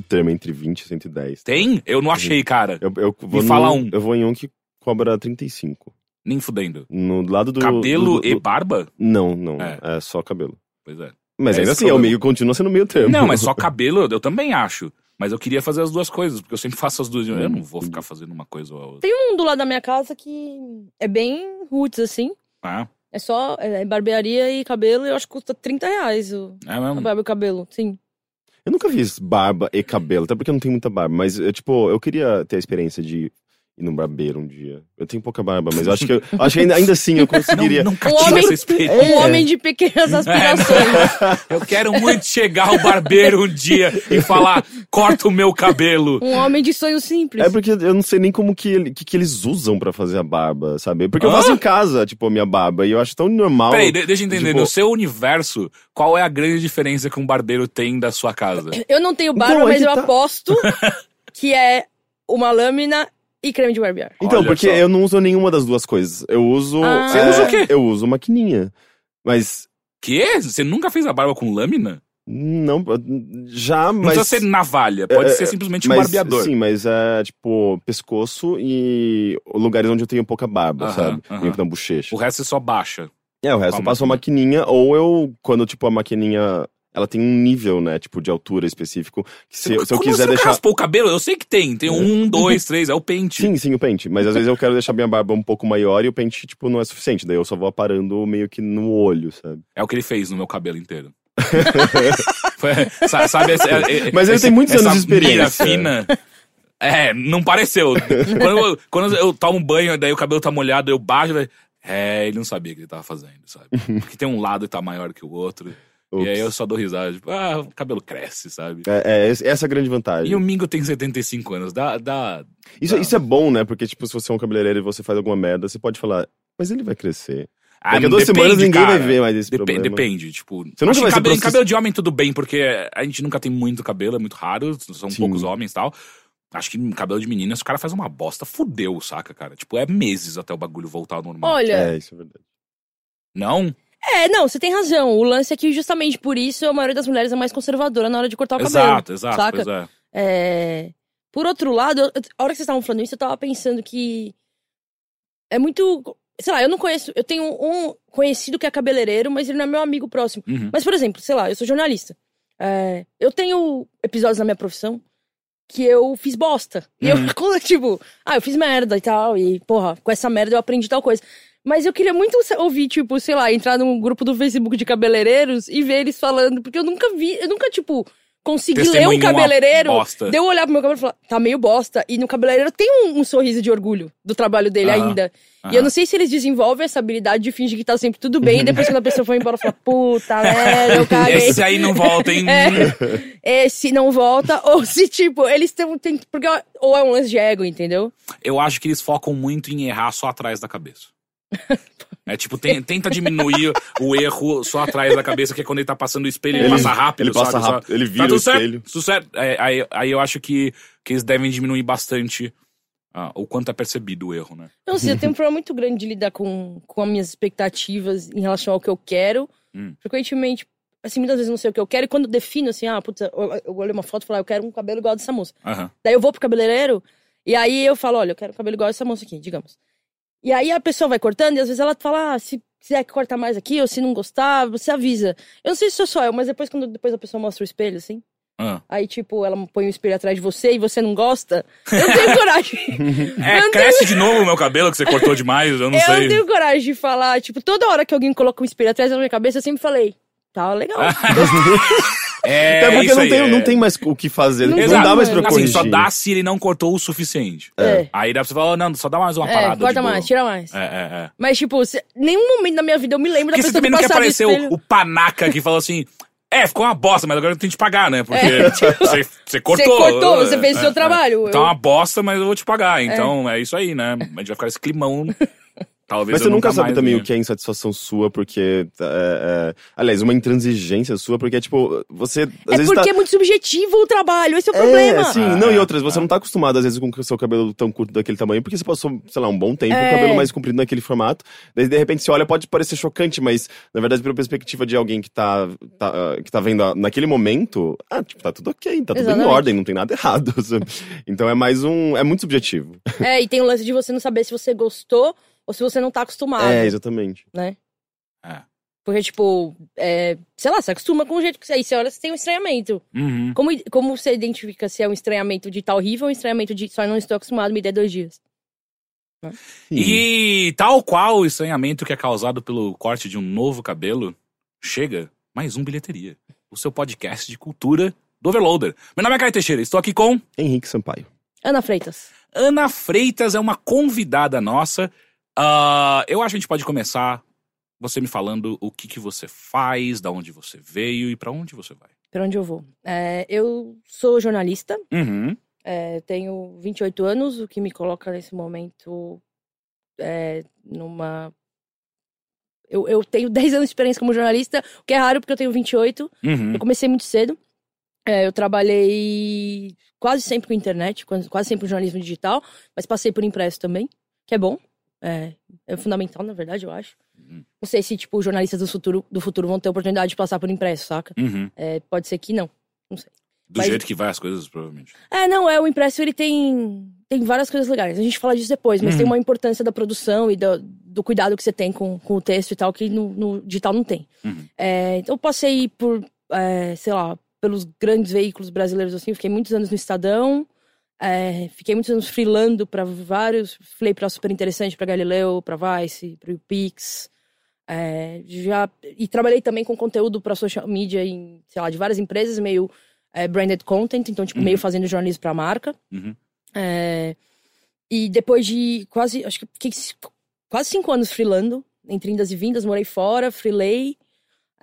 tem um meio termo entre 20 e 110. Tem? Eu não achei, cara. Eu, eu vou Me fala num- um. Eu vou em um que cobra 35. Nem fudendo. No lado do. Cabelo do- do- e barba? Não, não. É. É. só cabelo. Pois é. Mas É ainda assim, é o meio continua sendo meio termo. Não, mas só cabelo eu também acho. Mas eu queria fazer as duas coisas, porque eu sempre faço as duas. Eu não vou ficar fazendo uma coisa ou a outra. Tem um do lado da minha casa que é bem roots, assim. Ah, É só é barbearia e cabelo, e eu acho que custa 30 reais o é a mesmo. barba e o cabelo, sim. Eu nunca fiz barba e cabelo, até porque eu não tenho muita barba. Mas, eu, tipo, eu queria ter a experiência de ir num barbeiro um dia. Eu tenho pouca barba, mas eu acho que, eu, acho que ainda, ainda assim eu conseguiria. Não, nunca Um tive homem- essa experiência. Um homem de pequenas aspirações. Eu quero muito chegar ao barbeiro um dia e falar: corta o meu cabelo. um homem de sonhos simples. É porque eu não sei nem como que, ele- que, que eles usam pra fazer a barba, sabe? Porque eu Hã? faço em casa, tipo, a minha barba, e eu acho tão normal. Peraí, de- deixa eu entender. Tipo- No seu universo, qual é a grande diferença que um barbeiro tem da sua casa? Eu não tenho barba, Então, é mas que eu tá. aposto que é uma lâmina e creme de barbear. Então, Olha porque só. eu não uso nenhuma das duas coisas. Eu uso. Ah. Você usa o quê? Eu uso maquininha. Mas. Quê? Você nunca fez a barba com lâmina? Não. Já, Não mas. precisa ser navalha, pode É, ser é, simplesmente um mas, barbeador. Sim, mas é tipo pescoço e lugares onde eu tenho pouca barba, Aham, sabe? aham. Na bochecha. O resto você só baixa. É, o resto a eu passo uma maquininha, ou eu, quando tipo a maquininha. Ela tem um nível, né? Tipo, de altura específico. Que se, se eu quiser deixar. raspou o cabelo? Eu sei que tem. Tem um, dois, três, é o pente. Sim, sim, o pente. Mas às vezes eu quero deixar minha barba um pouco maior e o pente, tipo, não é suficiente. Daí eu só vou aparando meio que no olho, sabe? É o que ele fez no meu cabelo inteiro. Foi- sa- sabe, esse- é- é- Mas ele tem muitos essa anos de experiência. fina. É, não pareceu. quando, eu, quando eu tomo banho, daí o cabelo tá molhado, eu baixo. daí- É, ele não sabia o que ele tava fazendo, sabe? Porque tem um lado que tá maior que o outro. E aí eu só dou risada, tipo, ah, o cabelo cresce, sabe? É, é, essa é a grande vantagem. E o Mingo tem 75 anos, dá. dá Isso, Não. isso é bom, né? Porque, tipo, se você é um cabeleireiro e você faz alguma merda, você pode falar, mas ele vai crescer. ah, Daqui a duas depende, semanas ninguém cara. vai ver mais esse Depe- problema. Depende, tipo. Você nunca vai cabelo, process- cabelo de homem tudo bem, porque a gente nunca tem muito cabelo, é muito raro, são Sim. poucos homens e tal. Acho que cabelo de menina, se o cara faz uma bosta, fudeu, saca, cara? Tipo, é meses até o bagulho voltar ao normal. Olha, É, isso é verdade. Não? É, não, você tem razão. O lance é que justamente por isso a maioria das mulheres é mais conservadora na hora de cortar o cabelo. Exato, exato, saca? pois é. É, Por outro lado, eu- a hora que vocês estavam falando isso, eu tava pensando que é muito. Sei lá, eu não conheço. Eu tenho um conhecido que é cabeleireiro, mas ele não é meu amigo próximo. Uhum. Mas, por exemplo, sei lá, eu sou jornalista. É, eu tenho episódios na minha profissão que eu fiz bosta. E eu, Uhum. tipo, ah, eu fiz merda e tal, e, porra, com essa merda eu aprendi tal coisa. Mas eu queria muito ouvir, tipo, sei lá, entrar num grupo do Facebook de cabeleireiros e ver eles falando, porque eu nunca vi, eu nunca, tipo, consegui ler um cabeleireiro. Deu eu olhar pro meu cabelo e falar, tá meio bosta. E no cabeleireiro tem um, um sorriso de orgulho do trabalho dele ainda. E eu não sei se eles desenvolvem essa habilidade de fingir que tá sempre tudo bem, e depois quando a pessoa foi embora, fala, puta merda, eu caguei. Esse aí não volta, hein? É, se não volta, ou se, tipo, eles têm. têm- Porque, ou é um lance de ego, entendeu? Eu acho que eles focam muito em errar só atrás da cabeça. É tipo, tem- tenta diminuir o erro só atrás da cabeça, que é quando ele tá passando o espelho, ele, Ele- passa rápido, ele passa sabe? Só- rápido, ele Tá vira tudo o certo, espelho. tudo certo. É, aí, aí eu acho que, que eles devem diminuir bastante ah, o quanto é percebido o erro, né? Não sei, eu tenho um problema muito grande de lidar com, com as minhas expectativas em relação ao que eu quero. Hum. Frequentemente, assim, muitas vezes eu não sei o que eu quero, e quando eu defino, assim, ah, putz, eu, eu olho uma foto e falo, ah, eu quero um cabelo igual dessa moça. Aham. Daí eu vou pro cabeleireiro, e aí eu falo, olha, eu quero um cabelo igual dessa moça aqui, digamos. E aí a pessoa vai cortando, e às vezes ela fala, ah, se quiser que corta mais aqui, ou se não gostar, você avisa. Eu não sei se sou só eu, mas depois quando depois a pessoa mostra o espelho, assim, Ah. aí tipo, ela põe o espelho atrás de você e você não gosta, eu não tenho coragem. É, Eu não cresce de novo o meu cabelo que você cortou demais, eu não eu sei. não tenho coragem de falar, tipo, toda hora que alguém coloca um espelho atrás da minha cabeça, eu sempre falei, tá legal. É, Até porque isso não aí, tem, é. não tem mais o que fazer. Não, Exato, dá mais pra mano. Assim, corrigir. só dá se ele não cortou o suficiente. É. Aí dá pra você falar, não, só dá mais uma É, parada. corta boa. mais, tira mais. É, é, é. Mas, tipo, se, nenhum momento da minha vida eu me lembro Porque da você pessoa também ter não quer passado o parecer espelho. o, o panaca que falou assim. É, ficou uma bosta, mas agora eu tenho que te pagar, né? Porque É, tipo, você, você cortou. Você cortou, você É, fez o seu é, trabalho. é. Então é Eu- uma bosta, mas eu vou te pagar. Então é. isso aí, né? A gente vai ficar esse climão Talvez Mas você nunca nunca sabe também venha. o que é insatisfação sua, porque. é, é, aliás, uma intransigência sua, porque, tipo, você. Às É vezes porque tá... é muito subjetivo o trabalho, esse é o É, problema. sim, Ah, não, e é, outras, você é. não tá acostumado, às vezes, com o seu cabelo tão curto daquele tamanho, porque você passou, sei lá, um bom tempo com É. o cabelo mais comprido naquele formato. Daí, de repente, você olha, pode parecer chocante, mas, na verdade, pela perspectiva de alguém que tá, tá, que tá vendo naquele momento, ah, tipo, tá tudo ok, tá tudo em ordem, não tem nada errado. Então é mais um. É muito subjetivo. É, e tem o lance de você não saber se você gostou ou se você não tá acostumado, É, exatamente. né? É. Porque, tipo, é, sei lá, você acostuma com o jeito que você... Aí você olha, você tem um estranhamento. Uhum. Como, como você identifica se é um estranhamento de tá horrível ou um estranhamento de só não estou acostumado, me dê dois dias? E tal qual o estranhamento que é causado pelo corte de um novo cabelo, chega mais um Bilheteria, o seu podcast de cultura do Overloader. Meu nome é Caio Teixeira, estou aqui com Henrique Sampaio. Ana Freitas. Ana Freitas, é uma convidada nossa. Ah, eu acho que a gente pode começar você me falando o que, que você faz, da onde você veio e pra onde você vai. Pra onde eu vou? É, eu sou jornalista, Uhum. é, tenho 28 anos, o que me coloca nesse momento é, numa. Eu, eu tenho 10 anos de experiência como jornalista, o que é raro porque eu tenho 28. Uhum. Eu comecei muito cedo. É, eu trabalhei quase sempre com internet, quase sempre com jornalismo digital, mas passei por impresso também, que é bom. É, é fundamental, na verdade, eu acho. Uhum. Não sei se, tipo, jornalistas do futuro, do futuro vão ter oportunidade de passar por impresso, saca? Uhum. É, pode ser que não. Do Mas- jeito que vai as coisas, provavelmente. É, não, é, o impresso ele tem, tem várias coisas legais. A gente fala disso depois, mas Uhum. tem uma importância da produção e do, do cuidado que você tem com, com o texto e tal, que no, no digital não tem. Uhum. É, então eu passei por, é, sei lá, pelos grandes veículos brasileiros assim, eu fiquei muitos anos no Estadão, é, fiquei muitos anos freelando para vários, falei para Super Interessante, para Galileu, para Vice, para o Pix. É, já e trabalhei também com conteúdo para social media em, sei lá, de várias empresas, meio é, branded content, então tipo Uhum. meio fazendo jornalismo para marca. Uhum. É, e depois de quase, acho que quase cinco anos freelando, entre indas e vindas, morei fora, freelei.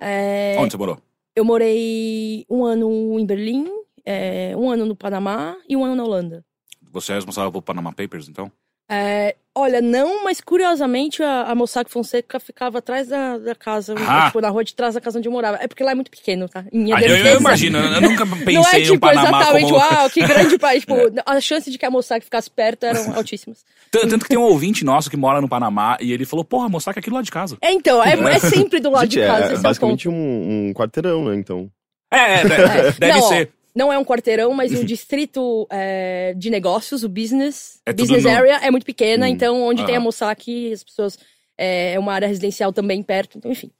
É, Onde você morou? eu morei um ano em Berlim, é, um ano no Panamá e um ano na Holanda. Você é responsável pelo Panama Papers, então? É, olha, não, mas curiosamente a, a Mossack Fonseca ficava atrás da, da casa, Ah. tipo, na rua de trás da casa onde eu morava. É porque lá é muito pequeno, tá? Em Ah, eu, eu imagino, eu nunca pensei Não é no tipo Panamá exatamente, como... uau, que grande país. Tipo, a chance de que a Mossack ficasse perto eram altíssimas. Tanto tanto que tem um ouvinte nosso que mora no Panamá e ele falou, porra, que é aqui do lado de casa. É, então, é, é sempre do lado Gente, de é, casa. é é o basicamente um, um quarteirão, né? Então. É, é, de- deve Não, ó, ser. Não é um quarteirão, mas o distrito é, de negócios, o business, É business no- area é muito pequena, Hum. então onde tem a. Mossack, as pessoas. É, é uma área residencial também perto, então enfim.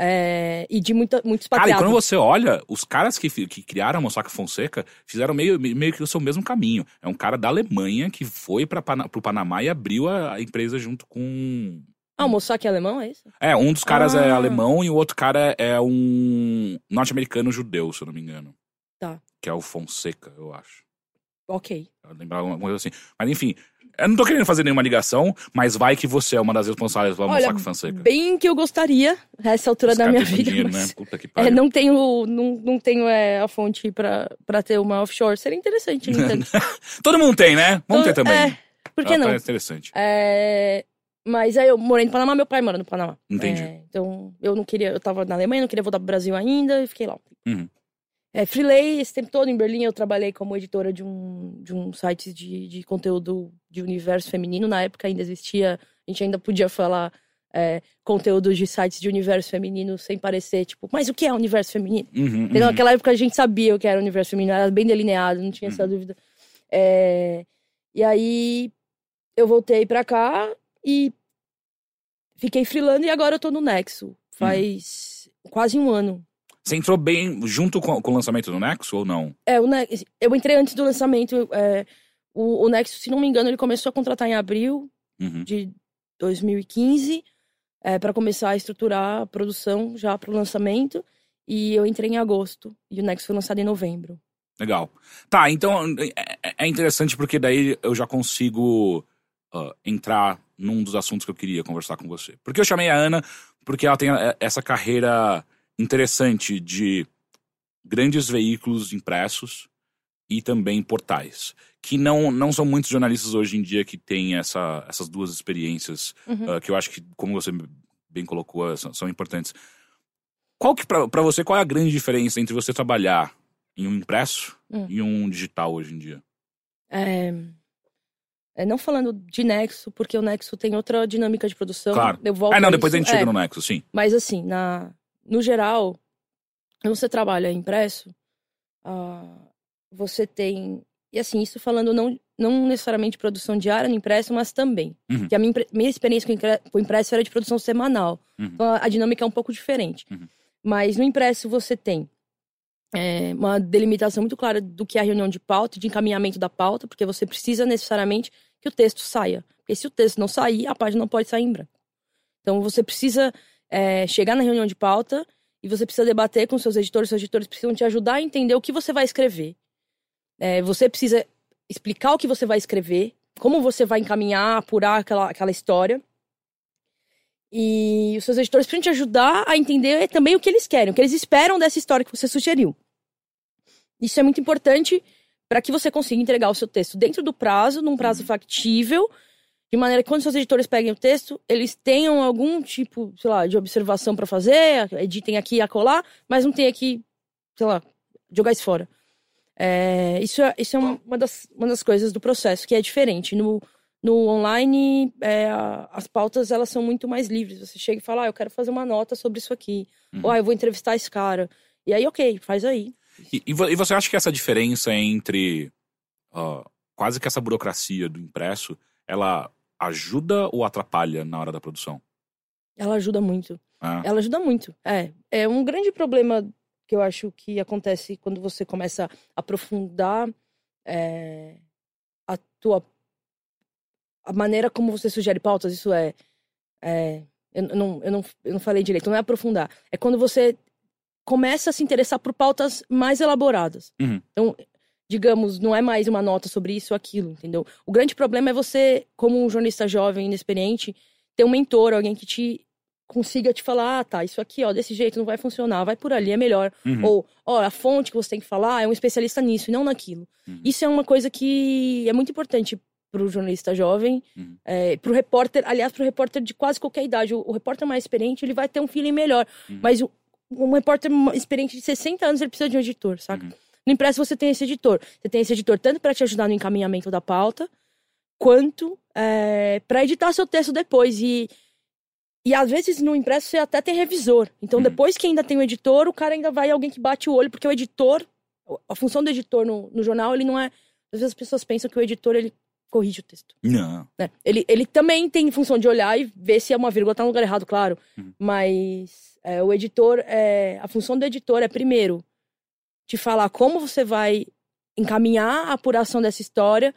É, e de muita, muitos Cara, e patriados. quando você olha, os caras que, que criaram a Mossack Fonseca fizeram meio, meio que o seu mesmo caminho. É um cara da Alemanha que foi para pro Panamá e abriu a, a empresa junto com. Ah, o Mossack é alemão, é isso? É, um dos caras é Ah. alemão e o outro cara é um norte-americano judeu, se eu não me engano. Tá. Que é o Fonseca, eu acho. Ok. Eu lembrava alguma coisa assim. Mas enfim, eu não tô querendo fazer nenhuma ligação, mas vai que você é uma das responsáveis pela Olha, Mossack Fonseca. Bem que eu gostaria, nessa altura Esse da minha vida. dinheiro, mas- né? Puta que É, pariu. não tenho, não, não tenho é, a fonte pra, pra ter uma offshore. Seria interessante, no entanto. Todo mundo tem, né? Vamos ter também. É, por que Ah, não? Parece interessante. É, Mas aí eu morei no Panamá, meu pai mora no Panamá. Entendi. É, então eu não queria, eu tava na Alemanha, não queria voltar pro Brasil ainda e fiquei lá. Uhum. É, freelei esse tempo todo em Berlim, eu trabalhei como editora de um, de um site de, de conteúdo de universo feminino. Na época ainda existia, a gente ainda podia falar é, conteúdo de sites de universo feminino sem parecer, tipo, mas o que é universo feminino? Uhum, Entendeu? uhum. Naquela época a gente sabia o que era universo feminino, era bem delineado, não tinha essa Uhum. dúvida. É, E aí eu voltei pra cá e fiquei freelando e agora eu tô no Nexo. Faz quase um ano. Você entrou bem junto com, com o lançamento do Nexo ou não? É, o Nex... eu entrei antes do lançamento. é, O, o Nexo, se não me engano, ele começou a contratar em abril Uhum. de 2015 é, para começar a estruturar a produção já pro lançamento. E eu entrei em agosto. E o Nexo foi lançado em novembro. Legal. Tá, então é- é, é interessante porque daí eu já consigo ah, entrar num dos assuntos que eu queria conversar com você. Porque eu chamei a Ana porque ela tem eh, essa carreira interessante de grandes veículos impressos e também portais. que não, não são muitos jornalistas hoje em dia que têm essa, essas duas experiências, Uhum. ah, que eu acho que, como você bem colocou, são, são importantes. Qual que, pra, pra você, qual é a grande diferença entre você trabalhar em um impresso Hum. e um digital hoje em dia? É, é, não falando de Nexo, porque o Nexo tem outra dinâmica de produção. Claro. Eu volto Ah, não, depois isso. a gente chega É, no Nexo, sim. Mas assim, na, no geral, quando você trabalha impresso, ah, você tem. E assim, isso falando não, não necessariamente produção diária no impresso, mas também. Uhum. Porque a minha, minha experiência com, com impresso era de produção semanal. Uhum. Então a, dinâmica é um pouco diferente. Uhum. Mas no impresso você tem é, uma delimitação muito clara do que é a reunião de pauta de encaminhamento da pauta, porque você precisa necessariamente que o texto saia. Porque se o texto não sair, a página não pode sair em branco. Então você precisa é, chegar na reunião de pauta e você precisa debater com seus editores, seus editores precisam te ajudar a entender o que você vai escrever. É, você precisa explicar o que você vai escrever, como você vai encaminhar, apurar aquela, aquela história. E os seus editores precisam te ajudar a entender também o que eles querem, o que eles esperam dessa história que você sugeriu. Isso é muito importante para que você consiga entregar o seu texto dentro do prazo, num prazo factível, de maneira que quando seus editores peguem o texto, eles tenham algum tipo, sei lá, de observação para fazer, editem aqui e acolá, mas não tenha que, sei lá, jogar isso fora. É, isso é, isso é uma, das, uma das coisas do processo que é diferente. No, no online, é, as pautas elas são muito mais livres. Você chega e fala, ah, eu quero fazer uma nota sobre isso aqui. Uhum. Ou, ah, eu vou entrevistar esse cara. E aí, ok, faz aí. E, e vo- e você acha que essa diferença entre ó, quase que essa burocracia do impresso, ela ajuda ou atrapalha na hora da produção? Ela ajuda muito. Ah, Ela ajuda muito. É, é um grande problema que eu acho que acontece quando você começa a aprofundar é, a tua a maneira como você sugere pautas. Isso é, é eu, eu não, eu não eu não falei direito. Não é aprofundar. É quando você começa a se interessar por pautas mais elaboradas. Uhum. Então, digamos, não é mais uma nota sobre isso ou aquilo, entendeu? O grande problema é você, como um jornalista jovem, inexperiente, ter um mentor, alguém que te consiga te falar, ah, tá, isso aqui, ó, desse jeito não vai funcionar, vai por ali, é melhor. Uhum. Ou, ó, a fonte que você tem que falar é um especialista nisso e não naquilo. Uhum. Isso é uma coisa que é muito importante pro jornalista jovem, Uhum. é, pro repórter, aliás, pro repórter de quase qualquer idade. O, o repórter mais experiente, ele vai ter um feeling melhor. Uhum. Mas o, um repórter experiente de 60 anos, ele precisa de um editor, saca? Uhum. No impresso você tem esse editor. Você tem esse editor tanto para te ajudar no encaminhamento da pauta, quanto é, para editar seu texto depois. E, e às vezes no impresso você até tem revisor. Então Uhum. depois que ainda tem o editor, o cara ainda vai alguém que bate o olho, porque o editor, a função do editor no, no jornal, ele não é. Às vezes as pessoas pensam que o editor ele corrige o texto. Não. né? Ele, ele também tem função de olhar e ver se é uma vírgula tá no lugar errado, claro. Uhum. Mas é, o editor, é, a função do editor é primeiro te falar como você vai encaminhar a apuração dessa história,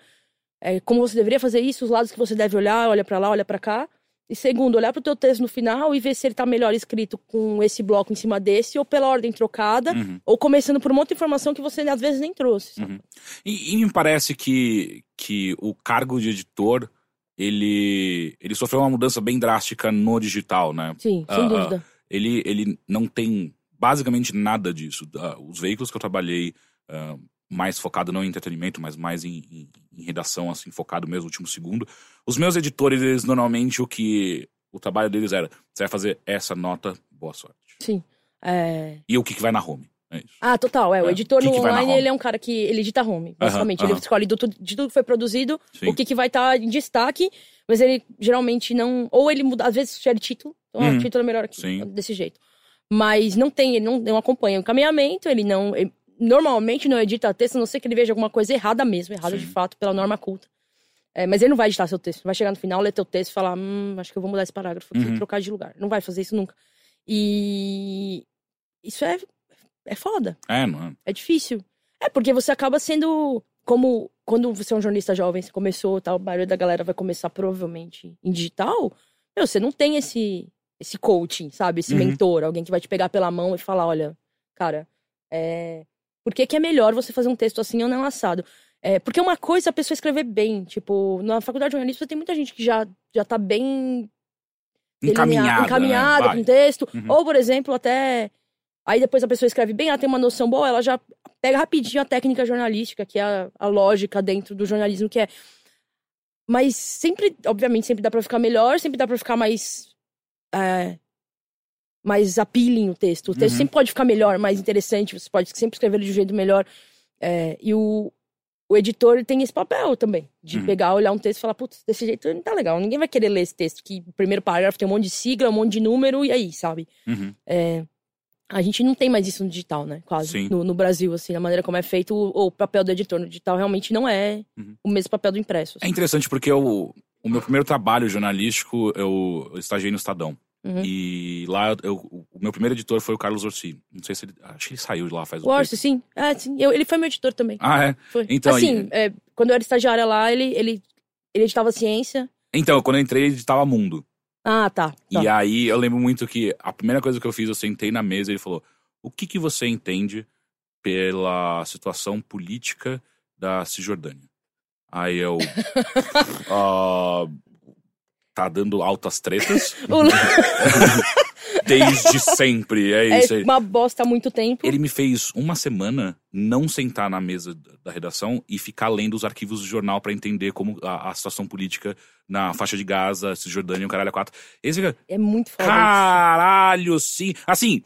é, como você deveria fazer isso, os lados que você deve olhar, olha pra lá, olha pra cá. E segundo, olhar pro teu texto no final e ver se ele tá melhor escrito com esse bloco em cima desse ou pela ordem trocada, Uhum. ou começando por uma outra informação que você às vezes nem trouxe. Uhum. E, e me parece que, que o cargo de editor, ele, ele sofreu uma mudança bem drástica no digital, né? Sim, sem ah. dúvida. Ele, ele não tem basicamente nada disso. Ah, Os veículos que eu trabalhei, ah, mais focado não em entretenimento, mas mais em, em- em redação, assim, focado mesmo no último segundo. Os meus editores, eles normalmente o que. O trabalho deles era: você vai fazer essa nota, boa sorte. Sim. É, E o que, que vai na home. É isso. Ah, total. É, o É. editor O que no que online, ele é um cara que ele edita home, basicamente. aham. Ele escolhe do, de tudo que foi produzido, Sim. o que, que vai estar em destaque, mas ele geralmente não. Ou ele muda, às vezes sugere título. Então, ah, Uhum. o título é melhor aqui, Sim. desse jeito. Mas não tem, ele não, não acompanha o encaminhamento, ele não. ele normalmente não edita texto, a não ser que ele veja alguma coisa errada mesmo, errada de Sim. fato, pela norma culta. É, mas ele não vai editar seu texto. Vai chegar no final, ler teu texto e falar: hum, acho que eu vou mudar esse parágrafo aqui, Uhum. trocar de lugar. Não vai fazer isso nunca. E isso é, é foda. É, não é? Difícil. É porque você acaba sendo. Como quando você é um jornalista jovem, você começou, tal, a maioria da galera vai começar provavelmente em digital. Meu, você não tem esse esse coaching, sabe? Esse Uhum. mentor, alguém que vai te pegar pela mão e falar, olha, cara, é... por que, que é melhor você fazer um texto assim ou não assado? É, porque uma coisa é a pessoa escrever bem, tipo, na faculdade de jornalismo tem muita gente que já, já tá bem Encaminhada. encaminhada né? com texto. Uhum. Ou, por exemplo, até Aí depois a pessoa escreve bem, ela tem uma noção boa, ela já pega rapidinho a técnica jornalística, que é a, a lógica dentro do jornalismo, que é. Mas sempre, obviamente, sempre dá pra ficar melhor, sempre dá pra ficar mais. É, mais appealing o texto. O texto Uhum. sempre pode ficar melhor, mais interessante, você pode sempre escrever ele de um jeito melhor. É, e o, o editor tem esse papel também, de Uhum. pegar, olhar um texto e falar, putz, desse jeito não tá legal. Ninguém vai querer ler esse texto, que o primeiro parágrafo tem um monte de sigla, um monte de número, e aí, sabe? Uhum. É, a gente não tem mais isso no digital, né? Quase. No, no Brasil, assim, a maneira como é feito, o, o papel do editor no digital realmente não é Uhum. o mesmo papel do impresso. É assim. interessante porque eu, o meu primeiro trabalho jornalístico, eu, eu estagiei no Estadão. Uhum. E lá, eu, o meu primeiro editor foi o Carlos Orsi. Não sei se ele. Acho que ele saiu de lá faz um O tempo. sim. Ah, sim. Eu- ele foi meu editor também. Ah, é? Foi. Então, assim, e- é, quando eu era estagiária lá, ele, ele, ele editava ciência. Então, quando eu entrei, ele editava Mundo. Ah, tá. tá. E aí eu lembro muito que a primeira coisa que eu fiz, eu sentei na mesa e ele falou: O que, que você entende pela situação política da Cisjordânia? Aí eu. "Ah, tá dando altas tretas desde sempre. É é isso aí. uma bosta há muito tempo. Ele me fez uma semana não sentar na mesa da redação e ficar lendo os arquivos do jornal pra entender como a, a situação política na faixa de Gaza, Cisjordânia, o caralho a quatro. Esse fica, É muito foda. isso. caralho, sim. Assim,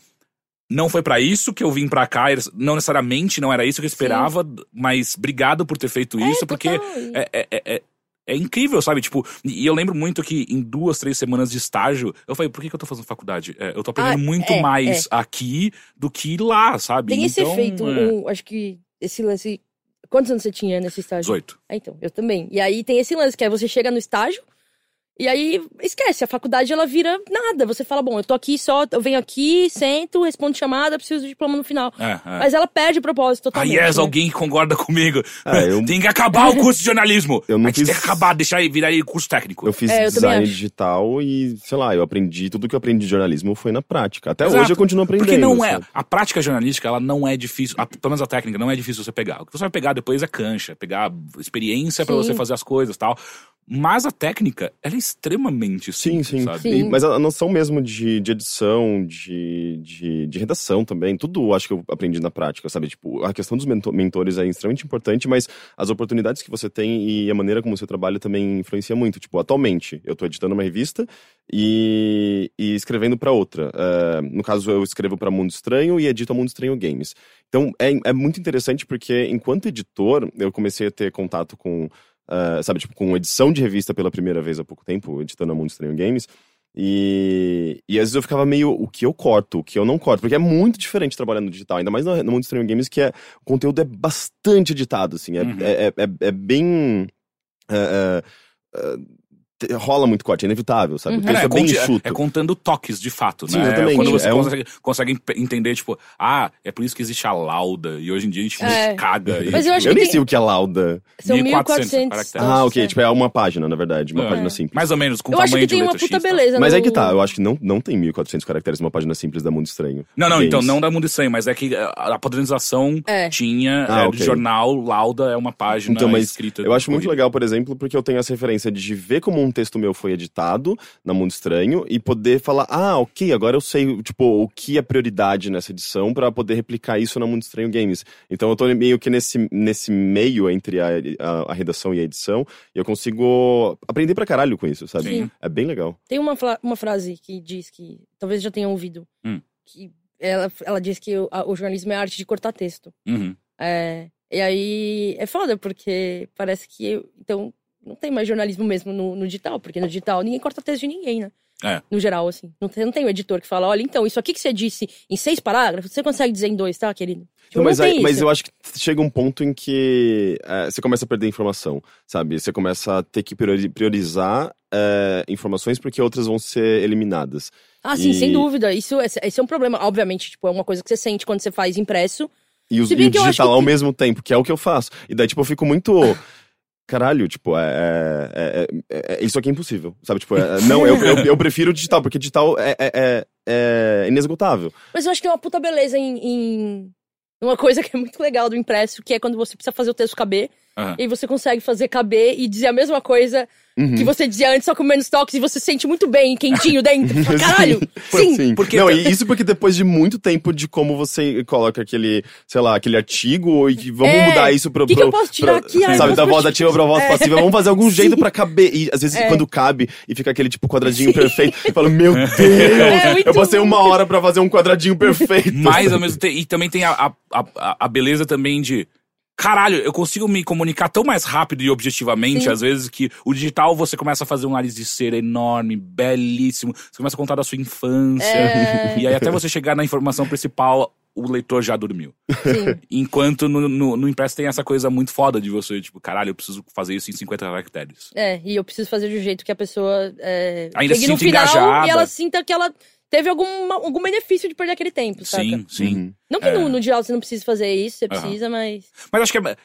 não foi pra isso que eu vim pra cá, não necessariamente não era isso que eu esperava, mas obrigado por ter feito É, isso, porque. E- é, é, é, é- é incrível, sabe? Tipo, e eu lembro muito que em duas, três semanas de estágio, eu falei, por que, que eu tô fazendo faculdade? É, eu tô aprendendo Ah, muito é, mais aqui do que lá, sabe? Tem esse Então, efeito, é, um, acho que esse lance. Quantos anos você tinha nesse estágio? 18. Ah, então, eu também. E aí tem esse lance, que é você chega no estágio, e aí esquece, a faculdade ela vira nada. Você fala, bom, eu tô aqui só, eu venho aqui, sento, respondo chamada, preciso de diploma no final. É, é. Mas ela perde o propósito Ah, totalmente. yes, né? alguém que concorda comigo. Ah, eu- Tem que acabar o curso de jornalismo. Eu não a gente tem fiz- que acabar, deixar e virar aí curso técnico. Eu fiz É, eu design digital e, sei lá, eu aprendi, tudo que eu aprendi de jornalismo foi na prática. Até Exato. hoje eu continuo aprendendo. Porque não é. sabe? A prática jornalística, ela não é difícil. A, pelo menos a técnica não é difícil você pegar. O que você vai pegar depois é cancha, pegar experiência pra Sim. você fazer as coisas e tal. Mas a técnica, ela é extremamente Sim, simples, sim. sabe? Sim. E- mas a noção mesmo de, de edição, de, de, de redação também, tudo acho que eu aprendi na prática, sabe? Tipo, a questão dos mento- mentores é extremamente importante, mas as oportunidades que você tem e a maneira como você trabalha também influencia muito. Tipo, atualmente, eu tô editando uma revista e, e escrevendo para outra. Eh, no caso, eu escrevo para Mundo Estranho e edito a Mundo Estranho Games. Então, é, é muito interessante porque, enquanto editor, eu comecei a ter contato com ah, sabe, tipo, com edição de revista pela primeira vez há pouco tempo, editando a Mundo Estranho Games. E, e às vezes eu ficava meio o que eu corto, o que eu não corto, porque é muito diferente trabalhar no digital, ainda mais no, no Mundo Estranho Games, que é, o conteúdo é bastante editado, assim, é, Uhum. é, é, é bem. é, é, é, te- rola muito corte, é inevitável, sabe? Uhum. O texto é, É, bem conte- enxuto. é contando toques, de fato, Sim, né? exatamente. Quando você É um- consegue, consegue ent- entender, tipo, ah, é por isso que existe a lauda, e hoje em dia a gente É. caga. E, Mas eu acho Eu que nem tem- sei o que é lauda. São 1400 1.400. caracteres. Ah, ok, é. tipo, é uma página, na verdade, uma É. página simples. Mais ou menos, com Eu acho tamanho que tem de uma puta X, tá? beleza. Mas no... é que tá, eu acho que não, não tem 1.400 caracteres numa página simples da Mundo Estranho. Não, não, então, não da Mundo Estranho, mas é que a padronização É. tinha, Ah, é, do jornal, lauda é uma página Então, mas escrita. Eu acho muito legal, por exemplo, porque eu tenho essa referência de ver como um texto meu foi editado na Mundo Estranho e poder falar, ah, ok, agora eu sei, tipo, o que é prioridade nessa edição pra poder replicar isso na Mundo Estranho Games. Então eu tô meio que nesse, nesse meio entre a, a, a redação e a edição e eu consigo aprender pra caralho com isso, sabe? Sim. É bem legal. Tem uma, uma frase que diz que. Talvez já tenham ouvido. Hum. Que ela, ela diz que o, a- o jornalismo é a arte de cortar texto. Uhum. É, e aí é foda, porque parece que. eu- então, não tem mais jornalismo mesmo no, no digital, porque no digital ninguém corta texto de ninguém, né? É. No geral, assim. Não tem, não tem o editor que fala: olha, então, isso aqui que você disse em seis parágrafos, você consegue dizer em dois, tá, querido? Tipo, Não, mas, não aí- mas eu acho que chega um ponto em que é, você começa a perder informação, sabe? Você começa a ter que priori- priorizar é, informações porque outras vão ser eliminadas. Ah, sim, e- sem dúvida. Isso, esse, esse é um problema. Obviamente, tipo, é uma coisa que você sente quando você faz impresso. E o, e o digital que ao mesmo tempo, que é o que eu faço. E daí, tipo, eu fico muito. Caralho, tipo, é, é- é- é- Isso aqui é impossível, sabe? Tipo, é- não, eu, eu, eu prefiro digital, porque digital é, é, é- é inesgotável. Mas eu acho que é uma puta beleza em, em- Uma coisa que é muito legal do impresso, que é quando você precisa fazer o texto caber. Aham. E aí você consegue fazer caber e dizer a mesma coisa Uhum. que você dizia antes, só com menos toques, e você sente muito bem, quentinho dentro. Fala, Caralho, sim. Sim. Porque- Não, e isso porque depois de muito tempo de como você coloca aquele, sei lá, aquele artigo e que vamos É, mudar isso pro. que que eu posso tirar pra- aqui? Ai, sabe, eu da voz ativa pra voz É. passiva. Vamos fazer algum jeito Sim. pra caber. E às vezes É. quando cabe e fica aquele tipo quadradinho perfeito, eu falo, meu Deus! É, muito eu passei uma hora pra fazer um quadradinho perfeito. Mas ao mesmo tempo. E também tem a, a, a, a beleza também de. Caralho, eu consigo me comunicar tão mais rápido e objetivamente, Sim. às vezes, que o digital você começa a fazer um nariz de cera enorme, belíssimo. Você começa a contar da sua infância. É. E aí, até você chegar na informação principal, o leitor já dormiu. Sim. Enquanto no, no, no impresso tem essa coisa muito foda de você, tipo, caralho, eu preciso fazer isso em 50 caracteres. É, e eu preciso fazer de um jeito que a pessoa é, Ainda se sinta final engajada. e ela sinta que ela teve algum, algum benefício de perder aquele tempo, saca? Sim, sim. Uhum. Não que É. no, no digital você não precise fazer isso, você Aham. precisa, mas. Mas acho que é-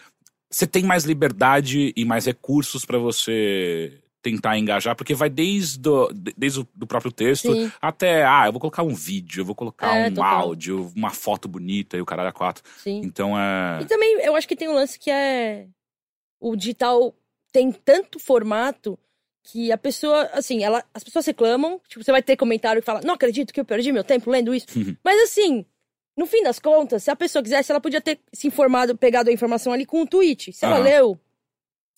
você tem mais liberdade e mais recursos pra você tentar engajar, porque vai desde, o, de- desde o do próprio texto Sim. até, ah, eu vou colocar um vídeo, eu vou colocar É, um total. áudio, uma foto bonita e o caralho a quatro. Sim. Então é. E também eu acho que tem um lance que é. O digital tem tanto formato que a pessoa, assim, ela, as pessoas reclamam, tipo, você vai ter comentário que fala, não acredito que eu perdi meu tempo lendo isso. Mas assim, no fim das contas, se a pessoa quisesse, ela podia ter se informado, pegado a informação ali com um tweet. Se ela Aham. leu,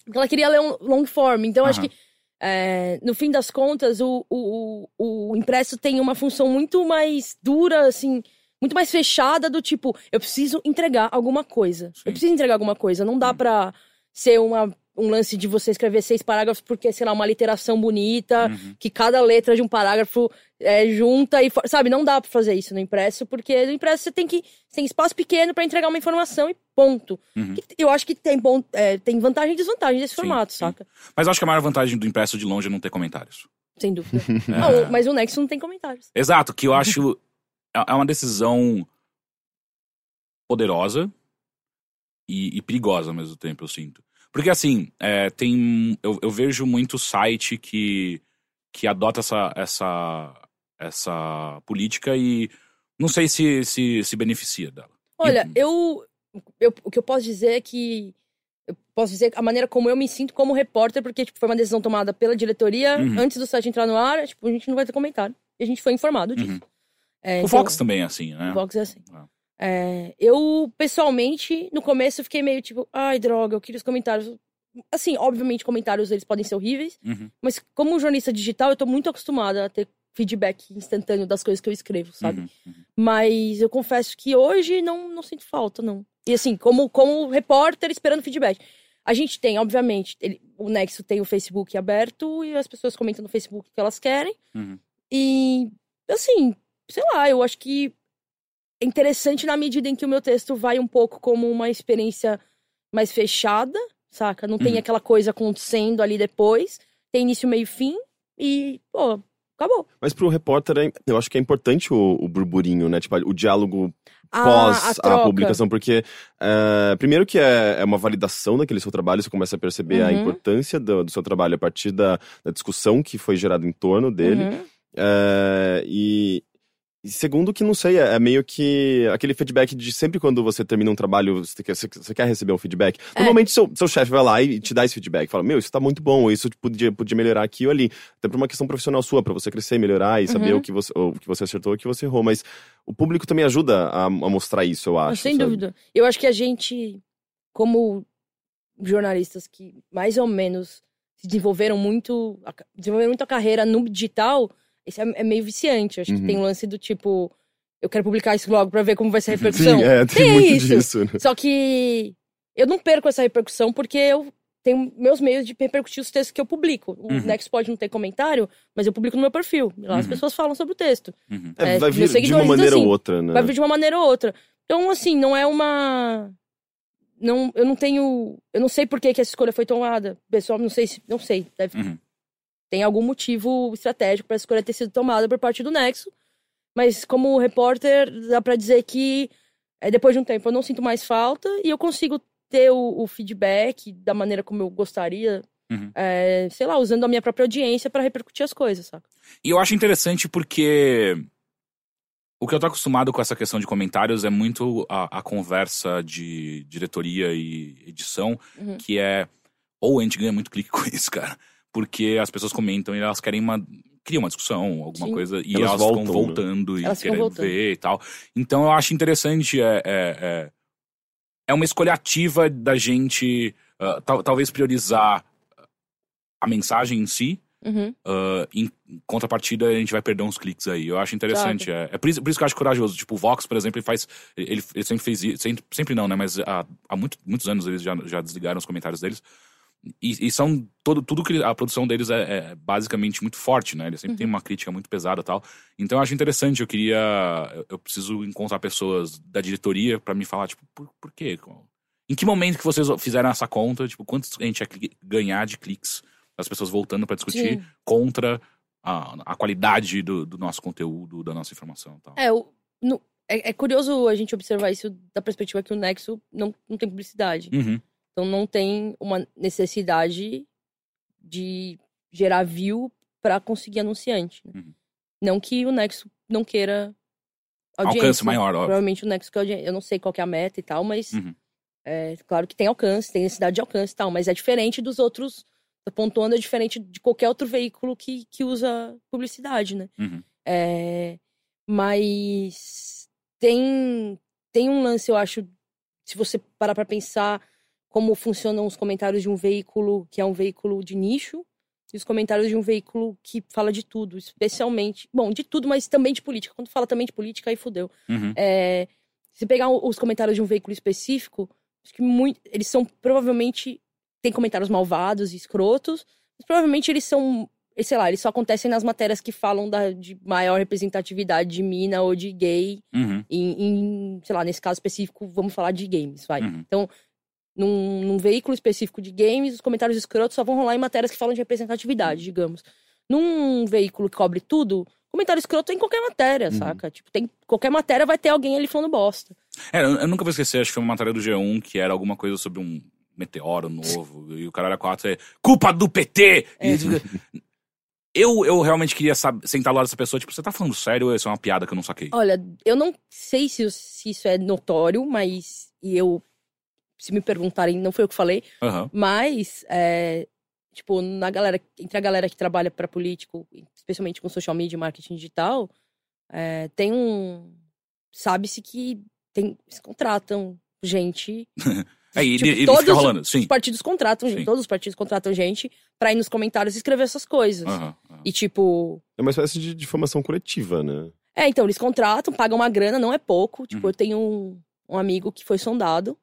porque ela queria ler um long form. Então, acho Aham. que, é, no fim das contas, o, o, o, o impresso tem uma função muito mais dura, assim, muito mais fechada do tipo, eu preciso entregar alguma coisa. Sim. Eu preciso entregar alguma coisa. Não dá pra ser uma, um lance de você escrever seis parágrafos porque, sei lá, uma literação bonita, Uhum. que cada letra de um parágrafo é, junta e. for- Sabe, não dá pra fazer isso no impresso, porque no impresso você tem que. Você tem espaço pequeno pra entregar uma informação e ponto. Uhum. Que eu acho que tem, bom, é, tem vantagem e desvantagem desse Sim, formato, sim. saca? Mas acho que a maior vantagem do impresso de longe é não ter comentários. Sem dúvida. É. Não, mas o Nexo não tem comentários. Exato, que eu acho é é uma decisão poderosa e, e perigosa ao mesmo tempo, eu sinto. Porque assim, é, tem. Eu, eu vejo muito site que, que adota essa, essa, essa política e não sei se, se, se beneficia dela. Olha, E- eu, eu. O que eu posso dizer é que. Eu posso dizer a maneira como eu me sinto como repórter, porque tipo, foi uma decisão tomada pela diretoria Uhum. antes do site entrar no ar. Tipo, a gente não vai ter comentário. E a gente foi informado disso. Uhum. É, O então- Fox também é assim, né? O Vox é assim. Ah. É, eu, pessoalmente, no começo eu fiquei meio tipo, ai, droga, eu queria os comentários. Assim, obviamente, comentários eles podem ser horríveis, Uhum. mas como jornalista digital, eu tô muito acostumada a ter feedback instantâneo das coisas que eu escrevo, sabe? Uhum. Uhum. Mas eu confesso que hoje não, não sinto falta, não. E assim, como, como repórter esperando feedback. A gente tem, obviamente, ele- o Nexo tem o Facebook aberto e as pessoas comentam no Facebook o que elas querem. Uhum. E, assim, sei lá, eu acho que interessante na medida em que o meu texto vai um pouco como uma experiência mais fechada, saca? Não tem Uhum. aquela coisa acontecendo ali depois. Tem início, meio e fim. E, pô, acabou. Mas pro repórter, é- eu acho que é importante o, o burburinho, né? Tipo, o diálogo Ah, pós a, troca. publicação, porque é, primeiro que é, é uma validação daquele seu trabalho, você começa a perceber a Uhum. importância do, do seu trabalho a partir da, da discussão que foi gerada em torno dele. Uhum. É, e, e segundo que, não sei, é, é meio que aquele feedback de sempre quando você termina um trabalho, você quer, você, quer receber um feedback. É. Normalmente seu, seu chefe vai lá e te dá esse feedback, fala, meu, isso tá muito bom, ou isso podia, podia melhorar aqui ou ali. Até por uma questão profissional sua, pra você crescer, melhorar e saber Uhum. o, que você, o que você acertou e o que você errou. Mas o público também ajuda a, a mostrar isso, eu acho. Sem sabe? dúvida. Eu acho que a gente, como jornalistas que mais ou menos se desenvolveram muito, desenvolveram muito a carreira no digital, isso é, é meio viciante. Acho Uhum. que tem um lance do tipo, eu quero publicar isso logo pra ver como vai ser a repercussão. Sim, é, tem, Tem muito isso. disso. né? Só que eu não perco essa repercussão porque eu tenho meus meios de repercutir os textos que eu publico. O Uhum. Next pode não ter comentário, mas eu publico no meu perfil. Lá as Uhum. pessoas falam sobre o texto. Uhum. É, É, vai vir de uma maneira assim, ou outra, né? vai vir de uma maneira ou outra. Então, assim, não é uma. Não, eu não tenho. Eu não sei por que, que essa escolha foi tomada. Pessoal, não sei se. Não sei. Deve, Uhum. Tem algum motivo estratégico para essa escolha ter sido tomada por parte do Nexo. Mas, como repórter, dá pra dizer que é, depois de um tempo eu não sinto mais falta e eu consigo ter o, o feedback da maneira como eu gostaria. Uhum. é, sei lá, usando a minha própria audiência para repercutir as coisas, saca? E eu acho interessante porque o que eu tô acostumado com essa questão de comentários é muito a, a conversa de diretoria e edição, Uhum. que é. Ou a gente ganha muito clique com isso, cara. Porque as pessoas comentam e elas querem uma. criam uma discussão, alguma Sim. coisa, e Elas elas, voltam, ficam né? voltando e Elas ficam querendo voltando. ver e tal. Então eu acho interessante. É, é, é, é uma escolha ativa da gente ah, tal- talvez priorizar a mensagem em si. Uhum. ah, em contrapartida, a gente vai perder uns cliques aí. Eu acho interessante. É, é por, isso, por isso que eu acho corajoso. Tipo, o Vox, por exemplo, ele faz. Ele, ele sempre fez isso. Sempre, sempre não, né? Mas há, há muito- muitos anos eles já, já desligaram os comentários deles. E, e são. Todo, tudo que. A produção deles é, é basicamente muito forte, né? Eles sempre têm uma crítica muito pesada e tal. Então eu acho interessante. Eu queria. Eu, eu preciso encontrar pessoas da diretoria pra me falar, tipo, por, por quê? Em que momento que vocês fizeram essa conta? Tipo, quantos a gente ia ganhar de cliques? As pessoas voltando pra discutir Sim. contra a, a qualidade do, do nosso conteúdo, da nossa informação e tal. É, o, no- é, é curioso a gente observar isso da perspectiva que o Nexo não, não tem publicidade. Uhum. Então não tem uma necessidade de gerar view pra conseguir anunciante. né? Uhum. Não que o Nexo não queira audiência. Alcance maior, óbvio. Provavelmente o Nexo quer audiência. Eu não sei qual que é a meta e tal, mas Uhum. é claro que tem alcance, tem necessidade de alcance e tal, mas é diferente dos outros. Tô pontuando, é diferente de qualquer outro veículo que, que usa publicidade, né? Uhum. É, mas tem, tem um lance, eu acho, se você parar pra pensar como funcionam os comentários de um veículo que é um veículo de nicho e os comentários de um veículo que fala de tudo, especialmente, bom, de tudo, mas também de política. Quando fala também de política, aí fudeu. Uhum. É, se pegar os comentários de um veículo específico, acho que muito, eles são provavelmente tem comentários malvados e escrotos, mas provavelmente eles são, sei lá, eles só acontecem nas matérias que falam da, de maior representatividade de mina ou de gay, Uhum. em, em, sei lá, nesse caso específico, vamos falar de games, vai. Uhum. Então, num, num veículo específico de games, os comentários escrotos só vão rolar em matérias que falam de representatividade, digamos. Num veículo que cobre tudo, comentário escroto é em qualquer matéria, Uhum. saca? Tipo, tem, qualquer matéria vai ter alguém ali falando bosta. É, eu, eu nunca vou esquecer, acho que foi uma matéria do G1 que era alguma coisa sobre um meteoro novo, e o cara era quatro, é culpa do PT! É. E- eu, eu realmente queria saber, sentar lá dessa pessoa, tipo, você tá falando sério ou isso é uma piada que eu não saquei? Olha, eu não sei se, se isso é notório, mas. Eu. Se me perguntarem, não foi eu que falei, Aham. mas. é, tipo, na galera, entre a galera que trabalha para político, especialmente com social media e marketing digital, é, tem um. Sabe-se que tem, eles contratam gente. É, e Tipo, ele, ele todos fica rolando, sim. Os partidos contratam gente, todos os partidos contratam gente pra ir nos comentários e escrever essas coisas. Aham, aham. E tipo. É uma espécie de difamação coletiva, né? É, então, eles contratam, pagam uma grana, não é pouco. Tipo, Uhum. eu tenho um, um amigo que foi sondado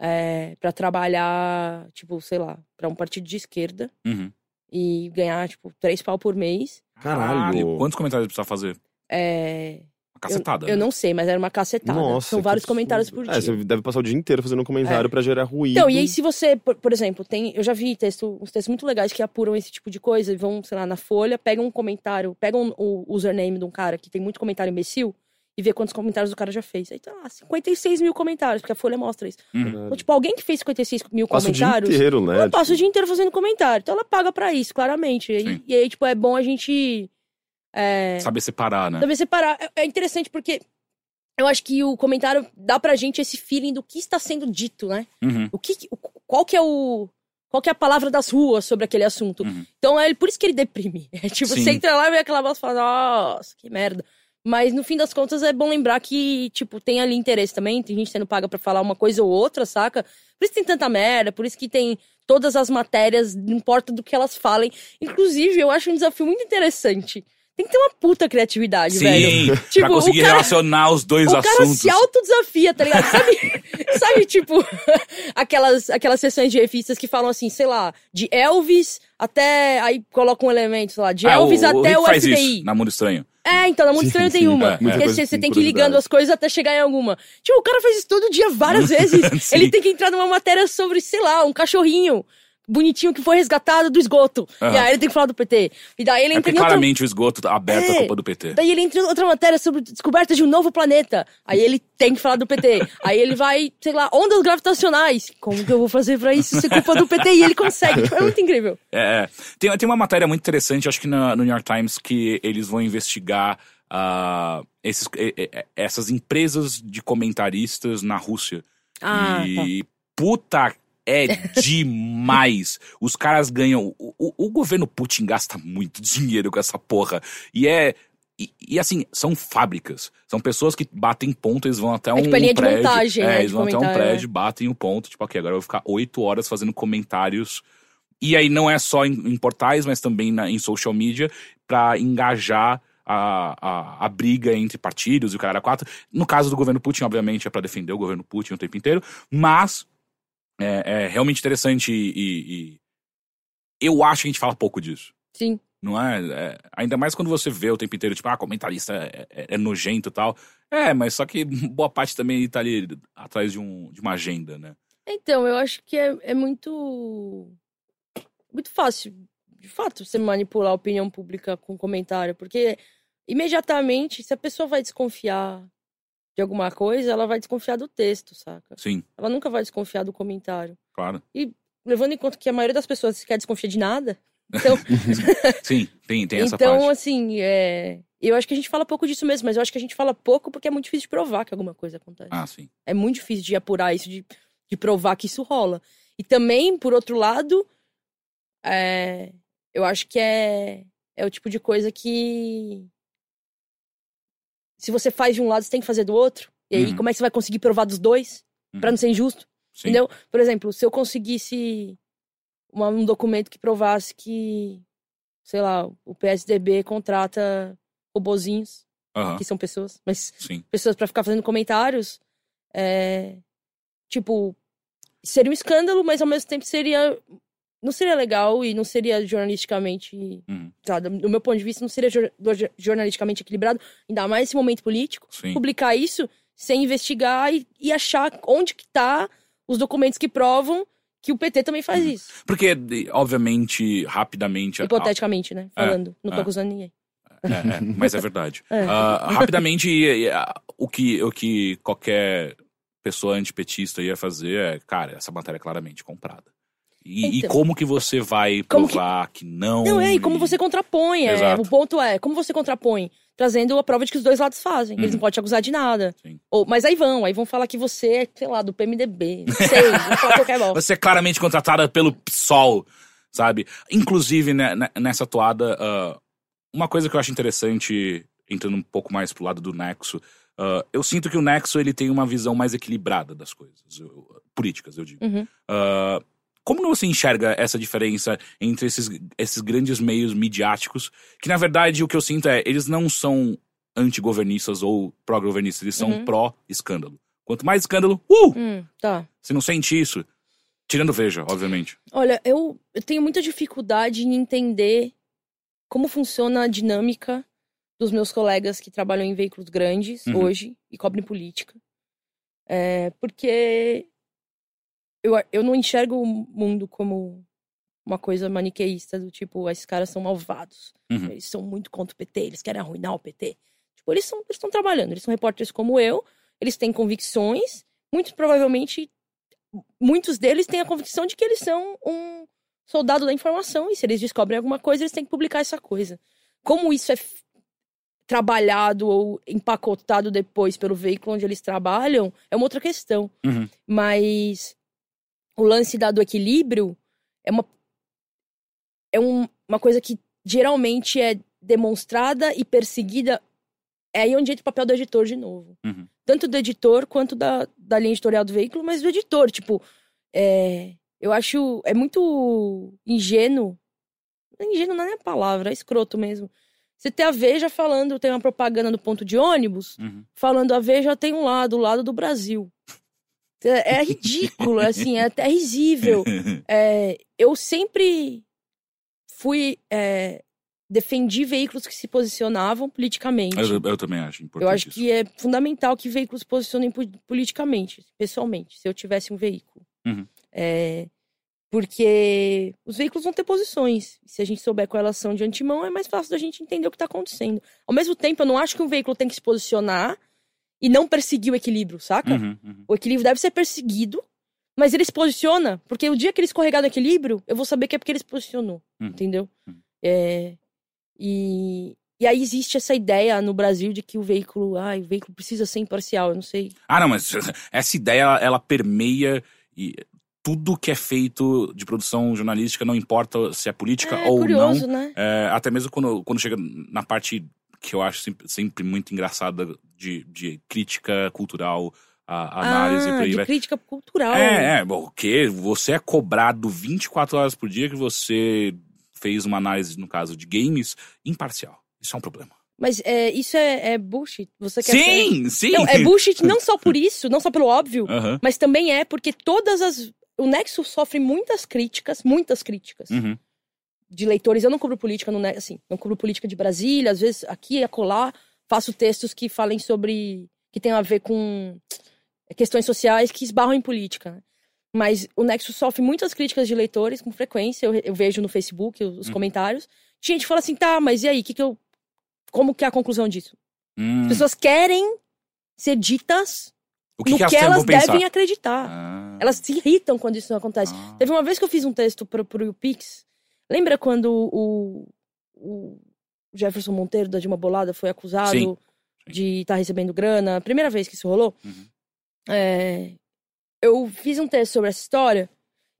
é, para trabalhar, tipo, sei lá, pra um partido de esquerda Uhum. e ganhar, tipo, três pau por mês. Caralho. Quantos comentários precisa fazer? É, Uma cacetada. eu né? não sei, mas era uma cacetada. Nossa. São vários comentários por É, dia. você deve passar o dia inteiro fazendo um comentário pra gerar ruído. Então, e aí se você, por, por exemplo, tem, eu já vi texto, uns textos muito legais que apuram esse tipo de coisa e vão, sei lá, na folha, pegam um comentário, pegam o username de um cara que tem muito comentário imbecil e vê quantos comentários o cara já fez. Aí tá lá, 56 mil comentários, porque a folha mostra isso. Uhum. Então, tipo, alguém que fez 56 mil Passa o dia comentários, inteiro, né? ela passa o dia inteiro fazendo comentário. Então ela paga pra isso, claramente. E, e aí, tipo, é bom a gente é, Saber separar, né? saber separar. É, é interessante porque eu acho que o comentário dá pra gente esse feeling do que está sendo dito, né? Uhum. O que, o- qual que é o qual que é a palavra das ruas sobre aquele assunto. Uhum. Então é por isso que ele deprime. É tipo, Sim. você entra lá e vê aquela voz e fala, nossa, que merda. Mas no fim das contas é bom lembrar que, tipo, tem ali interesse também, tem gente sendo paga pra falar uma coisa ou outra, saca? Por isso tem tanta merda, por isso que tem todas as matérias, não importa do que elas falem. Inclusive, eu acho um desafio muito interessante. Tem que ter uma puta criatividade, velho. Sim, Tipo, pra conseguir o cara- relacionar os dois O cara assuntos. se autodesafia, tá ligado? Sabe, sabe tipo, aquelas, aquelas sessões de revistas que falam assim, sei lá, de Elvis até. Aí colocam um elemento, sei lá, de Ah, Elvis até Rick o faz FBI. isso, na Mundo Estranho. É, então, na Mundo Sim, Estranho tem sim, uma. é, coisa você, você tem que ir ligando as coisas até chegar em alguma. Tipo, o cara faz isso todo dia, várias vezes. Ele tem que entrar numa matéria sobre, sei lá, um cachorrinho bonitinho que foi resgatado do esgoto. Aham. E aí ele tem que falar do PT. E daí ele É entra porque em outra claramente o esgoto tá aberto É. a culpa do PT. Daí ele entra em outra matéria sobre descoberta de um novo planeta. Aí ele tem que falar do PT. Aí ele vai, sei lá, ondas gravitacionais. Como que eu vou fazer pra isso ser culpa do PT? E ele consegue. Tipo, é muito incrível. É, é. tem, tem uma matéria muito interessante, acho que na- no New York Times, que eles vão investigar ah, esses, essas empresas de comentaristas na Rússia. Ah, tá. e puta é demais. Os caras ganham. O, o, o governo Putin gasta muito dinheiro com essa porra. E é. E, e, assim, são fábricas. São pessoas que batem ponto, eles vão até um, É tipo um de prédio. montagem, é, né, eles de vão até um prédio, batem o ponto, tipo, ok, agora eu vou ficar oito horas fazendo comentários. E aí não é só em, em portais, mas também na- em social media, pra engajar a, a, a briga entre partidos e o cara quatro. No caso do governo Putin, obviamente, é pra defender o governo Putin o tempo inteiro, mas é, é realmente interessante e, e- e eu acho que a gente fala pouco disso. Sim. Não é? É, Ainda mais quando você vê o tempo inteiro, tipo, ah, comentarista é, é- é nojento e tal. É, mas só que boa parte também tá ali atrás de, um, de uma agenda, né? Então, eu acho que é, é muito. Muito fácil, de fato, você manipular a opinião pública com comentário, porque imediatamente, se a pessoa vai desconfiar de alguma coisa, ela vai desconfiar do texto, saca? Sim, Ela nunca vai desconfiar do comentário. claro. Levando em conta que a maioria das pessoas quer desconfiar de nada. Então, Sim, tem, tem essa então parte. assim, é... eu acho que a gente fala pouco disso mesmo, mas eu acho que a gente fala pouco porque é muito difícil de provar que alguma coisa acontece. Ah, sim. É muito difícil de apurar isso, de, de provar que isso rola. E também, por outro lado, é, eu acho que é, é o tipo de coisa que. Se você faz de um lado, você tem que fazer do outro. E aí, Uhum. como é que você vai conseguir provar dos dois? Pra Uhum. não ser injusto? Sim. Entendeu? Por exemplo, se eu conseguisse uma- um documento que provasse que, sei lá, o PSDB contrata robozinhos, Aham, que são pessoas, mas sim. pessoas pra ficar fazendo comentários, é, tipo, seria um escândalo, mas ao mesmo tempo seria não seria legal e não seria jornalisticamente, sabe, do meu ponto de vista, não seria jor- jornalisticamente equilibrado, ainda mais nesse momento político, sim. publicar isso sem investigar e, e achar onde que tá os documentos que provam que o PT também faz Uhum. isso. Porque, obviamente, rapidamente. Hipoteticamente, né? Falando. não tô é. acusando ninguém. É, é, mas é verdade. É. Ah, rapidamente, o, que, o que qualquer pessoa antipetista ia fazer é, cara, essa matéria é claramente comprada. E, e Então. como que você vai Como que- provar que, não? Não, é, e como você contrapõe. É, o ponto é, como você contrapõe? Trazendo a prova de que os dois lados fazem. Eles Uhum. não podem te acusar de nada. Sim. Ou, mas aí vão, aí vão falar que você é, sei lá, do PMDB. Não sei, vão falar qualquer bosta. Você é claramente contratada pelo PSOL, sabe? Inclusive, né, né, nessa toada, ah, uma coisa que eu acho interessante, entrando um pouco mais pro lado do Nexo, ah, eu sinto que o Nexo ele tem uma visão mais equilibrada das coisas, eu- políticas, eu digo. Uhum. Ah, como você enxerga essa diferença entre esses, esses grandes meios midiáticos, que na verdade o que eu sinto é, eles não são antigovernistas ou pró-governistas, eles são Uhum. pró-escândalo. Quanto mais escândalo, uh! Hum, tá. Você não sente isso? Tirando Veja, obviamente. Olha, eu, eu tenho muita dificuldade em entender como funciona a dinâmica dos meus colegas que trabalham em veículos grandes Uhum. hoje e cobrem política. É, porque eu, eu não enxergo o mundo como uma coisa maniqueísta do tipo, esses caras são malvados. Uhum. Eles são muito contra o PT, eles querem arruinar o PT. Tipo, eles são, eles estão trabalhando, eles são repórteres como eu, eles têm convicções, muito provavelmente muitos deles têm a convicção de que eles são um soldado da informação e se eles descobrem alguma coisa, eles têm que publicar essa coisa. Como isso é trabalhado ou empacotado depois pelo veículo onde eles trabalham, é uma outra questão. Uhum. Mas o lance da- do equilíbrio é uma é um- uma coisa que geralmente é demonstrada e perseguida. É aí onde entra o papel do editor de novo. Uhum. Tanto do editor quanto da, da linha editorial do veículo, mas do editor. Tipo, é, eu acho. É muito ingênuo. Ingênuo não é nem a palavra, é escroto mesmo. Você tem a Veja falando, tem uma propaganda no ponto de ônibus, Uhum. falando a Veja tem um lado, o lado do Brasil. É, é ridículo, assim, é até risível. É, eu sempre fui. é, defendi veículos que se posicionavam politicamente. eu, eu também acho importante. Eu acho isso. que é fundamental que veículos se posicionem po- politicamente, pessoalmente, se eu tivesse um veículo. Uhum. É, porque os veículos vão ter posições. Se a gente souber qual elas são de antemão, é mais fácil da gente entender o que está acontecendo. Ao mesmo tempo, eu não acho que um veículo tem que se posicionar e não perseguir o equilíbrio, saca? Uhum, uhum. O equilíbrio deve ser perseguido, mas ele se posiciona, porque o dia que ele escorregar do equilíbrio, eu vou saber que é porque ele se posicionou, Uhum. entendeu? Uhum. É, e, e aí existe essa ideia no Brasil de que o veículo, ai, o veículo precisa ser imparcial, eu não sei. Ah, não, mas essa ideia, ela, ela permeia e tudo que é feito de produção jornalística, não importa se é política É ou curioso, não. né? É, até mesmo quando, quando chega na parte que eu acho sempre, sempre muito engraçada de, de crítica cultural, a, a análise ah, por aí de vai. crítica cultural. É, é, quê? Você é cobrado 24 horas por dia que você fez uma análise, no caso de games, imparcial. Isso é um problema. Mas é, isso é, é bullshit. Você quer Sim, sim! Não, é bullshit não só por isso, não só pelo óbvio, mas também é porque todas as. O Nexo sofre muitas críticas, muitas críticas Uhum. De leitores. Eu não cubro política no Nexo, assim, não cubro política de Brasília, às vezes aqui e acolá faço textos que falem sobre. que tenham a ver com questões sociais que esbarram em política. né? Mas o Nexo sofre muitas críticas de leitores com frequência, eu, eu vejo no Facebook os Hum. comentários. Gente fala assim, tá, mas e aí, que que eu. Como que é a conclusão disso? Hum. As pessoas querem ser ditas O que, no que que, elas, vão pensar? devem acreditar. Ah. Elas se irritam quando isso não acontece. Ah. Teve uma vez que eu fiz um texto pro, pro YouPix. Lembra quando o, o Jefferson Monteiro da Dilma Bolada foi acusado Sim, de estar recebendo grana? A primeira vez que isso rolou. Uhum. É, eu fiz um texto sobre essa história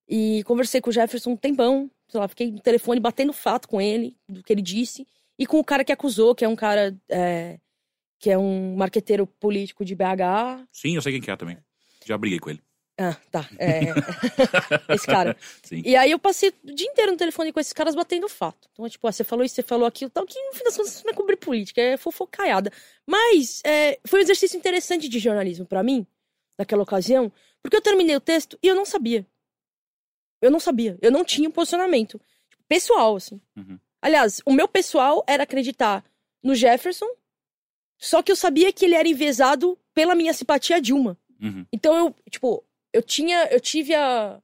e conversei com o Jefferson um tempão. Sei lá, fiquei no telefone batendo fato com ele, do que ele disse. E com o cara que acusou, que é um cara... é, que é um marqueteiro político de BH, Sim, eu sei quem que é também. Já briguei com ele. Ah, tá. É... Esse cara. Sim. E aí eu passei o dia inteiro no telefone com esses caras batendo fato. Então, é tipo, ah, você falou isso, você falou aquilo, tal, que no fim das contas isso não é cobrir política, é fofocaiada. Mas é, foi um exercício interessante de jornalismo pra mim, naquela ocasião, porque eu terminei o texto e eu não sabia. Eu não sabia. Eu não tinha um posicionamento tipo, pessoal, assim. Uhum. Aliás, o meu pessoal era acreditar no Jefferson, só que eu sabia que ele era enviesado pela minha simpatia a Dilma. Uhum. Então eu, tipo, eu tinha, eu tive a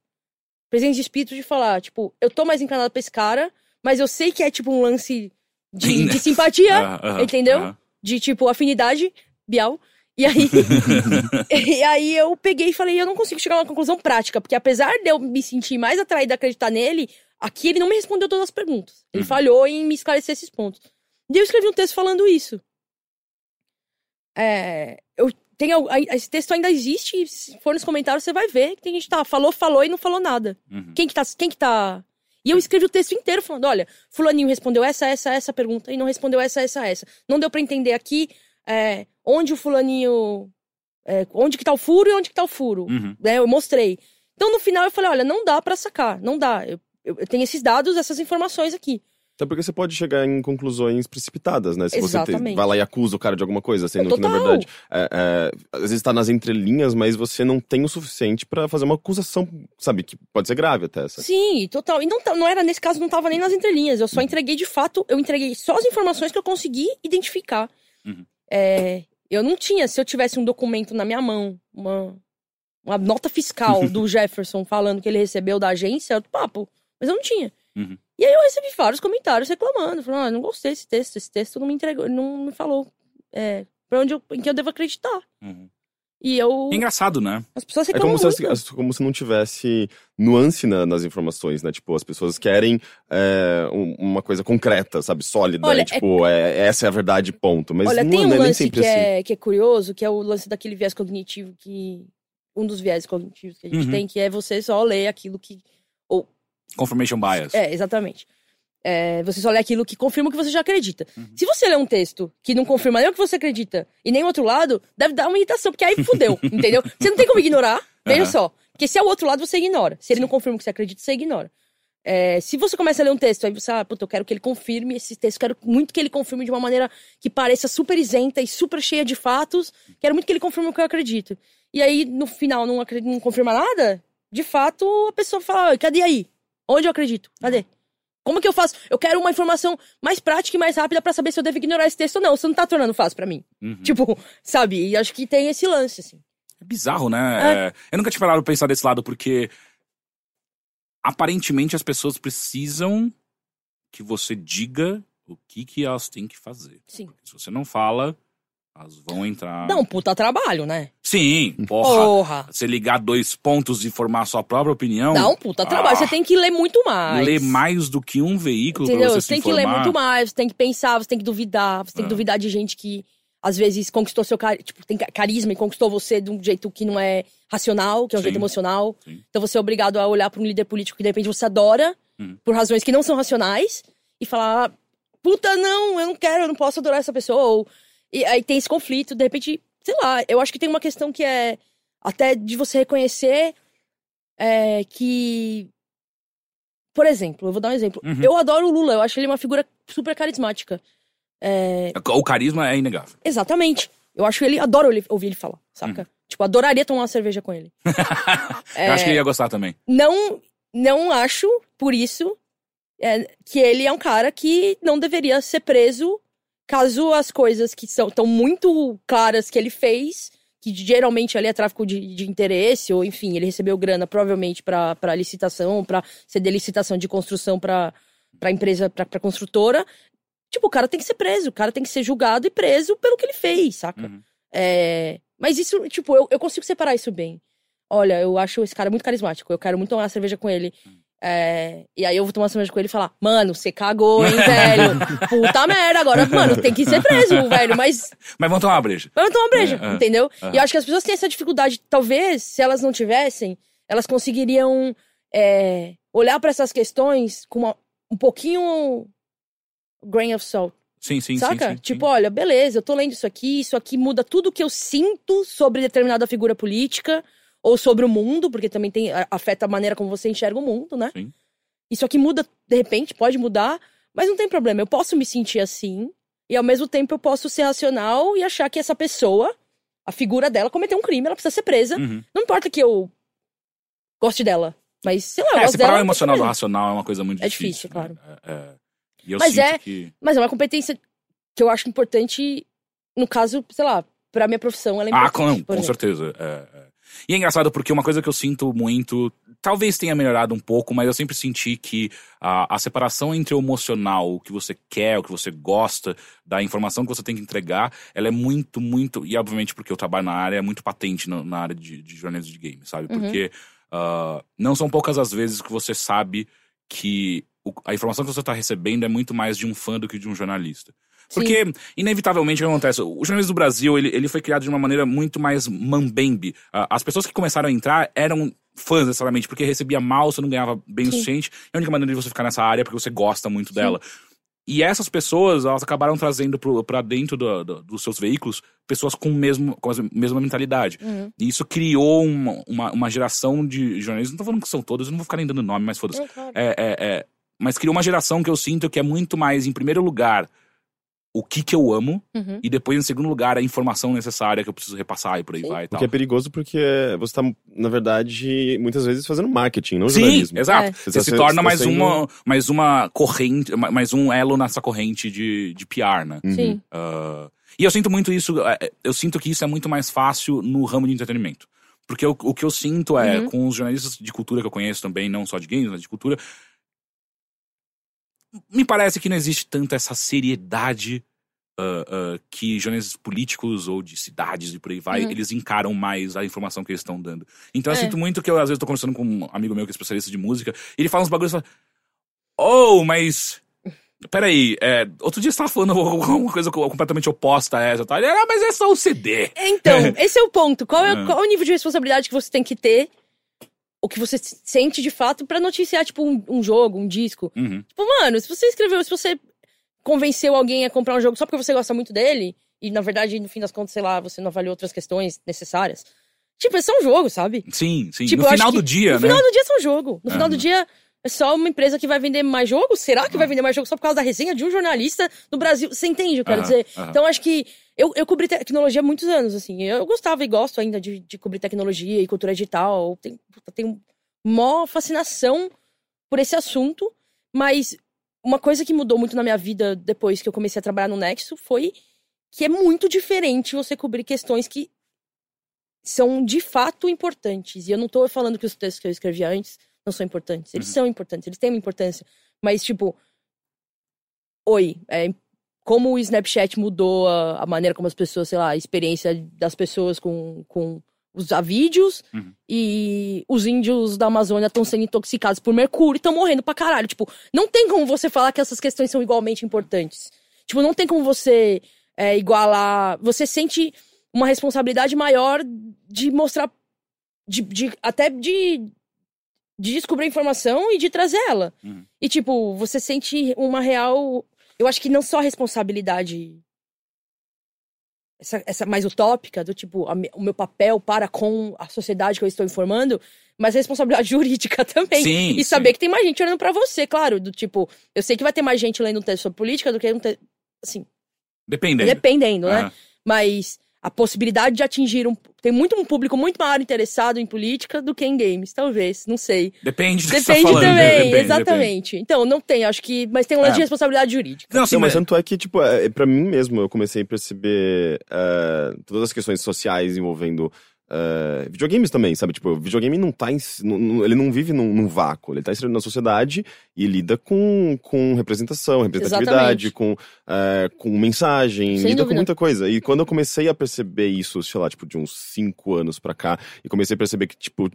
presença de espírito de falar, tipo, eu tô mais encanado pra esse cara, mas eu sei que é tipo um lance de, de simpatia, Ah, aham, entendeu? aham. de tipo afinidade, Bial. E aí, e aí eu peguei e falei, eu não consigo chegar a uma conclusão prática, porque apesar de eu me sentir mais atraída a acreditar nele, aqui ele não me respondeu todas as perguntas. Ele Uhum. falhou em me esclarecer esses pontos. E eu escrevi um texto falando isso. É, eu aí- esse texto ainda existe, e se for nos comentários você vai ver que tem gente que tá, falou, falou e não falou nada. Uhum. Quem que tá, quem que tá... E eu escrevi o texto inteiro falando, olha, fulaninho respondeu essa, essa, essa pergunta e não respondeu essa, essa, essa. Não deu pra entender aqui é, onde o fulaninho... é, onde que tá o furo e onde que tá o furo. Uhum. né, eu mostrei. Então no final eu falei, olha, não dá pra sacar, não dá. Eu, eu, eu tenho esses dados, essas informações aqui. Até porque você pode chegar em conclusões precipitadas, né? Se você te- Exatamente. vai lá e acusa o cara de alguma coisa, sendo que, na Total. verdade, é, é, às vezes tá nas entrelinhas, mas você não tem o suficiente pra fazer uma acusação, sabe? Que pode ser grave até. Sabe? Sim, total. E não, tá- não era, nesse caso, não tava nem nas entrelinhas. Eu só entreguei de fato, eu entreguei só as informações que eu consegui identificar. Uhum. É, eu não tinha, se eu tivesse um documento na minha mão, uma, uma nota fiscal do Jefferson falando que ele recebeu da agência, outro papo. Mas eu não tinha. Uhum. E aí eu recebi vários comentários reclamando, falando, ah, não gostei desse texto, esse texto não me entregou, não me falou é, pra onde eu, em que eu devo acreditar. Uhum. E eu. É engraçado, né? As pessoas É reclamam como se, as- como se não tivesse nuance na- nas informações, né? Tipo, as pessoas querem é, um- uma coisa concreta, sabe? Sólida. Olha, e, tipo, é- essa é a verdade, ponto. Mas Olha, não, tem é um nem lance que assim. é, que é curioso, que é o lance daquele viés cognitivo que. Um dos viés cognitivos que a gente Uhum. tem, que é você só ler aquilo que. Confirmation bias. É, exatamente. É, você só lê aquilo que confirma o que você já acredita. Uhum. Se você lê um texto que não confirma nem o que você acredita e nem o outro lado, deve dar uma irritação, porque aí fudeu, entendeu? Você não tem como ignorar, veja Aham. só. Porque se é o outro lado, você ignora. Se ele não confirma o que você acredita, você ignora. É, se você começa a ler um texto, aí você, ah, puta, eu quero que ele confirme esse texto, quero muito que ele confirme de uma maneira que pareça super isenta e super cheia de fatos, quero muito que ele confirme o que eu acredito. E aí, no final, não, não confirma nada, de fato, a pessoa fala, "Ah, cadê aí? Onde eu acredito? Cadê? Como que eu faço? Eu quero uma informação mais prática e mais rápida pra saber se eu devo ignorar esse texto ou não. Você não tá tornando fácil pra mim. Uhum. Tipo, sabe? E acho que tem esse lance, assim. É bizarro, né? É, eu nunca tinha parado pra pensar desse lado, porque aparentemente as pessoas precisam que você diga o que, que elas têm que fazer. Sim. Porque se você não fala, elas vão entrar. Dá um puta trabalho, né? Sim, porra. Porra! Você ligar dois pontos e formar sua própria opinião. Dá um puta trabalho. Ah, Você tem que ler muito mais. Ler mais do que um veículo Entendeu? você Você tem que ler muito mais, você tem que pensar, você tem que duvidar, você tem que Ah. duvidar de gente que às vezes conquistou seu cari tipo, tem ca- carisma e conquistou você de um jeito que não é racional, que é um Sim. jeito emocional. Sim. Então você é obrigado a olhar para um líder político que de repente você adora, Hum. por razões que não são racionais, e falar, "Ah, puta, não, eu não quero, eu não posso adorar essa pessoa. Ou, e aí tem esse conflito, de repente, sei lá, eu acho que tem uma questão que é até de você reconhecer é, que. Por exemplo, eu vou dar um exemplo. Uhum. Eu adoro o Lula, eu acho ele uma figura super carismática. É, O carisma é inegável. exatamente. Eu acho ele, adoro ele- ouvir ele falar, saca? Tipo, adoraria tomar uma cerveja com ele. Eu acho que ele ia gostar também. Não, não acho, por isso, é, que ele é um cara que não deveria ser preso caso as coisas que são tão muito claras que ele fez, que geralmente ali é tráfico de, de interesse, ou enfim, ele recebeu grana provavelmente pra pra licitação, pra ser de licitação de construção pra pra empresa, pra, pra construtora. Tipo, o cara tem que ser preso, o cara tem que ser julgado e preso pelo que ele fez, saca? Uhum. É, mas isso, tipo, eu, eu consigo separar isso bem. Olha, eu acho esse cara muito carismático. Eu quero muito tomar cerveja com ele. É, e aí eu vou tomar cerveja com ele e falar: Mano, você cagou, hein, velho? Puta merda, agora, mano, tem que ser preso, velho. Mas Mas vamos tomar uma breja. vamos tomar uma breja, É, é, entendeu? é. E eu acho que as pessoas têm essa dificuldade. Talvez, se elas não tivessem, elas conseguiriam é, olhar pra essas questões com uma- um pouquinho grain of salt. Sim, sim, Saca? sim. sim, tipo, olha, beleza, eu tô lendo isso aqui, isso aqui muda tudo que eu sinto sobre determinada figura política ou sobre o mundo, porque também tem afeta a maneira como você enxerga o mundo, né? Sim. Isso aqui muda, de repente, pode mudar, mas não tem problema. Eu posso me sentir assim e ao mesmo tempo eu posso ser racional e achar que essa pessoa, a figura dela, cometeu um crime, ela precisa ser presa. Uhum. Não importa que eu goste dela, mas sei lá, eu É, gosto separar dela. o emocional do racional é uma coisa muito É difícil. difícil, claro. né? É, é. Eu Mas é- que. Mas é uma competência que eu acho importante, no caso, sei lá, pra minha profissão, ela é Ah, importante. com, por com exemplo. certeza. é, é. E é engraçado porque uma coisa que eu sinto muito, talvez tenha melhorado um pouco, mas eu sempre senti que a, a separação entre o emocional, o que você quer, o que você gosta, da informação que você tem que entregar, ela é muito, muito. E obviamente porque eu trabalho na área, é muito patente no- na área de, de jornalismo de game, sabe? Uhum. Porque ah, não são poucas as vezes que você sabe que a informação que você está recebendo é muito mais de um fã do que de um jornalista. Porque, inevitavelmente, o que acontece? O jornalismo do Brasil, ele, ele foi criado de uma maneira muito mais mambembe. Ah, As pessoas que começaram a entrar eram fãs, necessariamente, porque recebia mal, você não ganhava bem o Sim. suficiente. E a única maneira de você ficar nessa área é porque você gosta muito dela. E essas pessoas, elas acabaram trazendo pra dentro do- do- dos seus veículos pessoas com, o mesmo, com a mesma mentalidade. Uhum. E isso criou uma, uma, uma geração de jornalistas. Não tô falando que são todos, eu não vou ficar nem dando nome, mas foda-se. Não, claro. É, é, é. Mas criou uma geração que eu sinto que é muito mais, em primeiro lugar, o que que eu amo, Uhum. e depois, em segundo lugar, a informação necessária que eu preciso repassar e por aí Sim. vai e tal. Porque é perigoso porque você tá, na verdade, muitas vezes fazendo marketing, não Sim, jornalismo. exato. É. Você, Você se torna você tá mais sendo- uma, mais uma corrente, ma- mais um elo nessa corrente de, de PR, né? Uhum. Sim. Ah, e eu sinto muito isso, é, eu sinto que isso é muito mais fácil no ramo de entretenimento. Porque o, o que eu sinto é, Uhum. com os jornalistas de cultura que eu conheço também, não só de games, mas de cultura, me parece que não existe tanto essa seriedade ah, ah, que jornalistas políticos ou de cidades e por aí vai, Uhum. eles encaram mais a informação que eles estão dando. Então eu É. sinto muito que eu, às vezes, tô conversando com um amigo meu que é especialista de música, e ele fala uns bagulhos e fala, oh, mas... Peraí, é, outro dia você tava falando uma coisa completamente oposta a essa, tá? Ele, ah, mas é só um CD. Então, esse é o ponto. Qual é, É. qual é o nível de responsabilidade que você tem que ter? O que você sente de fato pra noticiar, tipo, um, um jogo, um disco? Uhum. Tipo, mano, se você escreveu, se você convenceu alguém a comprar um jogo só porque você gosta muito dele, e na verdade, no fim das contas, sei lá, você não avaliou outras questões necessárias. Tipo, é só um jogo, sabe? Sim, sim. Tipo, no final do dia, No né? final do dia é só um jogo. No final do dia é só uma empresa que vai vender mais jogo? Será que vai vender mais jogo só por causa da resenha de um jornalista do Brasil? Você entende eu quero dizer? Então acho que eu, eu cobri tecnologia há muitos anos, assim. Eu gostava e gosto ainda de, de cobrir tecnologia e cultura digital. Tenho, tenho mó fascinação por esse assunto, mas uma coisa que mudou muito na minha vida depois que eu comecei a trabalhar no Nexo foi que é muito diferente você cobrir questões que são de fato importantes. E eu não tô falando que os textos que eu escrevi antes não são importantes. Eles Uhum. são importantes, eles têm uma importância. Mas, tipo, oi, é, como o Snapchat mudou a, a maneira como as pessoas, sei lá, a experiência das pessoas com, com usar vídeos Uhum. e os índios da Amazônia estão sendo intoxicados por mercúrio e estão morrendo pra caralho. Tipo, não tem como você falar que essas questões são igualmente importantes. Tipo, não tem como você é, igualar. Você sente uma responsabilidade maior de mostrar. De, de- até de, de descobrir a informação e de trazer ela. Uhum. E, tipo, você sente uma real. Eu acho que não só a responsabilidade. Essa, essa mais utópica, do tipo, a o meu papel para com a sociedade que eu estou informando, mas a responsabilidade jurídica também. Sim, e sim. saber que tem mais gente olhando pra você, claro. Do tipo, eu sei que vai ter mais gente lendo um texto sobre política do que um texto. Assim, Dependendo. dependendo, né? Aham. Mas a possibilidade de atingir um. Tem muito um público muito maior interessado em política do que em games, talvez. Não sei. Depende do que você tá Depende falando. né? também, Depende, exatamente. Então, não tem, acho que. Mas tem um lance É. de responsabilidade jurídica. Não, sim, Não, mas tanto é que, tipo, é, pra mim mesmo, eu comecei a perceber é, todas as questões sociais envolvendo é, videogames também, sabe? Tipo, o videogame não tá em, não- ele não vive num, num vácuo, ele tá inserido na sociedade e lida com, com representação, representatividade, Exatamente. com, é, com mensagem, Sem lida com dúvida. muita coisa. E quando eu comecei a perceber isso, sei lá, tipo, de uns cinco anos pra cá, e comecei a perceber que, tipo,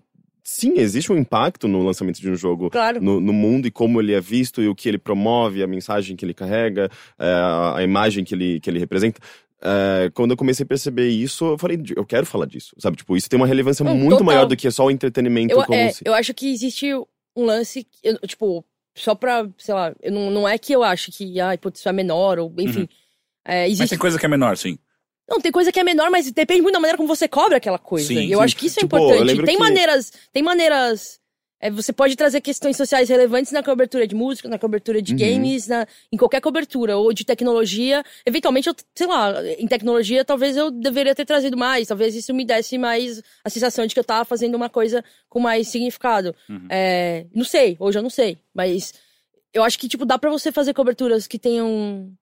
sim, existe um impacto no lançamento de um jogo Claro. no, no mundo e como ele é visto e o que ele promove, a mensagem que ele carrega, é, a, a imagem que ele, que ele representa. É, quando eu comecei a perceber isso, eu falei, eu quero falar disso, sabe? Tipo, isso tem uma relevância Não, muito total. maior do que só o entretenimento Eu, como é, se... eu acho que existe um lance, eu- tipo, só pra, sei lá, eu não, não é que eu acho que, ai, putz, isso é menor, ou enfim. É, Mas existe. tem coisa que é menor, sim. Não, tem coisa que é menor, mas depende muito da maneira como você cobra aquela coisa. Sim, eu sim. acho que isso é Tipo, importante. Tem que- maneiras. Tem maneiras. É, você pode trazer questões sociais relevantes na cobertura de música, na cobertura de Uhum. games, na, em qualquer cobertura, ou de tecnologia. Eventualmente, eu, sei lá, em tecnologia, talvez eu deveria ter trazido mais. Talvez isso me desse mais a sensação de que eu tava fazendo uma coisa com mais significado. Uhum. É, não sei, hoje eu não sei. Mas eu acho que, tipo, dá pra você fazer coberturas que tenham.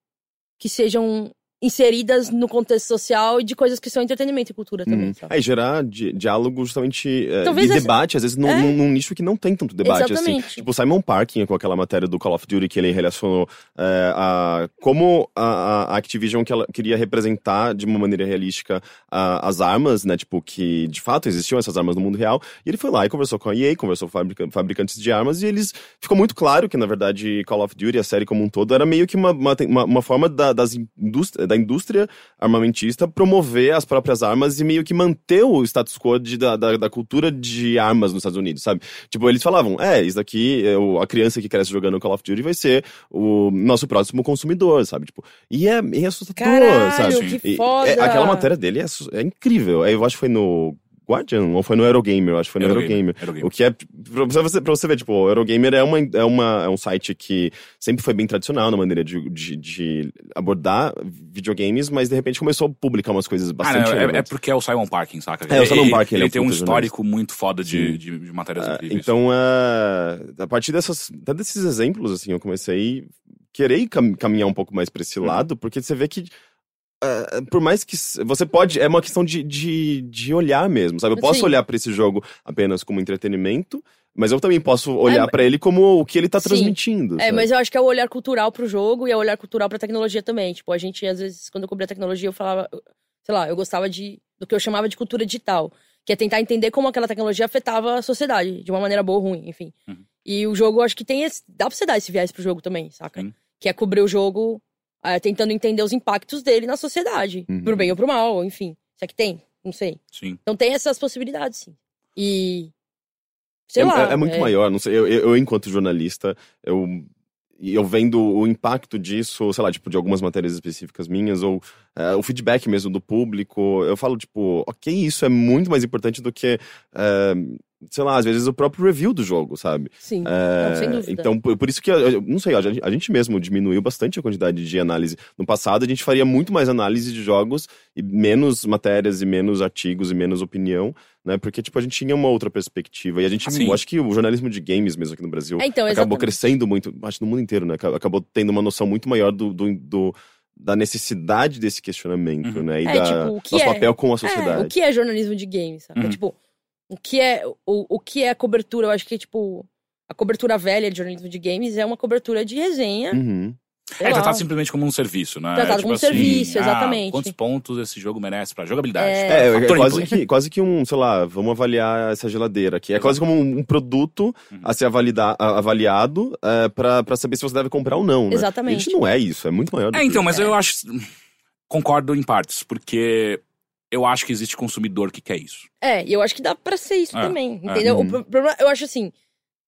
que sejam inseridas no contexto social e de coisas que são entretenimento e cultura também. Sabe? Aí gerar di- diálogo justamente é, Talvez e debate, às vezes num, É. num- nicho que não tem tanto debate assim. Exatamente. Tipo, o Simon Parkin com aquela matéria do Call of Duty que ele relacionou é, a como a, a Activision que ela queria representar de uma maneira realística a- as armas, né? Tipo, que de fato existiam essas armas no mundo real. E ele foi lá e conversou com a EA, conversou com fabrica- fabricantes de armas, e eles. Ficou muito claro que, na verdade, Call of Duty, a série como um todo, era meio que uma, uma, uma- forma da, das indústria, da indústria armamentista promover as próprias armas e meio que manter o status quo de, da, da, da cultura de armas nos Estados Unidos, sabe? Tipo, eles falavam, é, isso daqui, é, a criança que cresce jogando Call of Duty vai ser o nosso próximo consumidor, sabe? Tipo, e é, e é assustador, Caralho, sabe? que E- foda! é, aquela matéria dele é, é incrível. Eu acho que foi no Guardian, ou foi no Eurogamer, eu acho que foi no Eurogamer, Eurogamer. Eurogamer. O que é, pra você, pra você ver, tipo, o Eurogamer é, uma, é, uma, é um site que sempre foi bem tradicional na maneira de, de, de abordar videogames, mas de repente começou a publicar umas coisas Ah, bastante não, é, é porque é o Simon Parkin, saca? É, o Simon Parkin, ele é Ele um tem um histórico muito foda de, de, de matérias Ah, incríveis. então, é, a partir dessas, até desses exemplos, assim, eu comecei a querer cam- caminhar um pouco mais pra esse Uhum. lado, porque você vê que é, por mais que você pode, é uma questão de, de, de olhar mesmo, sabe? Eu posso Sim. olhar pra esse jogo apenas como entretenimento, mas eu também posso olhar É, pra ele como o que ele tá Sim. transmitindo. É, sabe? mas eu acho que é o olhar cultural pro jogo e é o olhar cultural pra tecnologia também. Tipo, a gente, às vezes, quando eu cobria tecnologia, eu falava, sei lá, eu gostava de do que eu chamava de cultura digital, que é tentar entender como aquela tecnologia afetava a sociedade, de uma maneira boa ou ruim, enfim. Uhum. E o jogo, eu acho que tem esse, dá pra você dar esse viés pro jogo também, saca? Sim. Que é cobrir o jogo é, tentando entender os impactos dele na sociedade, Uhum. pro bem ou pro mal, enfim. Será que tem? Não sei. Sim. Então tem essas possibilidades, sim. E sei é, lá. é- é muito maior, não sei. Eu, eu, eu, enquanto jornalista, eu, eu vendo o impacto disso, sei lá, tipo, de algumas matérias específicas minhas, ou é, o feedback mesmo do público, eu falo, tipo, ok, isso é muito mais importante do que, é, sei lá, às vezes o próprio review do jogo, sabe? Sim. É, Não, sem dúvida. Então, por, por isso que, eu não sei, a gente, a gente mesmo diminuiu bastante a quantidade de análise. No passado, a gente faria muito mais análise de jogos e menos matérias e menos artigos e menos opinião, né? Porque, tipo, a gente tinha uma outra perspectiva. E a gente, Sim. eu acho que o jornalismo de games mesmo aqui no Brasil É, então, acabou crescendo muito, acho que no mundo inteiro, né? Acab- Acabou tendo uma noção muito maior do, do, do- da necessidade desse questionamento, Uhum. né? E É, da, tipo, o que nosso é- papel com a É, sociedade. o que é jornalismo de games, sabe? Uhum. Tipo, o que é o, o que é cobertura? Eu acho que, tipo, a cobertura velha de jornalismo de games é uma cobertura de resenha. Uhum. É lá. tratado simplesmente como um serviço, né? Tratado Tipo como assim, serviço, ah, exatamente. quantos pontos esse jogo merece pra jogabilidade? É. É, é quase que, quase que um, sei lá, vamos avaliar essa geladeira aqui. É Exato. quase como um, um produto Uhum. a ser avalida, a- avaliado é, pra, pra saber se você deve comprar ou não. Né? Exatamente. A gente não é isso, é muito maior do É, que então, mas eu acho. concordo em partes, porque eu acho que existe consumidor que quer isso. É, e eu acho que dá pra ser isso É, também, é. entendeu? Uhum. O pro- problema, eu acho assim,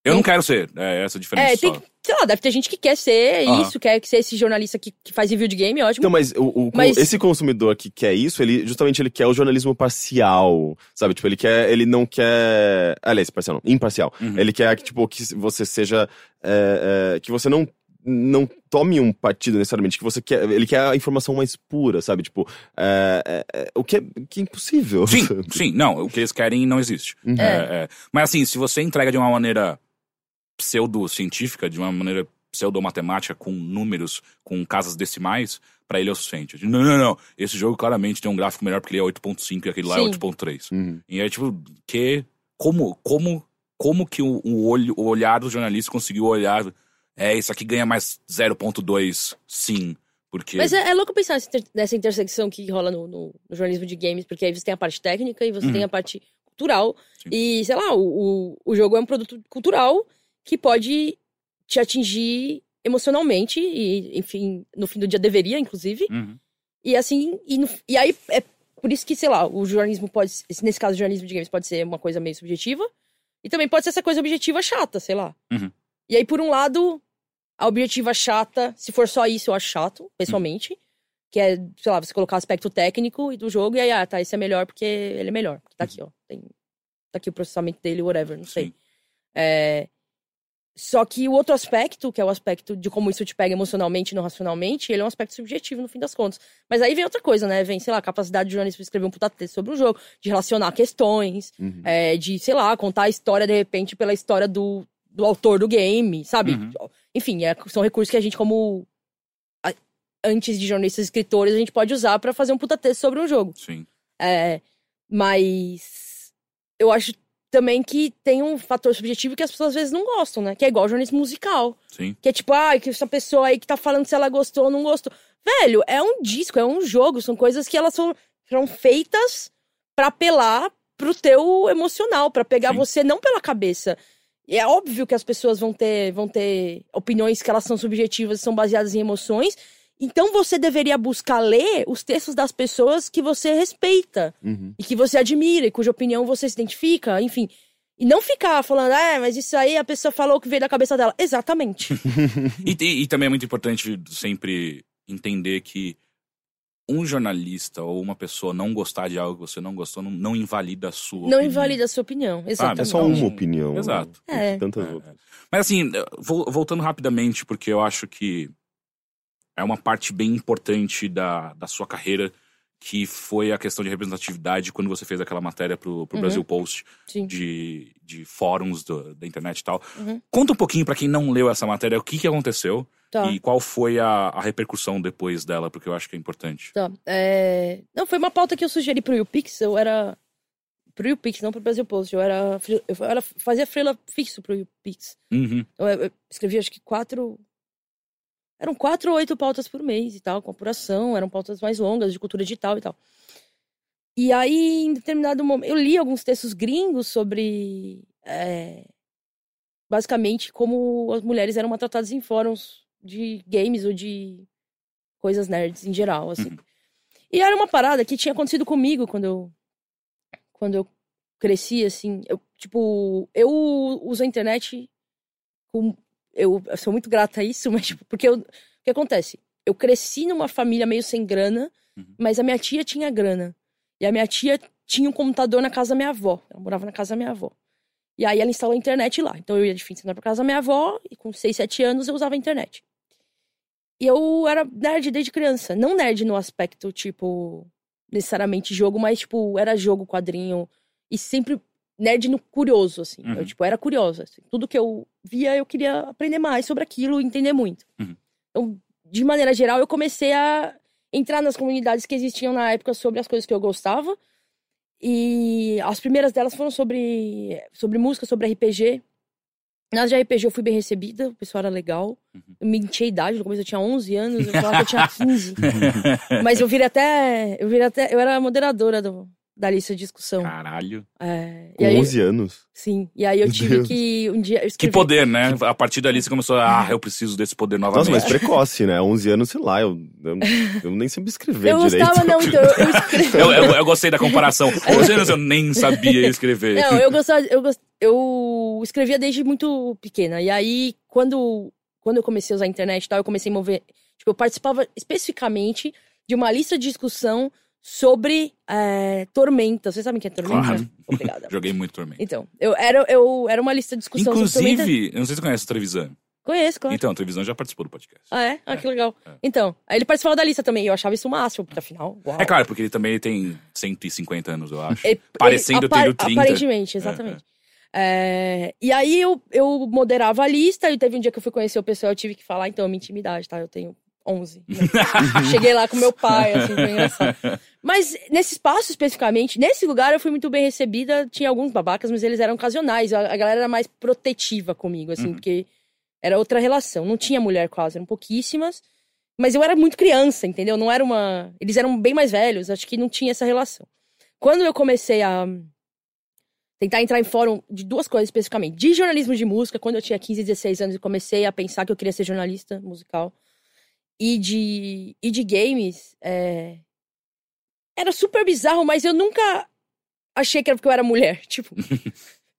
Eu Tem- não quero ser, é essa a diferença é, tem só. que, sei lá, deve ter gente que quer ser isso, quer ser esse jornalista que, que faz review de game, ótimo. Então, mas, o, o- Mas- esse consumidor que quer isso, ele justamente ele quer o jornalismo parcial, sabe? Tipo, ele quer, ele não quer, aliás, parcial não, imparcial. Uhum. Ele quer que tipo que você seja, é, é, que você não não tome um partido necessariamente, que você quer, ele quer a informação mais pura, sabe? Tipo, é, é, é, o que é, que é impossível. Sim, sabe? sim, não, o que eles querem não existe. Uhum. É, é. Mas assim, se você entrega de uma maneira pseudocientífica, de uma maneira pseudomatemática, com números, com casas decimais, pra ele é o suficiente. Não, não, não. Esse jogo claramente tem um gráfico melhor porque ele é 8.5 e aquele lá é Sim. 8.3. Uhum. E é tipo, que. Como, como, como que o, o olho, o olhar do jornalista conseguiu olhar. É, isso aqui ganha mais 0.2, sim. Porque. Mas é, é louco pensar nessa, inter- nessa intersecção que rola no, no- no jornalismo de games, porque aí você tem a parte técnica e você Uhum. tem a parte cultural. Sim. E, sei lá, o, o, o jogo é um produto cultural que pode te atingir emocionalmente, e, enfim, no fim do dia deveria, inclusive. Uhum. E assim, e, no- e aí é por isso que, sei lá, o jornalismo pode. Nesse caso, o jornalismo de games pode ser uma coisa meio subjetiva. E também pode ser essa coisa objetiva chata, sei lá. Uhum. E aí, por um lado, a objetiva chata, se for só isso, eu acho chato, pessoalmente. Que é, sei lá, você colocar aspecto técnico do jogo, e aí, ah, tá, esse é melhor porque ele é melhor. Tá aqui, ó. Tem, tá aqui o processamento dele, whatever, não sei. É, Só que o outro aspecto, que é o aspecto de como isso te pega emocionalmente e não racionalmente, ele é um aspecto subjetivo no fim das contas. Mas aí vem outra coisa, né? Vem, sei lá, a capacidade de jornalista de escrever um puta texto sobre o jogo, de relacionar questões, Uhum. é, de, sei lá, contar a história de repente pela história do, do autor do game, sabe? Uhum. Enfim, é- são recursos que a gente, como. a- antes de jornalistas e escritores, a gente pode usar pra fazer um puta texto sobre um jogo. Sim. É, mas eu acho também que tem um fator subjetivo que as pessoas às vezes não gostam, né? Que é igual jornalismo musical. Sim. Que é tipo, ah, que essa pessoa aí que tá falando se ela gostou ou não gostou. Velho, é um disco, é um jogo, são coisas que elas são, foram feitas pra apelar pro teu emocional, pra pegar Sim. você não pela cabeça. É óbvio que as pessoas vão ter, vão ter opiniões que elas são subjetivas e são baseadas em emoções. Então você deveria buscar ler os textos das pessoas que você respeita Uhum. e que você admira e cuja opinião você se identifica, enfim. E não ficar falando, ah, mas isso aí a pessoa falou que veio da cabeça dela. Exatamente. E, e- e também é muito importante sempre entender que um jornalista ou uma pessoa não gostar de algo que você não gostou não, não invalida a sua não opinião. invalida a sua opinião. Exatamente. É só Então, uma opinião. Exato. né? É. Tantas É, outras. é. Mas assim, vol- voltando rapidamente, porque eu acho que é uma parte bem importante da, da sua carreira, que foi a questão de representatividade quando você fez aquela matéria pro, pro Uhum. Brasil Post Sim. de, de fóruns do- da internet e tal. Uhum. Conta um pouquinho pra quem não leu essa matéria o que, que aconteceu Tá. e qual foi a, a repercussão depois dela, porque eu acho que é importante. Tá. É... Não, foi uma pauta que eu sugeri pro YouPix. Eu era. Pro YouPix, não pro Brasil Post. Eu era. Eu era... fazia freela fixo pro YouPix. Uhum. Então, eu, eu escrevi acho que quatro. Eram quatro ou oito pautas por mês e tal, com apuração. Eram pautas mais longas, de cultura digital e tal. E aí, em determinado momento. Eu li alguns textos gringos sobre. é, basicamente, como as mulheres eram maltratadas em fóruns de games ou de coisas nerds em geral, assim. Uhum. E era uma parada que tinha acontecido comigo quando eu. Quando eu cresci, assim. Eu, tipo, eu uso a internet com. Eu, eu sou muito grata a isso, mas, tipo, porque eu, o que acontece? Eu cresci numa família meio sem grana, Uhum. mas a minha tia tinha grana. E a minha tia tinha um computador na casa da minha avó. Ela morava na casa da minha avó. E aí ela instalou a internet lá. Então eu ia de fim de semana pra casa da minha avó, e com 6, 7 anos eu usava a internet. E eu era nerd desde criança. Não nerd no aspecto, tipo, necessariamente jogo, mas, tipo, era jogo, quadrinho. E sempre nerd no curioso, assim. Uhum. Eu, tipo, era curiosa. assim. Tudo que eu via, eu queria aprender mais sobre aquilo e entender muito. Uhum. Então, de maneira geral, eu comecei a entrar nas comunidades que existiam na época sobre as coisas que eu gostava. E as primeiras delas foram sobre, sobre música, sobre RPG. Nas de RPG eu fui bem recebida, o pessoal era legal. Uhum. Eu menti a idade, no começo eu tinha 11 anos, eu falava que eu tinha 15. Mas eu virei até. Eu virei até. Eu era moderadora do, da lista de discussão. Caralho. É, e Com aí, 11 anos. sim. E aí eu tive Deus. que um dia eu Que escrevi- poder, né? A partir dali você começou a, ah, eu preciso desse poder novamente. Nossa, mas precoce, né? 11 anos, sei lá, eu, eu, eu nem sempre escrever Eu direito. gostava, não, então eu, eu escrevi. Eu, eu- eu gostei da comparação. Com 11 anos eu nem sabia escrever. Não, eu gostava, eu, gost- eu escrevia desde muito pequena. E aí, quando, quando eu comecei a usar a internet e tal, eu comecei a mover. Tipo, eu participava especificamente de uma lista de discussão sobre é, Tormenta. Vocês sabem o que é Tormenta? Claro. Obrigada. Joguei muito Tormenta. Então, eu era, eu era uma lista de discussão sobre Tormenta. Inclusive, eu não sei se você conhece o Trevisan. Conheço, claro. Então, o Trevisan já participou do podcast. Ah, é? Ah, que legal. é. Então, ele participava da lista também. Eu achava isso o máximo, porque afinal, uau. É claro, porque ele também tem 150 anos, eu acho. Ele- Parecendo ele- ter 30. Aparentemente, exatamente. É, e aí eu, eu moderava a lista e teve um dia que eu fui conhecer o pessoal, eu tive que falar, então, minha intimidade, tá? Eu tenho 11. né? Cheguei lá com meu pai, assim, foi engraçado. Mas nesse espaço especificamente, nesse lugar eu fui muito bem recebida, tinha alguns babacas, mas eles eram ocasionais, a, a galera era mais protetiva comigo, assim, Uhum. porque era outra relação. Não tinha mulher quase, eram pouquíssimas. Mas eu era muito criança, entendeu? Não era uma. Eles eram bem mais velhos, acho que não tinha essa relação. Quando eu comecei a tentar entrar em fórum de duas coisas especificamente. De jornalismo de música, quando eu tinha 15, 16 anos e comecei a pensar que eu queria ser jornalista musical. E de, e de games, é, era super bizarro, mas eu nunca achei que era porque eu era mulher. Tipo,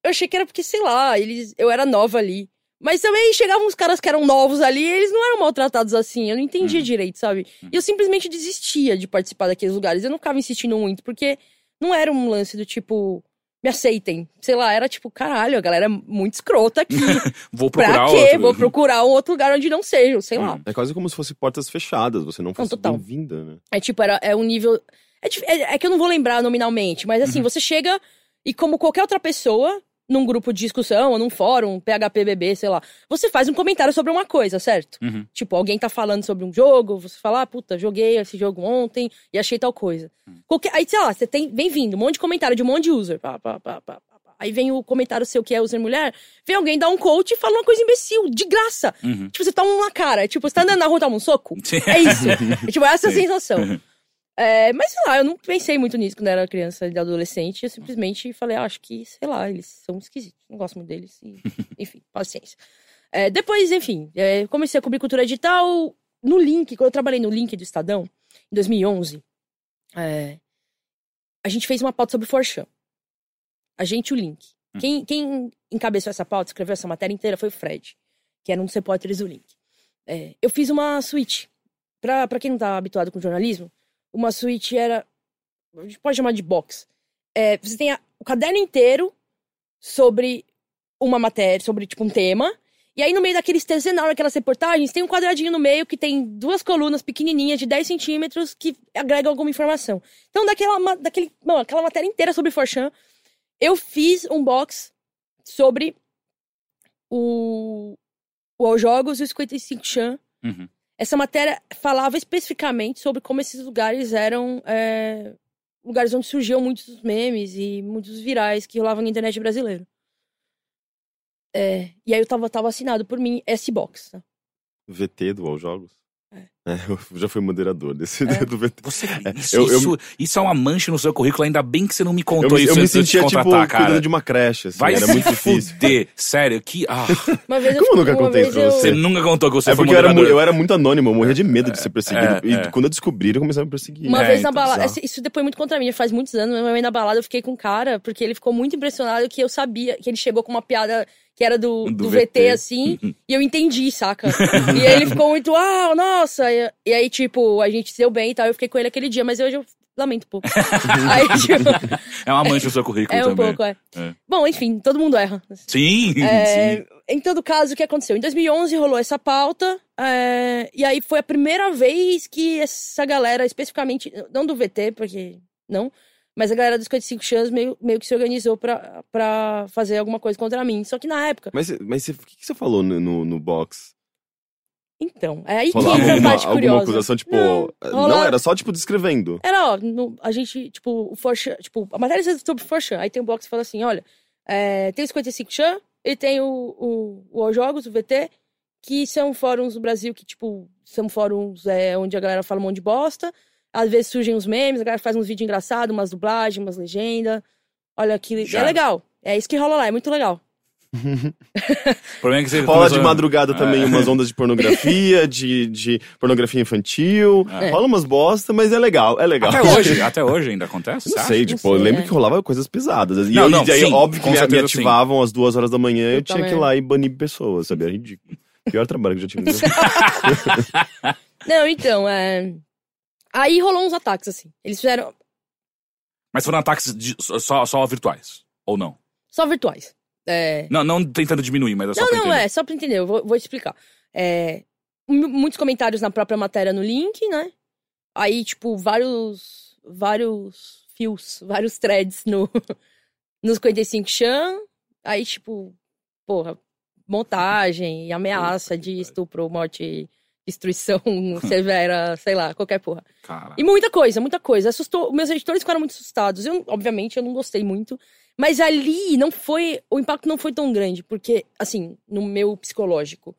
eu achei que era porque, sei lá, eles, eu era nova ali. Mas também chegavam uns caras que eram novos ali e eles não eram maltratados assim. Eu não entendia Uhum. direito, sabe? E eu simplesmente desistia de participar daqueles lugares. Eu não ficava insistindo muito, porque não era um lance do tipo, me aceitem. Sei lá, era tipo, caralho, a galera é muito escrota aqui. Vou pra procurar quê? outro. Vou procurar um outro lugar onde não seja, sei lá. É quase como se fosse portas fechadas, você não fosse bem-vinda, né? É tipo, era, é um nível. É, é- é que eu não vou lembrar nominalmente, mas assim, você chega e, como qualquer outra pessoa, num grupo de discussão ou num fórum, PHPBB, sei lá, você faz um comentário sobre uma coisa, certo? Uhum. Tipo, alguém tá falando sobre um jogo, você fala, ah, puta, joguei esse jogo ontem e achei tal coisa. Qualquer- aí, sei lá, você tem, vem vindo, um monte de comentário de um monte de user. pá, pá, pá, pá, pá. Aí vem o comentário seu que é user mulher, vem alguém dar um coach e fala uma coisa imbecil, de graça. Uhum. Tipo, você toma uma cara, tipo, você tá andando na rua, toma um soco. É isso. É, tipo, essa é a Sim. sensação. É, mas sei lá, eu não pensei muito nisso quando eu era criança e adolescente. Eu simplesmente falei, ah, acho que, sei lá, eles são esquisitos. Não gosto muito deles. e, enfim, paciência. É, depois, enfim, é, comecei a cobrir cultura digital no Link. Quando eu trabalhei no Link do Estadão, em 2011, é, a gente fez uma pauta sobre Forchan. A gente o Link. Hum. Quem, quem encabeçou essa pauta, escreveu essa matéria inteira foi o Fred, que era um dos repórteres do Link. É, eu fiz uma suíte. Pra, pra quem não tá habituado com jornalismo, uma suíte era. A gente pode chamar de box. É, você tem a- o caderno inteiro sobre uma matéria, sobre tipo um tema. E aí, no meio daqueles textos enormes, aquelas reportagens, tem um quadradinho no meio que tem duas colunas pequenininhas de 10 centímetros que agregam alguma informação. Então, daquela, daquele, não, aquela matéria inteira sobre Forchan, eu fiz um box sobre o, o Jogos e o 55 Chan. Uhum. Essa matéria falava especificamente sobre como esses lugares eram é, lugares onde surgiam muitos memes e muitos virais que rolavam na internet brasileira. É, e aí eu tava, tava assinado por mim S-Box. Tá? VT do All Jogos? É. eu já fui moderador desse É. do VT. Você, É, isso, eu- eu- isso, isso é uma mancha no seu currículo, ainda bem que você não me Eu, contou me- isso eu me eu te sentia, tipo, cara. cuidando de uma creche, assim, Vai era muito difícil. fuder. Sério, que. Ah, Uma vez Como eu nunca contei isso pra eu- você nunca contou que você É foi porque eu era, moderador. eu era muito anônimo, eu morria de medo de ser perseguido. é, e é. quando eu descobri, eu comecei a me perseguir. Uma É, vez na então, balada. bizarro. esse- Isso depois muito contra mim, faz muitos anos. Uma vez na balada eu fiquei com um cara, porque ele ficou muito impressionado que eu sabia, que ele chegou com uma piada que era do, Do do, VT, VT. assim, e eu entendi, saca? e aí ele ficou muito, ah, nossa! E, e aí, tipo, a gente se deu bem e tal, eu fiquei com ele aquele dia, mas hoje eu lamento um pouco. aí, tipo, É uma mancha no seu currículo é um também. pouco, é. É. Bom, enfim, todo mundo erra. Sim, É, sim. em todo caso, o que aconteceu? Em 2011 rolou essa pauta, é, e aí foi a primeira vez que essa galera, especificamente, não do VT, porque não, mas a galera dos 55 Chans meio, meio que se organizou pra, pra fazer alguma coisa contra mim. Só que na época, Mas, mas o que, que você falou no, no, no box? então, é aí que Rolava entra a parte alguma curiosa. acusação, tipo. Não, Não, rola- era só, tipo, descrevendo. Era, ó, no- a gente, tipo, o Forchan, tipo, a matéria é sobre Forchan, aí tem um box que fala assim, olha, é, tem o 55 Chan e tem o, o, o All Jogos, o VT, que são fóruns do Brasil que, tipo, são fóruns é, onde a galera fala um monte de bosta, Às vezes surgem uns memes, a galera faz uns vídeos engraçados, umas dublagens, umas legendas. Olha que. Já. É legal. É isso que rola lá, é muito legal. O problema é que você Rola começou- de madrugada também É. umas ondas de pornografia, de, de pornografia infantil. É. Rola umas bosta, mas é legal, é legal. Até hoje, até hoje ainda acontece, Não sei, tipo, Não eu sei, lembro é. que rolava coisas pesadas. E Não, eu, não, e daí, sim, óbvio que me, me certeza sim. ativavam às duas horas da manhã eu Eu tinha que ir lá e banir pessoas, sabe? É ridículo. Pior trabalho que eu já tive. Não, então, é. Aí rolou uns ataques, assim. Eles fizeram Mas foram ataques de- só, só virtuais, ou não? só virtuais. É. Não, não tentando diminuir, mas é só Não, pra não, entender. é, só pra entender, eu vou, vou te explicar. É, mu- muitos comentários na própria matéria no link, né? Aí, tipo, vários. Vários fios, vários threads no, nos 55 Chan. Aí, tipo, porra, montagem, ameaça de estupro, morte, destruição severa, sei lá, qualquer porra. Cara, E muita coisa, muita coisa. Assustou. Meus editores ficaram muito assustados. Eu, obviamente, eu não gostei muito. Mas ali não foi. O impacto não foi tão grande, porque, assim, no meu psicológico.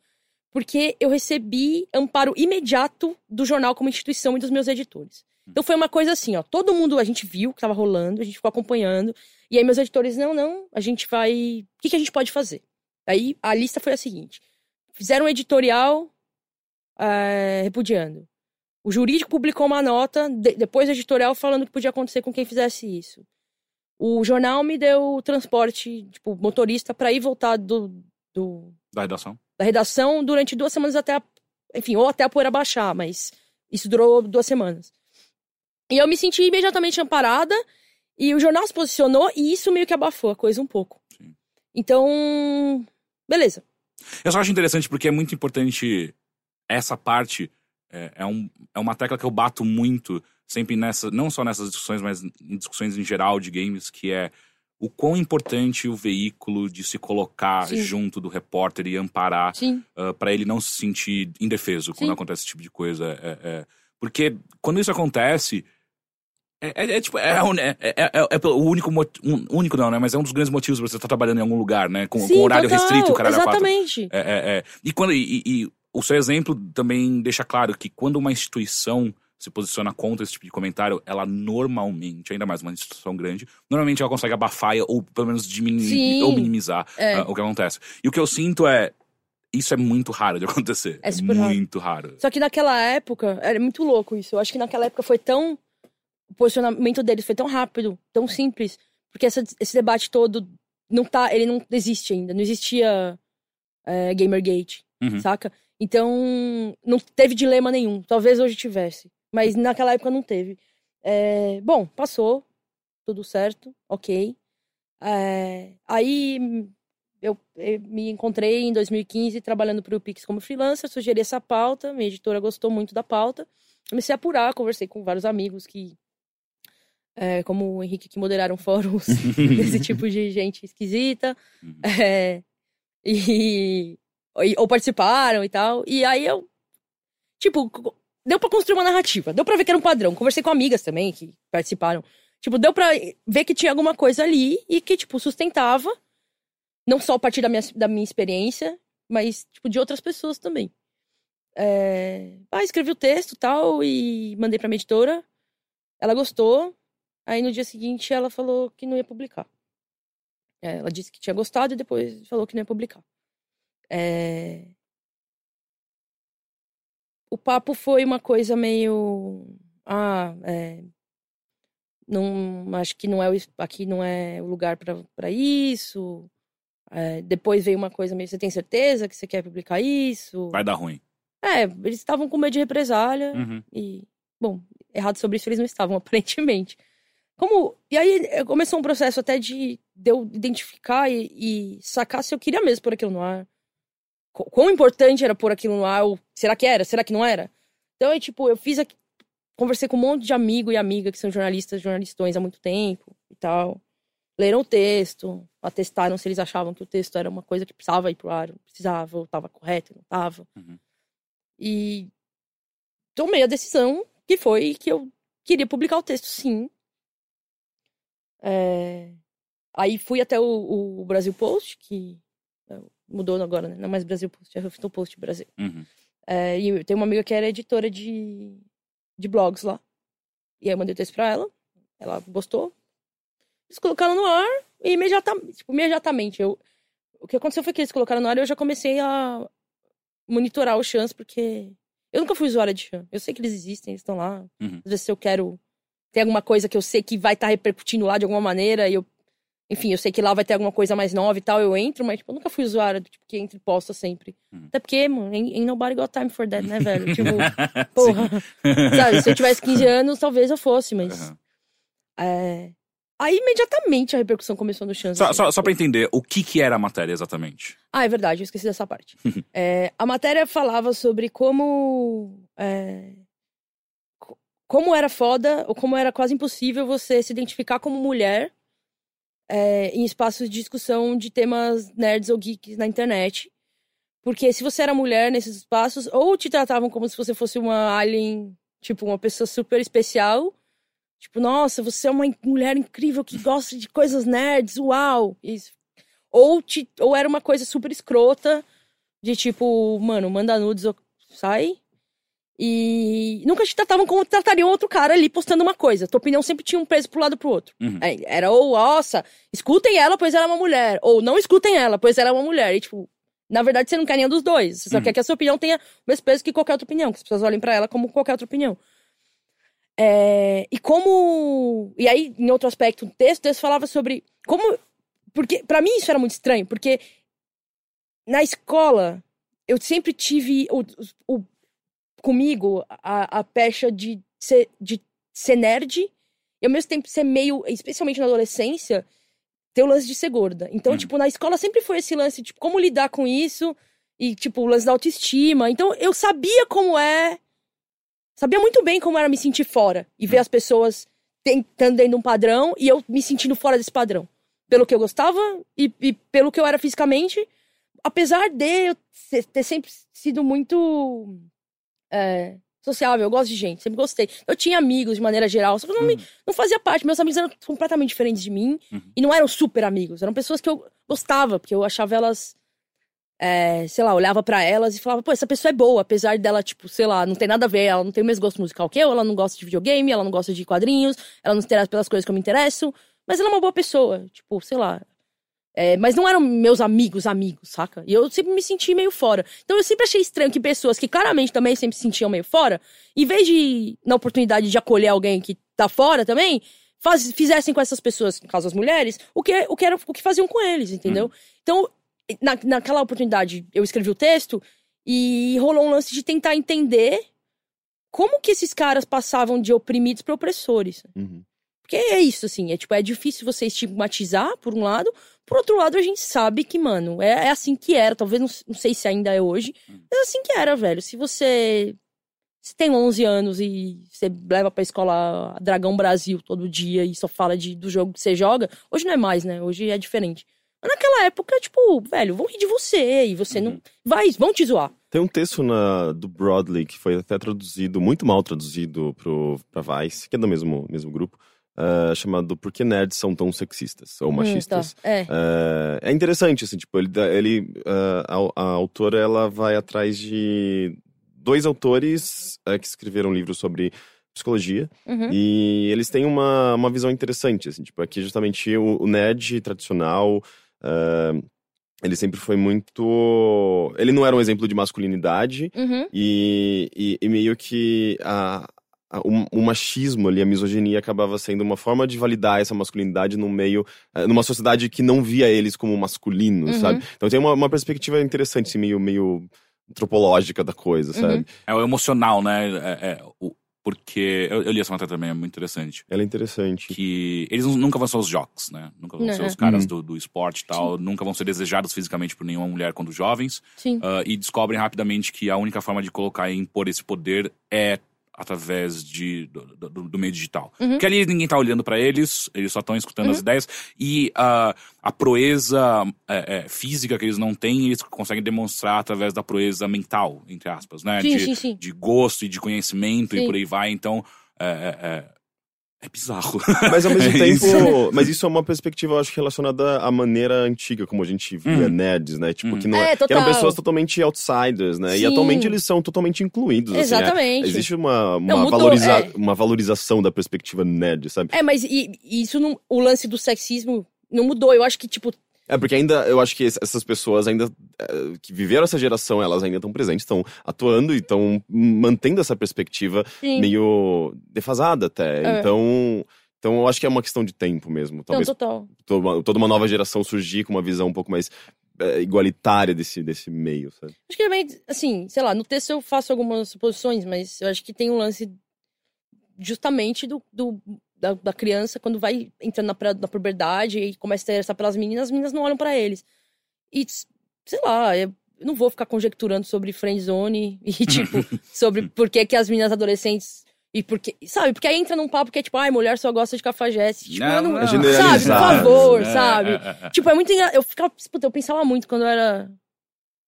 Porque eu recebi amparo imediato do jornal como instituição e dos meus editores. Então foi uma coisa assim, ó. Todo mundo, a gente viu o que tava rolando, a gente ficou acompanhando. E aí meus editores, não, não, a gente vai. O que, que a gente pode fazer? Aí a lista foi a seguinte: fizeram um editorial eh, repudiando. O jurídico publicou uma nota, de- depois do editorial, falando que podia acontecer com quem fizesse isso. O jornal me deu transporte, tipo, motorista, pra ir voltar do, do- da redação. da redação durante duas semanas até a, enfim, ou até a poeira baixar, mas isso durou duas semanas. E eu me senti imediatamente amparada, e o jornal se posicionou, e isso meio que abafou a coisa um pouco. Sim. Então, beleza. Eu só acho interessante porque é muito importante essa parte. É, é, um, é uma tecla que eu bato muito, sempre nessa, não só nessas discussões, mas em discussões em geral de games, que é o quão importante o veículo de se colocar Sim. junto do repórter e amparar Sim, para pra ele não se sentir indefeso quando Sim. acontece esse tipo de coisa. É, é- porque quando isso acontece. É, é- é tipo, é, é, é- o único, um, único não, né? Mas é um dos grandes motivos pra você estar trabalhando em algum lugar, né? Com, Sim, com horário total, restrito, o caralho. Exatamente. É, é. E, quando, e, e o seu exemplo também deixa claro que quando uma instituição se posiciona contra esse tipo de comentário, ela normalmente, ainda mais uma instituição grande, normalmente ela consegue abafar ou pelo menos diminuir Sim. ou minimizar É. ah, o que acontece. E o que eu sinto é. Isso é muito raro de acontecer. É super raro. muito raro. Só que naquela época, era muito louco isso. Eu acho que naquela época foi tão. O posicionamento deles foi tão rápido, tão simples. Porque essa- esse debate todo não tá. Ele não existe ainda. Não existia é, Gamergate, Uhum. saca? Então, não teve dilema nenhum. Talvez hoje tivesse. Mas naquela época não teve. É, bom, passou. Tudo certo, ok. É, aí eu, eu me encontrei em 2015 trabalhando para o Pix como freelancer, sugeri essa pauta, minha editora gostou muito da pauta. Comecei a apurar, conversei com vários amigos que, é, como o Henrique, que moderaram fóruns desse tipo de gente esquisita. Uhum. É, e, e- ou participaram e tal. E aí eu, tipo, deu pra construir uma narrativa. Deu pra ver que era um padrão. Conversei com amigas também que participaram. Tipo, deu pra ver que tinha alguma coisa ali e que, tipo, sustentava. Não só a partir da minha, da minha experiência, mas, tipo, de outras pessoas também. É... Ah, escrevi o texto tal e mandei pra minha editora. Ela gostou. Aí no dia seguinte ela falou que não ia publicar. É, ela disse que tinha gostado e depois falou que não ia publicar. É... O papo foi uma coisa meio. Ah, é... não, acho que não é o, aqui não é o lugar pra pra isso. É, depois veio uma coisa meio. Você tem certeza que você quer publicar isso? Vai dar ruim. É, eles estavam com medo de represália. Uhum. E, bom, errado sobre isso eles não estavam, aparentemente. Como. E aí eh, começou um processo até de, de eu identificar e, e sacar se eu queria mesmo pôr aquilo no ar. Qu- Quão importante era pôr aquilo no ar, ou será que era? Será que não era? Então, é tipo, eu fiz aqui. Conversei com um monte de amigo e amiga que são jornalistas, jornalistões há muito tempo e tal. Leram o texto, atestaram se eles achavam que o texto era uma coisa que precisava ir pro ar, não precisava, ou estava correto, não estava. Uhum. E tomei a decisão que foi que eu queria publicar o texto, sim. É, Aí fui até o, o Brasil Post, que mudou agora, né? Não é mais Brasil Post, é Huffington Post Brasil. Uhum. É, e eu tenho uma amiga que era editora de, de blogs lá. E aí eu mandei o texto pra ela, ela gostou. Eles colocaram no ar e imediatamente, tipo, imediatamente eu, o que aconteceu foi que eles colocaram no ar e eu já comecei a monitorar os chans, porque eu nunca fui usuária de chan. Eu sei que eles existem, eles estão lá. Uhum. Às vezes se eu quero ter alguma coisa que eu sei que vai estar repercutindo lá de alguma maneira e eu enfim, eu sei que lá vai ter alguma coisa mais nova e tal, eu entro, mas tipo, eu nunca fui usuária do tipo que entra e posta sempre. Uhum. Até porque, mano, ain't, nobody got time for that, né, velho? tipo, porra. Sabe, se eu tivesse 15 anos, talvez eu fosse, mas. Aham. É... Aí imediatamente a repercussão começou no chance. Só, só, só pra entender, o que que era a matéria exatamente? Ah, é verdade, eu esqueci dessa parte. É, a matéria falava sobre como. é, co- como era foda, ou como era quase impossível você se identificar como mulher é, em espaços de discussão de temas nerds ou geeks na internet. Porque se você era mulher nesses espaços, ou te tratavam como se você fosse uma alien, tipo, uma pessoa super especial. Tipo, nossa, você é uma mulher incrível que gosta de coisas nerds, uau! Isso. Ou, te, ou era uma coisa super escrota, de tipo, mano, manda nudes ou sai. E nunca te tratavam como tratariam outro cara ali postando uma coisa. Tua opinião sempre tinha um peso pro lado pro outro. Uhum. É, Era ou, nossa, escutem ela, pois ela é uma mulher. Ou não escutem ela, pois ela é uma mulher. E, tipo, na verdade, você não quer nenhum dos dois. Você só Uhum. quer que a sua opinião tenha o mesmo peso que qualquer outra opinião. Que as pessoas olhem pra ela como qualquer outra opinião. É, e como. E aí, em outro aspecto do texto, o texto falava sobre como. Porque, pra mim, isso era muito estranho, porque na escola eu sempre tive o, o- comigo a, a pecha de ser, de ser nerd e ao mesmo tempo ser meio, especialmente na adolescência, ter o lance de ser gorda. Então, Uhum. tipo, na escola sempre foi esse lance, tipo, como lidar com isso e, tipo, o lance da autoestima. Então, eu sabia como é. Sabia muito bem como era me sentir fora e ver as pessoas tentando dentro de um padrão e eu me sentindo fora desse padrão. Pelo que eu gostava e, e pelo que eu era fisicamente. Apesar de eu ter sempre sido muito é, sociável, eu gosto de gente, sempre gostei. Eu tinha amigos de maneira geral, só que eu não, me, não fazia parte. Meus amigos eram completamente diferentes de mim Uhum. e não eram super amigos. Eram pessoas que eu gostava, porque eu achava elas. é, sei lá, olhava pra elas e falava, pô, essa pessoa é boa, apesar dela, tipo, sei lá, não tem nada a ver, ela não tem o mesmo gosto musical que eu, ela não gosta de videogame, ela não gosta de quadrinhos, ela não se interessa pelas coisas que eu me interesso, mas ela é uma boa pessoa, tipo, sei lá. É, mas não eram meus amigos, amigos, saca? E eu sempre me senti meio fora. Então eu sempre achei estranho que pessoas que claramente também sempre se sentiam meio fora, em vez de, na oportunidade de acolher alguém que tá fora também, faz- fizessem com essas pessoas, no caso as mulheres, o que, o que, era, o que faziam com eles, entendeu? Então, na, naquela oportunidade, eu escrevi o texto e rolou um lance de tentar entender como que esses caras passavam de oprimidos para opressores. Uhum. Porque é isso, assim, é tipo, é difícil você estigmatizar, por um lado, por outro lado, a gente sabe que, mano, é, é assim que era, talvez, não, não sei se ainda é hoje, mas é assim que era, velho. Se você, se tem 11 anos e você leva pra escola Dragão Brasil todo dia e só fala de, do jogo que você joga, hoje não é mais, né? Hoje é diferente. Mas naquela época, tipo, velho, vão rir de você e você não. Vai, vão te zoar. Tem um texto na, do Broadly que foi até traduzido, muito mal traduzido pro, pra Vice, que é do mesmo, mesmo grupo, ah, chamado Por que nerds são tão sexistas ou machistas? Hum, tá. É. Ah, é interessante, assim, tipo, ele, ele ah, a, a autora, ela vai atrás de dois autores que escreveram livros sobre psicologia, Uhum. e eles têm uma, uma visão interessante, assim, tipo, aqui justamente o, o nerd tradicional, ele sempre foi muito... Ele não era um exemplo de masculinidade, Uhum. e, e, e meio que a- o, o machismo ali, a misoginia acabava sendo uma forma de validar essa masculinidade num meio, eh, numa sociedade que não via eles como masculinos, Uhum. sabe? Então tem uma, uma perspectiva interessante, assim, meio, meio antropológica da coisa, Uhum. sabe? É o emocional, né? É, é, o- porque eu, eu li essa matéria também, é muito interessante. Ela é interessante. Que eles nunca vão ser os jocks, né? Nunca vão Não. ser os caras Uhum. do, do esporte e tal. Nunca vão ser desejados fisicamente por nenhuma mulher quando jovens. Sim. ah, e descobrem rapidamente que a única forma de colocar e impor esse poder é através de, do, do- do meio digital. Uhum. Porque ali ninguém tá olhando pra eles, eles só estão escutando as ideias. E ah, a proeza é, é, física que eles não têm, eles conseguem demonstrar através da proeza mental, entre aspas, né? Sim, de, sim, sim. de gosto e de conhecimento e por aí vai. Então, é, é, é, É bizarro. Mas ao mesmo É tempo. isso. Mas isso é uma perspectiva, eu acho, relacionada à maneira antiga, como a gente via Hum. nerds, né? Tipo, Hum. que, não É, que eram pessoas totalmente outsiders, né? E Sim. atualmente eles são totalmente incluídos. assim, é. Exatamente. Existe uma, uma, Não, mudou, valoriza- é. uma valorização da perspectiva nerd, sabe? É, mas e, e isso não, o lance do sexismo não mudou. Eu acho que, tipo, É, porque ainda, eu acho que es- essas pessoas ainda, eh, que viveram essa geração, elas ainda estão presentes, estão atuando e estão mantendo essa perspectiva sim. meio defasada até. É. Então, então eu acho que é uma questão de tempo mesmo. Não, Talvez total. toda uma, toda uma nova geração surgir com uma visão um pouco mais eh, igualitária desse, desse meio, sabe? Acho que também, assim, sei lá, no texto eu faço algumas suposições, mas eu acho que tem um lance justamente do, do- da, da criança quando vai entrando na, na puberdade e começa a interessar pelas meninas, as meninas não olham pra eles. E, sei lá, eu não vou ficar conjecturando sobre friendzone e, tipo, sobre por que, que as meninas adolescentes. E porque, sabe, porque aí entra num papo que é tipo, ai, mulher só gosta de cafajeste. Tipo, eu não, É sabe, por favor, É, sabe? é, é, é. Tipo, é muito engraçado. Eu ficava, puta, eu pensava muito quando eu era.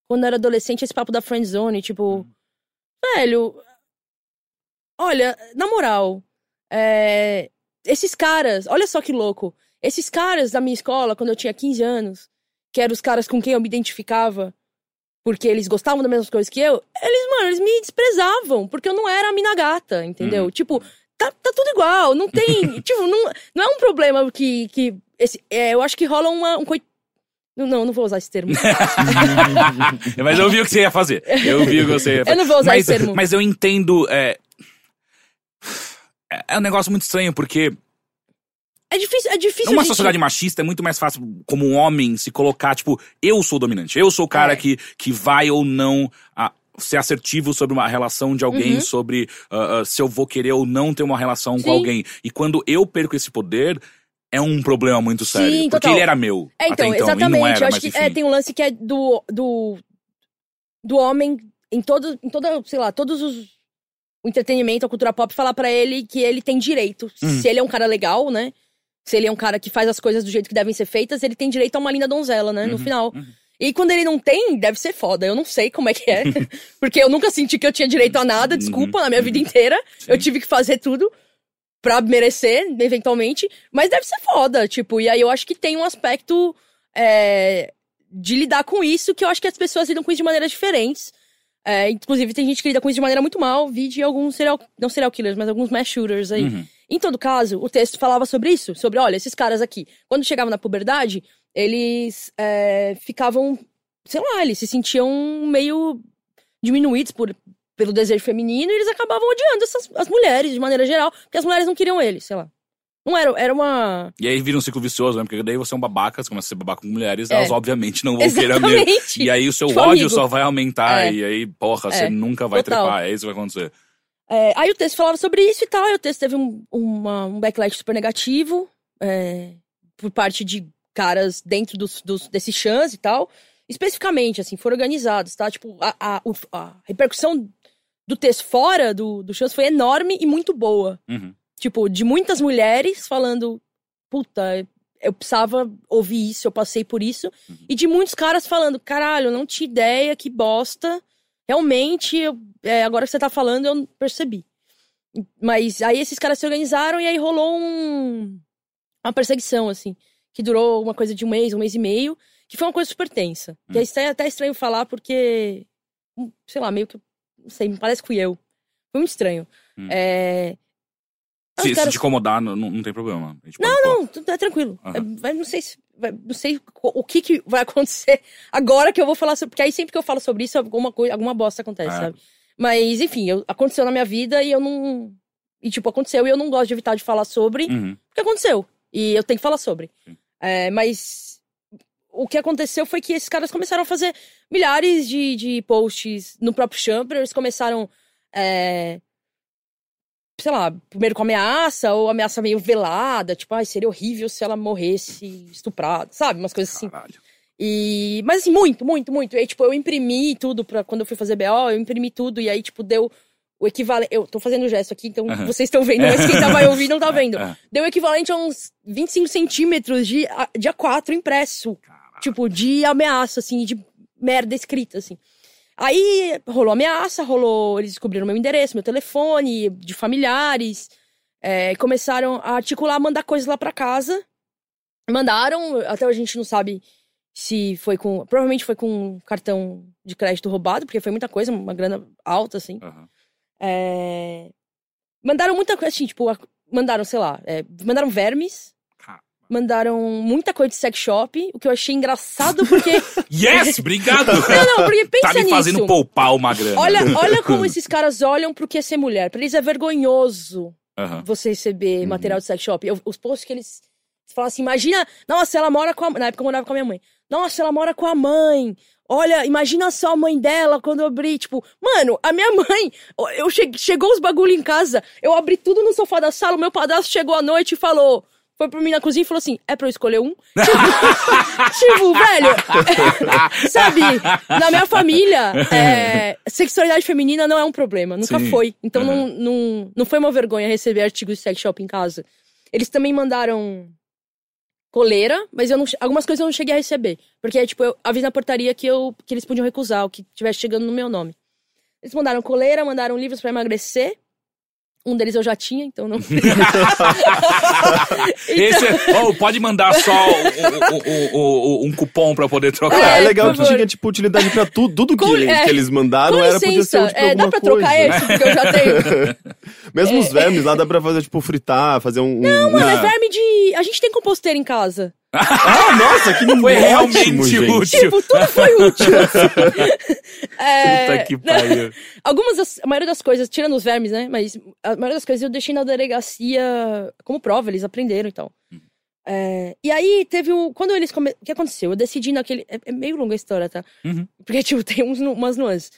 Quando eu era adolescente, esse papo da friendzone, tipo. Velho. Olha, na moral. é, esses caras, olha só que louco. Esses caras da minha escola, quando eu tinha 15 anos, que eram os caras com quem eu me identificava, porque eles gostavam das mesmas coisas que eu, eles, mano, eles me desprezavam, porque eu não era a mina gata, entendeu? Uhum. Tipo, tá, tá tudo igual, não tem. tipo, não, não é um problema que. que esse, é, eu acho que rola uma, um não, não vou usar esse termo. Mas eu vi o que você ia fazer. Eu vi o que você ia fazer. Eu não vou usar mas, esse termo. Mas eu entendo. É... é um negócio muito estranho, porque É difícil, é difícil. numa gente. sociedade machista é muito mais fácil, como um homem, se colocar, tipo, eu sou o dominante. Eu sou o cara É. que, que vai ou não a- ser assertivo sobre uma relação de alguém, Uhum. sobre ah, ah, se eu vou querer ou não ter uma relação com Sim. alguém. E quando eu perco esse poder, é um problema muito Sim, sério. porque total. ele era meu. É, então, então exatamente. Não era, eu acho mas que é, tem um lance que é do. do, do homem em todo, em toda, sei lá, todos os. O entretenimento, a cultura pop, falar pra ele que ele tem direito. Uhum. Se ele é um cara legal, né? Se ele é um cara que faz as coisas do jeito que devem ser feitas, ele tem direito a uma linda donzela, né? No Uhum, final. uhum. E quando ele não tem, deve ser foda. Eu não sei como é que é. porque eu nunca senti que eu tinha direito a nada, desculpa, Uhum, na minha vida inteira. Sim. Eu tive que fazer tudo pra merecer, eventualmente. Mas deve ser foda, tipo. E aí eu acho que tem um aspecto é, de lidar com isso que eu acho que as pessoas lidam com isso de maneiras diferentes. É, inclusive, tem gente que lida com isso de maneira muito mal. Vi de alguns serial... Não serial killers, mas alguns mass shooters aí. Uhum. Em todo caso, o texto falava sobre isso. Sobre, olha, esses caras aqui, quando chegavam na puberdade, eles é, ficavam, sei lá, eles se sentiam meio diminuídos por, pelo desejo feminino e eles acabavam odiando essas, as mulheres, de maneira geral, porque as mulheres não queriam eles, sei lá. Não era, era uma... E aí vira um ciclo vicioso, né? Porque daí você é um babaca, você começa a ser babaca com mulheres, É. elas obviamente não vão querer. Exatamente! E aí o seu Tipo ódio amigo. só vai aumentar, É. e aí, porra, você É. nunca vai Total. trepar, é isso que vai acontecer. É, aí o texto falava sobre isso e tal, e o texto teve um, uma- um backlash super negativo é, por parte de caras dentro dos, dos, desses chãs e tal. Especificamente, assim, foram organizados, tá? Tipo, a, a, a repercussão do texto fora do, do chãs foi enorme e muito boa. Uhum. Tipo, de muitas mulheres falando, puta, eu precisava ouvir isso, eu passei por isso. Uhum. E de muitos caras falando, caralho, eu não tinha ideia, que bosta. Realmente, eu- é, agora que você tá falando, eu percebi. Mas aí esses caras se organizaram e aí rolou um, uma perseguição, assim, que durou uma coisa de um mês, um mês e meio, que foi uma coisa super tensa. Que Hum. é até estranho falar porque, hum, sei lá, meio que, não sei, me parece que fui eu. Foi muito estranho. Hum. É... Se, se te incomodar, não, não tem problema. Não, não, tudo é tranquilo. É, vai- não sei se. não sei o que, que vai acontecer agora que eu vou falar sobre. Porque aí sempre que eu falo sobre isso, alguma coisa, alguma bosta acontece, É. sabe? Mas, enfim, eu- aconteceu na minha vida e eu não. E, tipo, aconteceu e eu não gosto de evitar de falar sobre, Uhum. porque aconteceu. E eu tenho que falar sobre. É, mas. O que aconteceu foi que esses caras começaram a fazer milhares de, de posts no próprio Chamber. Eles começaram. é, sei lá, primeiro com ameaça, ou ameaça meio velada, tipo, ai, seria horrível se ela morresse estuprada, sabe? Umas coisas assim. Caralho. E. Mas assim, muito, muito, muito. E aí, tipo, eu imprimi tudo pra quando eu fui fazer BO, eu imprimi tudo, e aí, tipo, deu o equivalente. Eu tô fazendo o gesto aqui, então vocês estão vendo, mas quem tá vai ouvir não tá vendo. É. Deu o equivalente a uns 25 centímetros de, de A4 impresso. Caralho. Tipo, de ameaça, assim, de merda escrita, assim. Aí rolou ameaça, rolou. Eles descobriram meu endereço, meu telefone, de familiares. É, começaram a articular, mandar coisas lá pra casa. Mandaram, até a gente não sabe se foi com. Provavelmente foi com cartão de crédito roubado, porque foi muita coisa, uma grana alta, assim. Aham. É, Mandaram muita coisa, assim, tipo, mandaram, sei lá, é, mandaram vermes, mandaram muita coisa de sex shop, o que eu achei engraçado, porque. Yes! Obrigado! não, não, porque pensa tá me nisso. fazendo poupar uma grana. Olha, olha como esses caras olham pro que é ser mulher. Pra eles é vergonhoso Aham. você receber Uhum. material de sex shop. Eu- os posts que eles falam assim, imagina, nossa, ela mora com a Na época eu morava com a minha mãe. Nossa, ela mora com a mãe. Olha, imagina só a mãe dela quando eu abri. Tipo, mano, a minha mãe. Eu cheguei, chegou os bagulho em casa, eu abri tudo no sofá da sala, o meu padrasto chegou à noite e falou. Foi pra mim na cozinha e falou assim: é pra eu escolher um? tipo, velho, sabe, na minha família, é, sexualidade feminina não é um problema, nunca Sim. foi. Então Uhum. não, não, não foi uma vergonha receber artigos de sex shop em casa. Eles também mandaram coleira, mas eu não, algumas coisas eu não cheguei a receber. Porque, tipo, eu avisei na portaria que, eu, que eles podiam recusar o que estivesse chegando no meu nome. Eles mandaram coleira, mandaram livros pra emagrecer. Um deles eu já tinha, então não. Esse, oh, pode mandar só o- o- o- o- um cupom pra poder trocar. É, É, legal por que tinha, tipo, utilidade pra tudo. Tudo que, Com- é. que eles mandaram Com era podia ser útil pra é, dá pra coisa. trocar esse, porque eu já tenho. Mesmo É. os vermes lá dá pra fazer, tipo, fritar, fazer um... Não, um... mano, é Ah. verme de. A gente tem composteira em casa. Ah, nossa, que Foi ótimo, realmente gente. útil. Tipo, tudo foi útil. é, Puta que não, pariu. Algumas das, a maioria das coisas, tirando os vermes, né? Mas a maioria das coisas eu deixei na delegacia como prova, eles aprenderam e tal. Uhum. É, e aí teve o. Quando eles come... O que aconteceu? Eu decidi naquele. É, é meio longa a história, tá? Uhum. Porque, tipo, tem uns, umas nuances.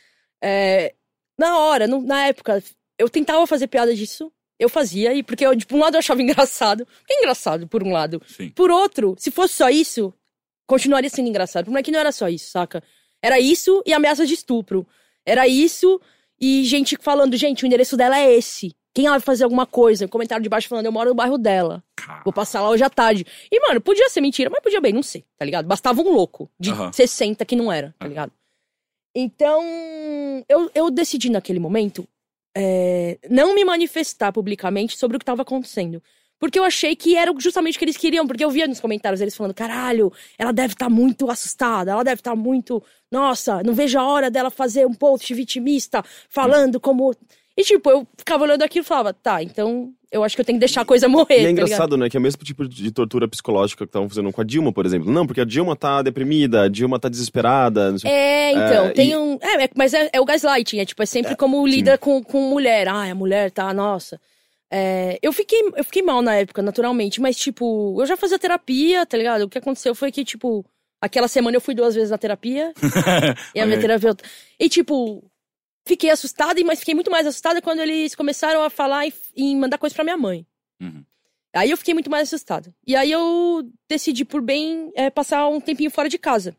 É, na hora, no- na época, eu tentava fazer piada disso. Eu fazia, e porque eu, de um lado eu achava engraçado. Porque é engraçado, por um lado. Sim. Por outro, se fosse só isso, continuaria sendo engraçado. É que não era só isso, saca? Era isso e ameaça de estupro. Era isso e gente falando, gente, o endereço dela é esse. Quem vai fazer alguma coisa? Comentário de baixo falando, eu moro no bairro dela. Vou passar lá hoje à tarde. E, mano, podia ser mentira, mas podia bem não ser, tá ligado? Bastava um louco de Aham. 60 que não era, tá Aham. ligado? Então, eu, eu decidi naquele momento é, não me manifestar publicamente sobre o que tava acontecendo. Porque eu achei que era justamente o que eles queriam, porque eu via nos comentários eles falando: caralho, ela deve estar muito assustada, ela deve estar muito. Nossa, não vejo a hora dela fazer um post vitimista falando como. E tipo, eu ficava olhando aquilo e falava: tá, então eu acho que eu tenho que deixar a coisa morrer. E é tá engraçado, né? Que é o mesmo tipo de tortura psicológica que estavam fazendo com a Dilma, por exemplo. Não, porque a Dilma tá deprimida, a Dilma tá desesperada. Não sei... É, então, É, tem e- um. É, é, mas é, é o gaslighting, é tipo, é sempre como lida com, com mulher. Ah, a mulher tá, nossa. É, eu, fiquei, eu fiquei mal na época, naturalmente, mas, tipo, eu já fazia terapia, tá ligado? O que aconteceu foi que, tipo, aquela semana eu fui duas vezes na terapia. e a minha terapeuta. E, tipo, fiquei assustada, mas fiquei muito mais assustada quando eles começaram a falar em, em mandar coisa pra minha mãe. Uhum. Aí eu fiquei muito mais assustada. E aí eu decidi, por bem, é, passar um tempinho fora de casa.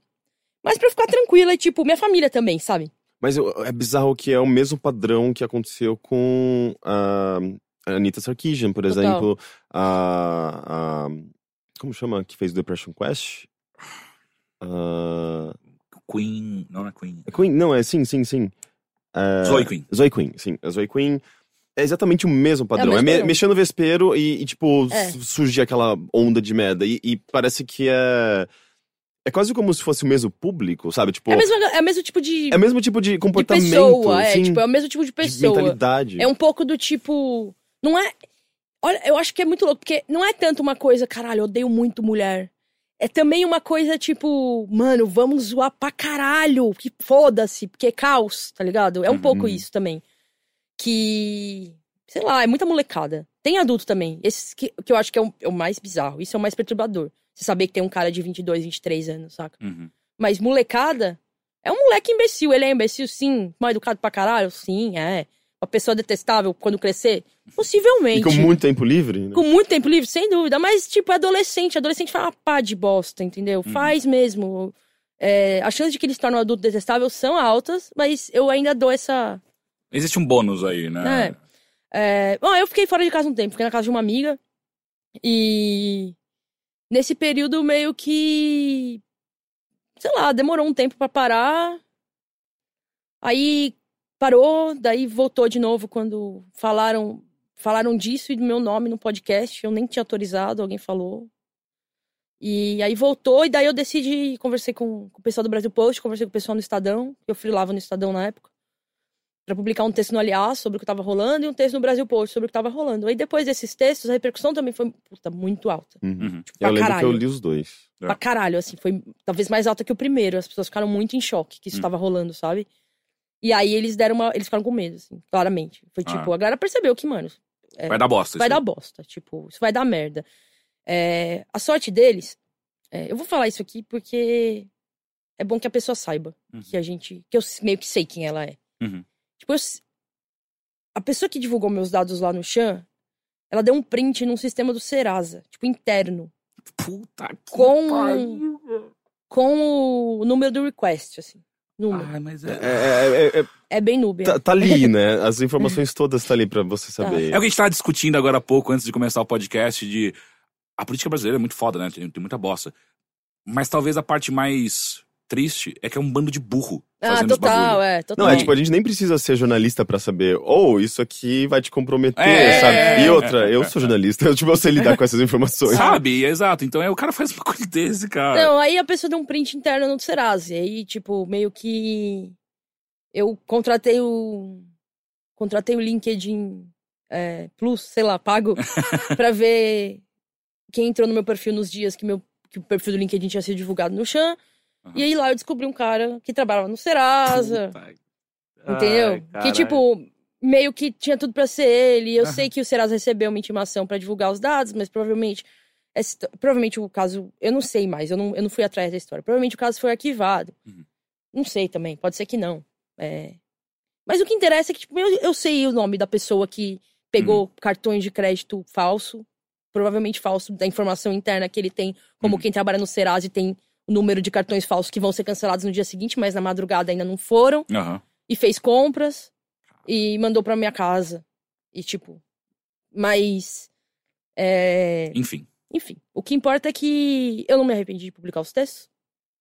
Mas pra ficar tranquila, e, tipo, minha família também, sabe? Mas eu- é bizarro que é o mesmo padrão que aconteceu com a a Anita Sarkeesian, por Total. exemplo. A, a- Como chama? Que fez o Depression Quest? A- Queen. Não é Queen. a Queen? Não, é sim, sim, sim. É, Zoe Queen. Zoe Queen, sim. A Zoe Queen é exatamente o mesmo padrão. É, mesmo me- padrão. mexer no vespeiro e, e, tipo, É. su- surgir aquela onda de merda. E, e parece que é. É quase como se fosse o mesmo público, sabe? Tipo, É o mesmo, é o mesmo tipo de, é o mesmo tipo de de comportamento. pessoa, é, sim, tipo, é o mesmo tipo de de pessoa. mentalidade. É um pouco do tipo. Não é. Olha, eu acho que é muito louco, porque não é tanto uma coisa, caralho, eu odeio muito mulher. É também uma coisa tipo, mano, vamos zoar pra caralho, que foda-se, porque é caos, tá ligado? É um Uhum. pouco isso também. Que. Sei lá, é muita molecada. Tem adulto também. Esse que, que eu acho que é o, é o mais bizarro. Isso é o mais perturbador. Você saber que tem um cara de 22, 23 anos, saca? Uhum. Mas molecada é um moleque imbecil. Ele é imbecil, sim. Mal educado pra caralho, sim, é. Uma pessoa detestável quando crescer? E Possivelmente. com muito tempo livre, né? Com muito tempo livre, sem dúvida. Mas, tipo, é adolescente. Adolescente faz uma pá de bosta, entendeu? Faz mesmo. É, a chance de que eles se tornem um adulto detestável são altas, mas eu ainda dou essa. Existe um bônus aí, né? É, bom, eu fiquei fora de casa um tempo, fiquei na casa de uma amiga. E nesse período meio que. Sei lá, demorou um tempo pra parar. Aí parou, daí voltou de novo quando falaram. falaram disso e do meu nome no podcast. Eu nem tinha autorizado, alguém falou. E aí voltou, e daí eu decidi, conversei com, com o pessoal do Brasil Post, conversei com o pessoal no Estadão, eu freelava no Estadão na época, para publicar um texto no Aliás sobre o que estava rolando e um texto no Brasil Post sobre o que estava rolando. Aí depois desses textos, a repercussão também foi puta, muito alta. Uhum. Uhum. Tipo, Eu pra lembro caralho. que eu li os dois. É. Pra caralho, assim, foi talvez mais alta que o primeiro. As pessoas ficaram muito em choque que isso Hum. tava rolando, sabe? E aí eles deram uma. Eles ficaram com medo, assim, claramente. Foi Ah. tipo, a galera percebeu que, mano, Vai dar bosta. vai isso dar bosta. Tipo, isso vai dar merda. É, a sorte deles. é, eu vou falar isso aqui porque é bom que a pessoa saiba Uhum. que a gente. Que eu meio que sei quem ela é. Uhum. Tipo, eu a pessoa que divulgou meus dados lá no Chan, ela deu um print num sistema do Serasa, tipo, interno. Puta que Com- pariu. Com o número do request, assim. Ai, mas É, é... é- é- é- É bem noob. tá, tá ali, né? As informações todas tá ali pra você saber. É o que a gente tava discutindo agora há pouco, antes de começar o podcast, de. A política brasileira é muito foda, né? Tem, tem muita bosta. Mas talvez a parte mais triste é que é um bando de burro Ah, total, bagulho. é, total. Não, é tipo, a gente nem precisa ser jornalista pra saber, ou isso aqui vai te comprometer, É, sabe? é, e é, outra, é, eu é. sou jornalista, eu, tipo, eu sei lidar com essas informações. Sabe? Exato. Então é, o cara faz uma coisa desse, cara. Não, aí a pessoa deu um print interno no Serasa. E aí, tipo, meio que. Eu contratei o. Contratei o LinkedIn é, Plus, sei lá, pago, pra ver quem entrou no meu perfil nos dias que, meu, que o perfil do LinkedIn tinha sido divulgado no Chan. Aham. E aí lá eu descobri um cara que trabalhava no Serasa. Puta. Entendeu? Ai, que, tipo, meio que tinha tudo pra ser ele. Eu Aham. sei que o Serasa recebeu uma intimação pra divulgar os dados, mas provavelmente. histó- provavelmente o caso. Eu não sei mais, eu não, eu não fui atrás da história. Provavelmente o caso foi arquivado. Uhum. Não sei também, pode ser que não. É. Mas o que interessa é que, tipo, eu, eu sei o nome da pessoa que pegou Uhum. cartões de crédito falso, provavelmente falso, da informação interna que ele tem, como Uhum. quem trabalha no Serasa e tem o número de cartões falsos que vão ser cancelados no dia seguinte, mas na madrugada ainda não foram Aham. e fez compras e mandou pra minha casa. E tipo, mas é, Enfim. enfim, o que importa é que eu não me arrependi de publicar os textos.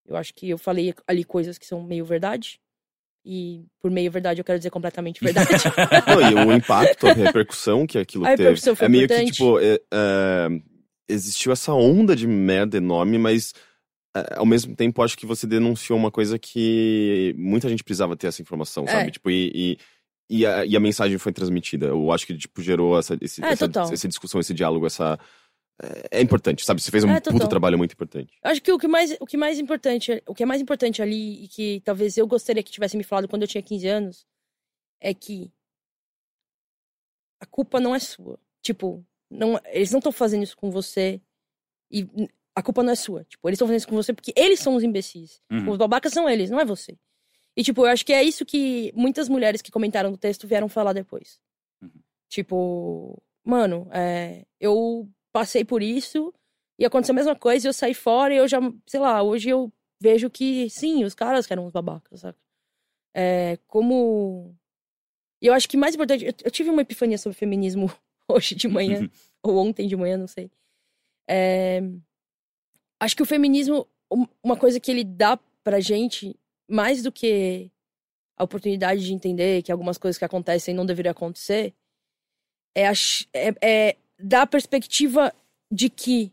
Eu acho que eu falei ali coisas que são meio verdade. E por meio verdade eu quero dizer completamente verdade. Não, e o impacto, a repercussão que aquilo A teve. foi é meio importante. que, tipo, é, é, existiu essa onda de merda enorme, mas ao mesmo tempo acho que você denunciou uma coisa que muita gente precisava ter essa informação, É. sabe? Tipo, e, e, e a, e a mensagem foi transmitida. Eu acho que, tipo, gerou essa, esse, É, essa, essa discussão, esse diálogo, essa. É, é importante, sabe? Você fez um É, puta trabalho muito importante. Eu acho que o que mais, o que mais importante, o que é mais importante ali e que talvez eu gostaria que tivesse me falado quando eu tinha 15 anos é que a culpa não é sua. Tipo, não, eles não estão fazendo isso com você e a culpa não é sua. Tipo, eles estão fazendo isso com você porque eles são os imbecis. Uhum. Os babacas são eles, não é você. E tipo, eu acho que é isso que muitas mulheres que comentaram no texto vieram falar depois. Uhum. Tipo, mano, é, eu passei por isso e aconteceu a mesma coisa e eu saí fora e eu já, sei lá, hoje eu vejo que sim, os caras que eram os babacas, saca? É, como. E eu acho que mais importante, eu, eu tive uma epifania sobre feminismo hoje de manhã, ou ontem de manhã, não sei. É, acho que o feminismo, um- uma coisa que ele dá pra gente, mais do que a oportunidade de entender que algumas coisas que acontecem não deveriam acontecer, é, a é, é dar a perspectiva de que.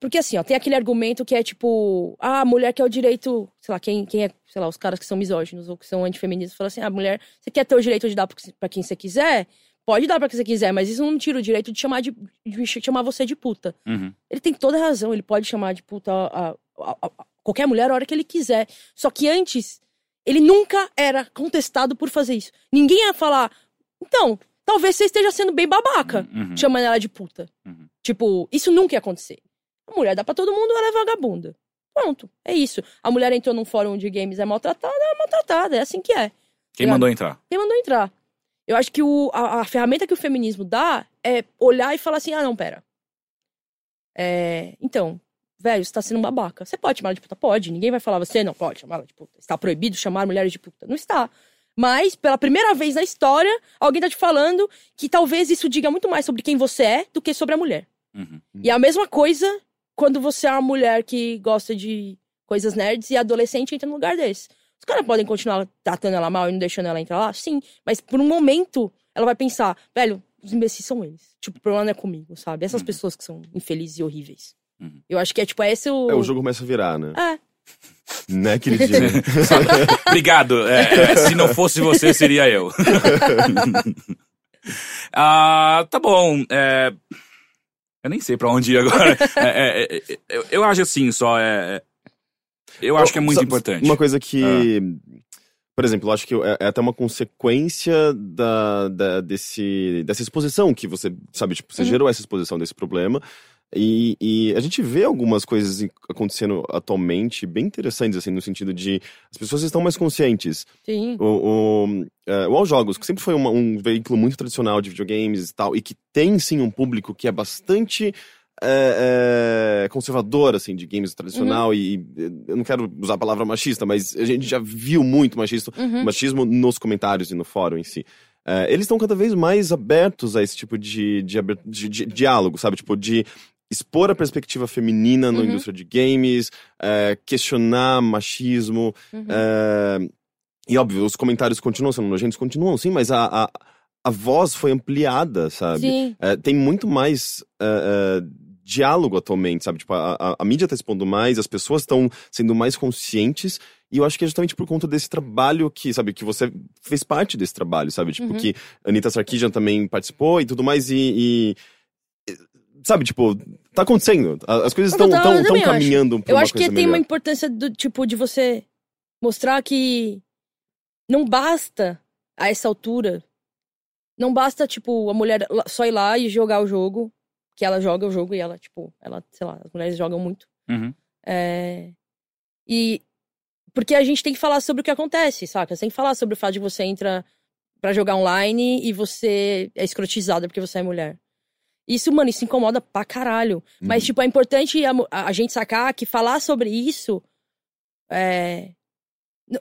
Porque assim, ó, tem aquele argumento que é tipo, ah, a mulher quer o direito, sei lá, quem, quem é, sei lá, os caras que são misóginos ou que são antifeministas falam assim, ah, mulher, você quer ter o direito de dar pra quem você quiser? Pode dar pra quem você quiser, mas isso não tira o direito de chamar, de, de chamar você de puta. Uhum. Ele tem toda a razão, ele pode chamar de puta a, a- a- qualquer mulher a hora que ele quiser. Só que antes, ele nunca era contestado por fazer isso. Ninguém ia falar, então, talvez você esteja sendo bem babaca, Uhum. chamando ela de puta. Uhum. Tipo, isso nunca ia acontecer. A mulher dá pra todo mundo, ela é vagabunda. Pronto, é isso. A mulher entrou num fórum de games, é maltratada, é maltratada, é assim que é. Quem mandou entrar? Quem mandou entrar? Eu acho que o, a, a ferramenta que o feminismo dá é olhar e falar assim: ah, não, pera. É, então, velho, você tá sendo um babaca. Você pode chamar ela de puta? Pode. Ninguém vai falar, você não pode chamar ela de puta. Está proibido chamar mulheres de puta. Não está. Mas, pela primeira vez na história, alguém tá te falando que talvez isso diga muito mais sobre quem você é do que sobre a mulher. Uhum. E é a mesma coisa quando você é uma mulher que gosta de coisas nerds e adolescente entra num lugar desse. Os caras podem continuar tratando ela mal e não deixando ela entrar lá? Sim. Mas por um momento, ela vai pensar, velho, os imbecis são eles. Tipo, o problema não é comigo, sabe? Essas Uhum. pessoas que são infelizes e horríveis. Uhum. Eu acho que é tipo, é esse o. É, o jogo começa a virar, né? É. Né, queridinho? Obrigado. É, é, se não fosse você, seria eu. ah, tá bom. é, eu nem sei pra onde ir agora. É, é, é, eu, eu acho assim, só é. Eu acho que é muito Sabe, importante. Uma coisa que. Ah. Por exemplo, eu acho que é, é até uma consequência da, da- desse, dessa exposição que você, sabe, tipo, você Uhum. gerou essa exposição desse problema. E, e a gente vê algumas coisas acontecendo atualmente bem interessantes, assim, no sentido de as pessoas estão mais conscientes. Sim. O, o, é, o All Jogos, que sempre foi uma- um veículo muito tradicional de videogames e tal, e que tem sim um público que é bastante é, é, conservador, assim, de games tradicional, e, e eu não quero usar a palavra machista, mas a gente já viu muito machismo, Uhum. machismo nos comentários e no fórum em si. É, eles estão cada vez mais abertos a esse tipo de, de, de- de diálogo, sabe? Tipo, de expor a perspectiva feminina na Uhum. indústria de games, é, questionar machismo, Uhum. é, e óbvio, os comentários continuam sendo nojentos, continuam sim, mas a, a, a voz foi ampliada, sabe? Sim. É, tem muito mais é, é, diálogo atualmente, sabe? Tipo, a, a, a mídia tá expondo mais, as pessoas estão sendo mais conscientes, e eu acho que é justamente por conta desse trabalho que, sabe, que você fez parte desse trabalho, sabe? Tipo, Uhum. que Anitta Sarkeesian também participou e tudo mais, e. e- sabe, tipo, tá acontecendo. As coisas estão eu também acho. caminhando pra Eu acho que coisa tem uma melhor. importância do tipo de você mostrar que não basta a essa altura. Não basta, tipo, a mulher só ir lá e jogar o jogo. Que ela joga o jogo e ela, tipo, ela, sei lá, as mulheres jogam muito. Uhum. É... E. Porque a gente tem que falar sobre o que acontece, saca? Você tem que falar sobre o fato de você entra pra jogar online e você é escrotizada porque você é mulher. Isso, mano, isso incomoda pra caralho. Mas, Uhum. tipo, é importante a, a- gente sacar que falar sobre isso é.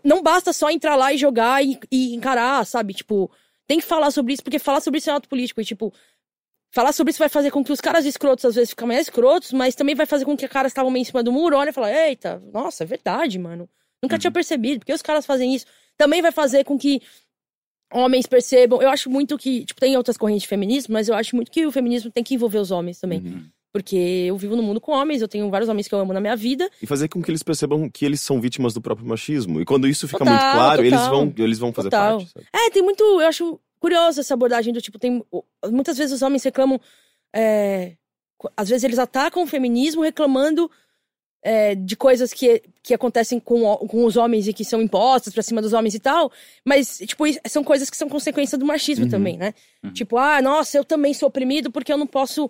Não basta só entrar lá e jogar e, e encarar, sabe? Tipo, tem que falar sobre isso, porque falar sobre isso é um ato político. E, tipo, falar sobre isso vai fazer com que os caras escrotos às vezes fiquem mais escrotos, mas também vai fazer com que os caras estavam meio em cima do muro olhem e falam: Eita, nossa, é verdade, mano. Nunca Uhum. tinha percebido, porque os caras fazem isso. Também vai fazer com que homens percebam. Eu acho muito que. Tipo, tem outras correntes de feminismo, mas eu acho muito que o feminismo tem que envolver os homens também. Uhum. Porque eu vivo no mundo com homens, eu tenho vários homens que eu amo na minha vida. E fazer com que eles percebam que eles são vítimas do próprio machismo. E quando isso fica Total, muito claro, eles vão, eles vão fazer Total. parte. Sabe? É, tem muito. Eu acho curioso essa abordagem do tipo, tem. Muitas vezes os homens reclamam. é, às vezes eles atacam o feminismo reclamando é, de coisas que, que acontecem com, com os homens e que são impostas pra cima dos homens e tal. Mas, tipo, são coisas que são consequência do machismo Uhum. também, né? Uhum. Tipo, ah, nossa, eu também sou oprimido porque eu não posso.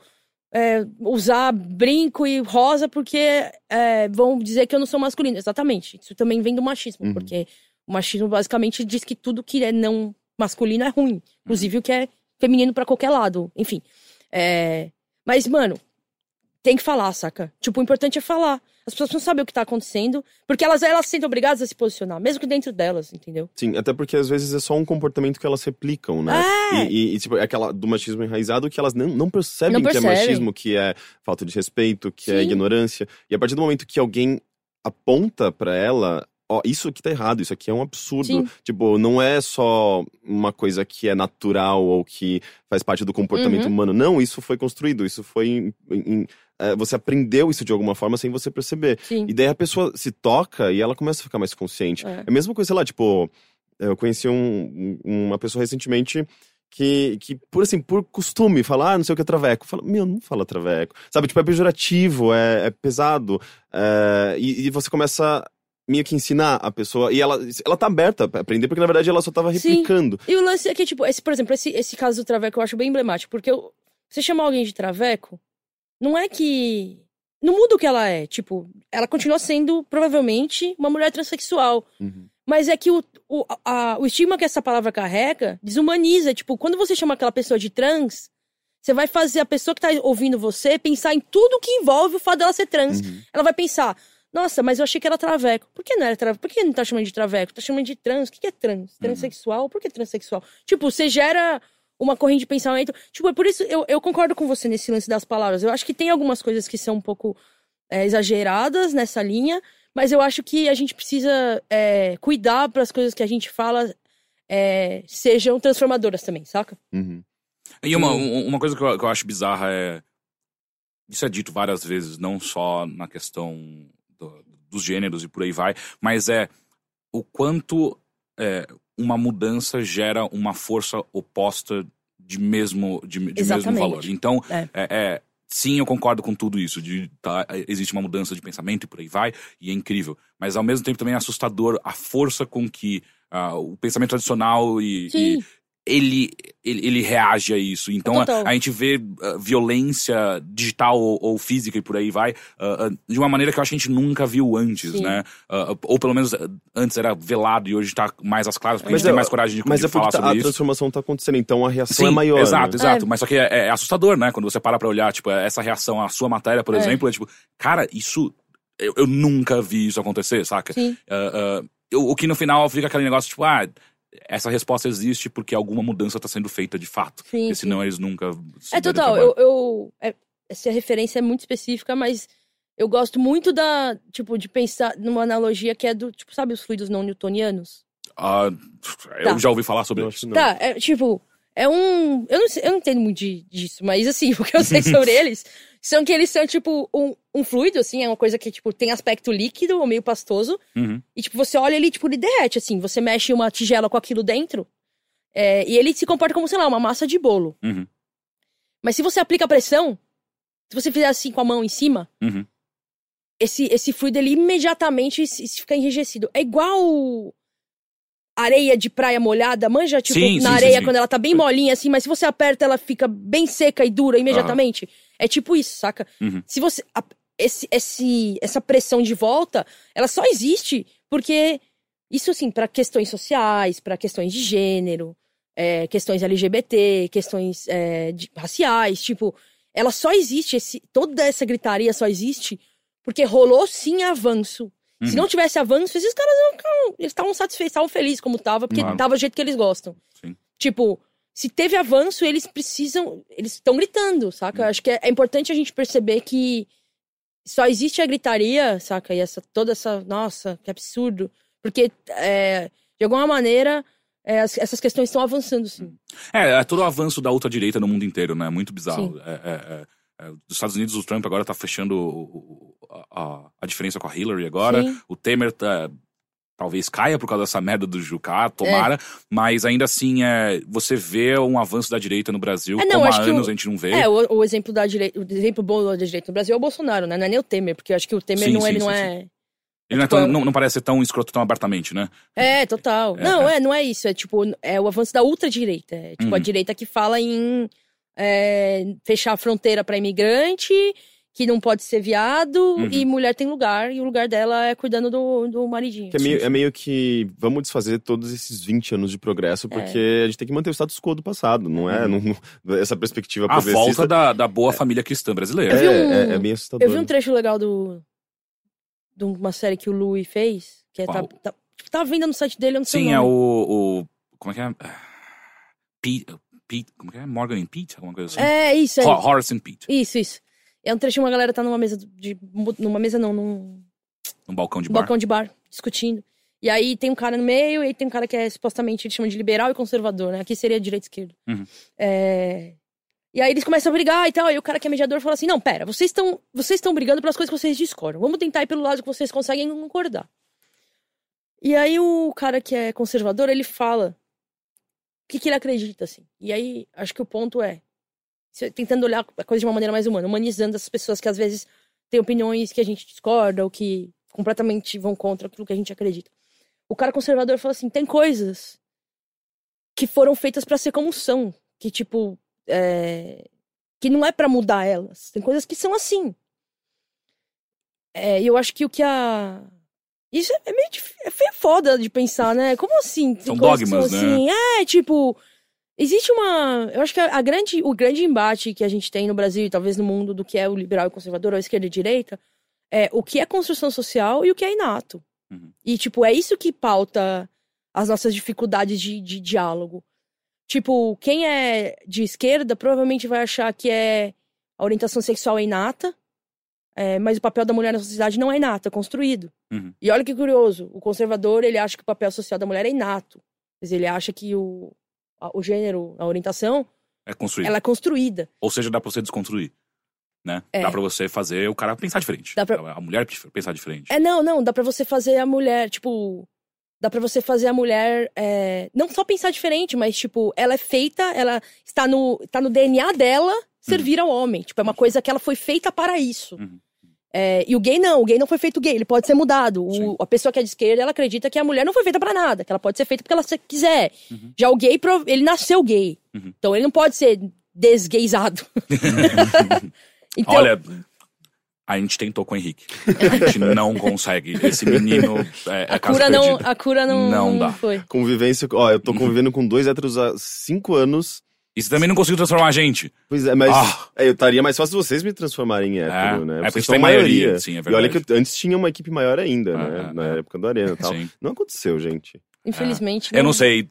é, usar brinco e rosa porque é, vão dizer que eu não sou masculino. Exatamente. Isso também vem do machismo, Uhum. porque o machismo basicamente diz que tudo que é não masculino é ruim. Inclusive o que é feminino pra qualquer lado. Enfim. É, Mas, mano, tem que falar, saca? Tipo, o importante é falar. As pessoas não sabem o que tá acontecendo, porque elas, elas se sentem obrigadas a se posicionar, mesmo que dentro delas, entendeu? Sim, até porque às vezes é só um comportamento que elas replicam, né? É. E, e- e, tipo, é aquela do machismo enraizado que elas não, não percebem Não que é machismo, que é falta de respeito, que é Sim. ignorância. E a partir do momento que alguém aponta pra ela, ó, isso aqui tá errado, isso aqui é um absurdo. Sim. Tipo, não é só uma coisa que é natural ou que faz parte do comportamento Uhum. humano. Não, isso foi construído, isso foi. em- em- é, você aprendeu isso de alguma forma sem você perceber. Sim. E daí a pessoa se toca e ela começa a ficar mais consciente. É. É a mesma coisa, sei lá, tipo, eu conheci um- um- uma pessoa recentemente que, que, por assim, por costume, falar, ah, não sei o que é traveco. Fala, meu, não fala traveco. Sabe, tipo, é pejorativo, é, é pesado. é, e, e você começa meio que ensinar a pessoa. E ela, ela tá aberta pra aprender, porque na verdade ela só tava Sim. replicando. E o lance é que, tipo, esse, por exemplo, esse, esse caso do Traveco eu acho bem emblemático, porque eu- você chamar alguém de Traveco, não é que. Não muda o que ela é. Tipo, ela continua sendo, provavelmente, uma mulher transexual. Mas é que o, o, a- o estigma que essa palavra carrega desumaniza. Tipo, quando você chama aquela pessoa de trans, você vai fazer a pessoa que tá ouvindo você pensar em tudo que envolve o fato dela ser trans. Uhum. Ela vai pensar, nossa, mas eu achei que era traveco. Por que não era traveco? Por que não tá chamando de traveco? Tá chamando de trans. O que é trans? Transexual? Por que transexual? Tipo, você gera uma corrente de pensamento. Tipo, é por isso eu, eu concordo com você nesse lance das palavras. Eu acho que tem algumas coisas que são um pouco é, exageradas nessa linha, mas eu acho que a gente precisa é, cuidar para as coisas que a gente fala é, sejam transformadoras também, saca? Uhum. E uma, um- uma coisa que eu, que eu acho bizarra é. Isso é dito várias vezes, não só na questão dos gêneros e por aí vai, mas é o quanto é, uma mudança gera uma força oposta de mesmo, de, de mesmo valor. Então, É. é, é, sim, eu concordo com tudo isso. De, tá, existe uma mudança de pensamento e por aí vai, e é incrível. Mas ao mesmo tempo também é assustador a força com que ah, o pensamento tradicional e, e ele, ele, ele reage a isso. Então a, a gente vê ah, violência digital ou, ou física e por aí vai, ah, ah, de uma maneira que eu acho que a gente nunca viu antes, Sim. né? Ou pelo menos antes era velado e hoje tá mais às claras, porque Mas a gente tem é- mais coragem de, Mas de é falar tá- sobre a isso. transformação tá acontecendo, então a reação Sim, é maior. exato, né? exato. É. Mas só que é, é assustador, né? Quando você para pra olhar, tipo, essa reação à sua matéria, por É. exemplo, é tipo, cara, isso. Eu, eu nunca vi isso acontecer, saca? Sim. Eu- o que no final fica aquele negócio, tipo, ah, essa resposta existe porque alguma mudança tá sendo feita de fato. Sim, Porque sim. senão eles nunca. se É total, eu, eu é- essa referência é muito específica, mas eu gosto muito da, tipo, de pensar numa analogia que é do, tipo, sabe os fluidos não newtonianos? Ah, eu Tá. já ouvi falar sobre isso. Tá, é tipo, é um, eu não sei, eu não entendo muito de- disso, mas assim, o que eu sei sobre eles são que eles são tipo um, um fluido assim, é uma coisa que tipo tem aspecto líquido ou meio pastoso, Uhum. e tipo você olha ele tipo ele derrete assim, você mexe uma tigela com aquilo dentro, é, e ele se comporta como, sei lá, uma massa de bolo. Uhum. Mas se você aplica pressão, se você fizer assim com a mão em cima, Uhum. esse, esse fluido ele imediatamente se- se fica enrijecido. É igual areia de praia molhada, manja, tipo, Sim, na sim, areia sim, quando ela tá bem molinha assim, mas se você aperta ela fica bem seca e dura imediatamente. É tipo isso, saca? Uhum. Se você a- esse, esse essa pressão de volta, ela só existe porque isso assim, para questões sociais, para questões de gênero, é, questões LGBT, questões é, de- raciais, tipo, ela só existe, esse, toda essa gritaria só existe porque rolou sim avanço. Se Uhum. não tivesse avanço, esses caras não eles estavam satisfeitos, estavam felizes como tava, porque Claro. tava do jeito que eles gostam. Sim. Tipo, se teve avanço, eles precisam, eles estão gritando, saca? Eu acho que é, é importante a gente perceber que só existe a gritaria, saca? E essa toda essa, nossa, que absurdo, porque é, de alguma maneira é, as- essas questões estão avançando, sim. É, é todo o avanço da ultradireita no mundo inteiro, né? Muito bizarro. É, é, é, é, os Estados Unidos, o Trump agora tá fechando o- o- a, a diferença com a Hillary agora. Sim. O Temer tá, talvez caia por causa dessa merda do Jucá, tomara. Mas ainda assim, é, você vê um avanço da direita no Brasil, É, não, como há anos o- a gente não vê. É, o, o exemplo da direita, o exemplo bom da direita no Brasil é o Bolsonaro, né? Não é nem o Temer, porque eu acho que o Temer Sim, não, sim, ele sim, não é. Ele não, é tão- não, não parece ser tão escroto tão abertamente, né? É, total. É, não, é. não é isso. É tipo, é o avanço da ultradireita. É tipo a Uhum. direita que fala em é, fechar a fronteira pra imigrante, que não pode ser viado, Uhum. e mulher tem lugar, e o lugar dela é cuidando do, do maridinho. Que é, meio, é meio que vamos desfazer todos esses 20 anos de progresso, porque a gente tem que manter o status quo do passado, não é? Não- não- essa perspectiva Uhum. A progressista. volta da, da boa família cristã brasileira. Eu vi é, um- é, é bem assustador. Eu vi um trecho legal do. de uma série que o Louis fez, que é. Tá, tá, tipo, tava vendo no site dele, eu não sei Sim, o é o, o. Como é que é? Pete. Pete como é que é? Morgan and Pete? Alguma coisa assim? É, isso, é. Ho- Horace and Pete. Isso, isso. É um trecho de uma galera tá numa mesa de. numa mesa não, num Um balcão de bar. balcão de bar, discutindo. E aí tem um cara no meio, e aí tem um cara que é supostamente, eles chamam de liberal e conservador, né? Aqui seria direita e esquerda. Uhum. É... E aí eles começam a brigar e tal, e o cara que é mediador fala assim, não, pera, vocês estão vocês estão brigando pelas coisas que vocês discordam. Vamos tentar ir pelo lado que vocês conseguem concordar. E aí o cara que é conservador, ele fala o que, que ele acredita, assim. E aí, acho que o ponto é, tentando olhar a coisa de uma maneira mais humana, humanizando essas pessoas que às vezes têm opiniões que a gente discorda, ou que completamente vão contra aquilo que a gente acredita. O cara conservador fala assim: tem coisas que foram feitas pra ser como são, que tipo, é, que não é pra mudar elas. Tem coisas que são assim. É, E eu acho que o que a isso é meio dif- é feio foda de pensar, né? Como assim? Tem São dogmas, né? assim? É, tipo, existe uma, eu acho que a, a grande, o grande embate que a gente tem no Brasil e talvez no mundo do que é o liberal e o conservador, ou esquerda e direita, é o que é construção social e o que é inato. Uhum. E, tipo, é isso que pauta as nossas dificuldades de, de diálogo. Tipo, quem é de esquerda provavelmente vai achar que é a orientação sexual é inata, é, mas o papel da mulher na sociedade não é inato, é construído. Uhum. E olha que curioso, o conservador, ele acha que o papel social da mulher é inato. Mas ele acha que o, o gênero, a orientação, É construído. ela é construída. Ou seja, dá pra você desconstruir. Né? É. Dá pra você fazer o cara pensar diferente. Dá pra- A mulher pensar diferente. É, não, não, dá pra você fazer a mulher, tipo. Dá pra você fazer a mulher. é, não só pensar diferente, mas, tipo, ela é feita, ela está no, tá no DNA dela servir ao homem. Tipo, é uma coisa que ela foi feita para isso. Uhum. É, e o gay não, o gay não foi feito gay, ele pode ser mudado. O- a pessoa que é de esquerda, ela acredita que a mulher não foi feita pra nada, que ela pode ser feita porque ela se- quiser. Uhum. Já o gay, ele nasceu gay. Uhum. Então ele não pode ser desgaysado. então, Olha, a gente tentou com o Henrique. A gente não consegue. Esse menino é, é a cura, não, perdida. a cura não, Não dá. foi. Convivência. Ó, eu tô convivendo com dois héteros há cinco anos. E você também não conseguiu transformar a gente. Pois é, mas Ah. é, eu estaria mais fácil vocês me transformarem em hétero, É, né? é Vocês porque são tem maioria, sim, é E olha verdade. que eu- antes tinha uma equipe maior ainda, Ah, né? ah, Na ah. época do Arena e tal. Sim. Não aconteceu, gente. Infelizmente. Eu não sei.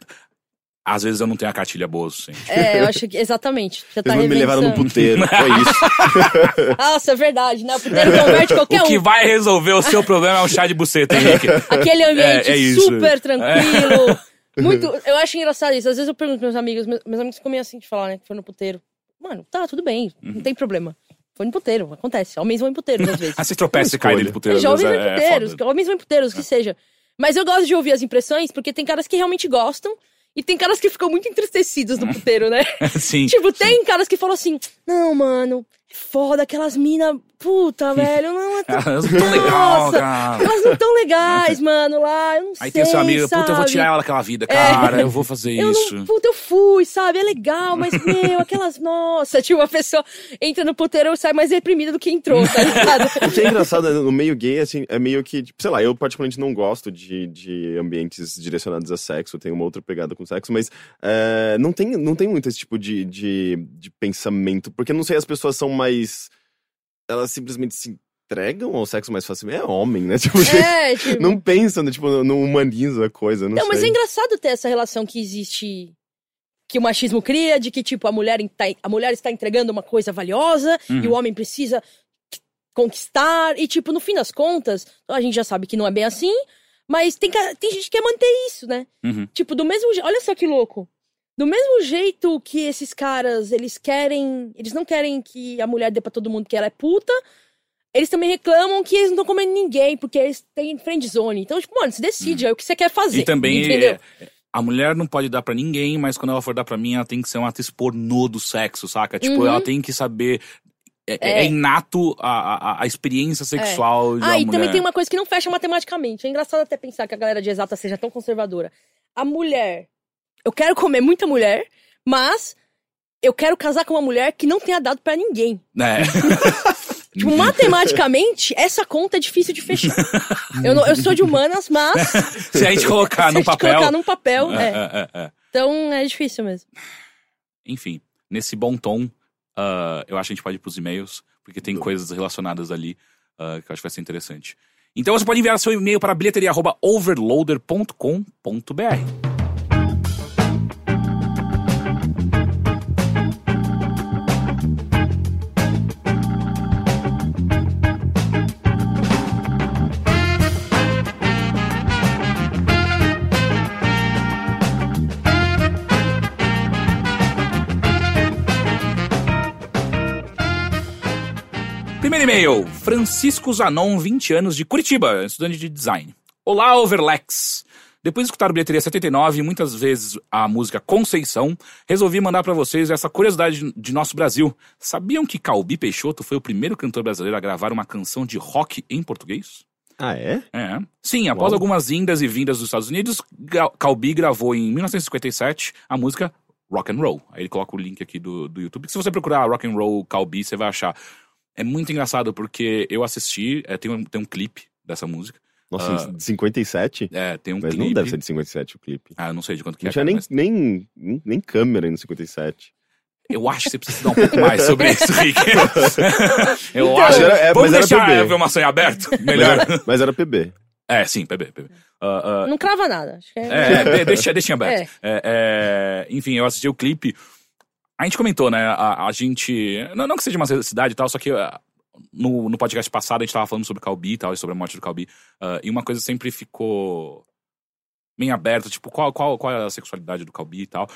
Às vezes eu não tenho a cartilha boa, sim. É, eu acho que exatamente. Você tá Eles me levaram no puteiro, foi isso. Nossa, é verdade, né? O puteiro converte qualquer O que um. vai resolver o seu problema é o chá de buceta, Henrique. Aquele ambiente É, é isso. super tranquilo. Muito. Eu acho engraçado isso. Às vezes eu pergunto pros meus amigos, meus, meus amigos ficam meio assim de falar, né? Que foi no puteiro. Mano, tá, tudo bem, Uhum. não tem problema. Foi no puteiro, acontece. Homens vão em puteiros às vezes. Ah, você tropeça e cai dentro do puteiro. É, jovens às vão em é- é puteiros, foda. homens vão em puteiros, que seja. Mas eu gosto de ouvir as impressões, porque tem caras que realmente gostam. E tem caras que ficam muito entristecidos no puteiro, né? Sim. Tipo, tem caras que falam assim: Não, mano, é foda, aquelas minas. Puta, velho, não é tão. Elas não tão legal, Nossa, cara. Elas não tão legais, mano, lá. Eu não Aí sei. tem o seu amigo, puta, eu vou sabe? tirar ela daquela vida, cara, eu vou fazer Eu isso. não, puta, eu fui, sabe? É legal, mas, meu, aquelas. Nossa, tipo, a pessoa entra no puteiro e sai mais reprimida do que entrou, tá ligado? O que é engraçado no meio gay, assim, é meio que, tipo, sei lá, eu particularmente não gosto de, de ambientes direcionados a sexo, eu tenho uma outra pegada com sexo, mas é, não, tem, não tem muito esse tipo de, de, de pensamento, porque não sei, as pessoas são mais. Elas simplesmente se entregam ao sexo mais facilmente. É homem, né? Tipo, é, tipo. não pensam, né, tipo, não humaniza a coisa, não, Não, mas é engraçado ter essa relação que existe. Que o machismo cria, de que, tipo, a mulher, tá- a mulher está entregando uma coisa valiosa e Uhum. o homem precisa conquistar. E, tipo, no fim das contas, a gente já sabe que não é bem assim, mas tem, tem gente que quer manter isso, né? Uhum. Tipo, do mesmo jeito. Olha só que louco. Do mesmo jeito que esses caras, eles querem. Eles não querem que a mulher dê pra todo mundo que ela é puta. Eles também reclamam que eles não estão comendo ninguém, porque eles têm friend zone. Então, tipo, mano, se decide, é o que você quer fazer. E também Entendeu? é, a mulher não pode dar pra ninguém, mas quando ela for dar pra mim, ela tem que ser uma atriz pornô do sexo, saca? Tipo, Uhum. ela tem que saber. É, É. é inato a, a, a experiência sexual de Ah, e mulher. também tem uma coisa que não fecha matematicamente. É engraçado até pensar que a galera de exata seja tão conservadora. A mulher. Eu quero comer muita mulher, mas eu quero casar com uma mulher que não tenha dado pra ninguém. É. Tipo, matematicamente, essa conta é difícil de fechar. eu, não- eu sou de humanas, mas. Se a gente colocar se no a gente papel. colocar num papel, É, é. é, é, é. Então é difícil mesmo. Enfim, nesse bom tom, ah, eu acho que a gente pode ir pros e-mails, porque tem coisas relacionadas ali ah, que eu acho que vai ser interessante. Então você pode enviar seu e-mail para bilheteria.overloader.com.br. e-mail, Francisco Zanon, 20 anos, de Curitiba, estudante de design. Olá, Overlex. Depois de escutar o Bilheteria 79 e muitas vezes a música Conceição, resolvi mandar pra vocês essa curiosidade de nosso Brasil. Sabiam que Calbi Peixoto foi o primeiro cantor brasileiro a gravar uma canção de rock em português? Ah, é? É. Sim, após Uau. algumas indas e vindas dos Estados Unidos, Calbi gravou em 1957 a música Rock and Roll. Aí ele coloca o link aqui do, do YouTube. que Se você procurar Rock and Roll Calbi, você vai achar. É muito engraçado porque eu assisti, é, tem, um, tem um clipe dessa música. Nossa, Ah. de 57? É, tem um Mas clipe. não deve ser de 57 o clipe. Ah, eu não sei de quanto que Não é. tinha cara, nem, mas nem, nem, câmera no 57. Eu acho que você precisa estudar um pouco mais sobre isso, Rick. eu Então, acho. era- é, Vamos mas era deixar PB. a ver maçã aberto? Mas Melhor. era, mas era PB. É, sim, PB, PB. Ah, ah, Não crava nada. Acho que é... É, é, deixa, deixa em aberto. É. É, é, enfim, eu assisti o clipe. A gente comentou, né? A, a gente. Não, não que seja uma necessidade e tal, só que ah, no, no podcast passado a gente tava falando sobre o Calbi e tal, e sobre a morte do Calbi. ah, e uma coisa sempre ficou. bem aberto, tipo, qual, qual, qual é a sexualidade do Calbi e tal.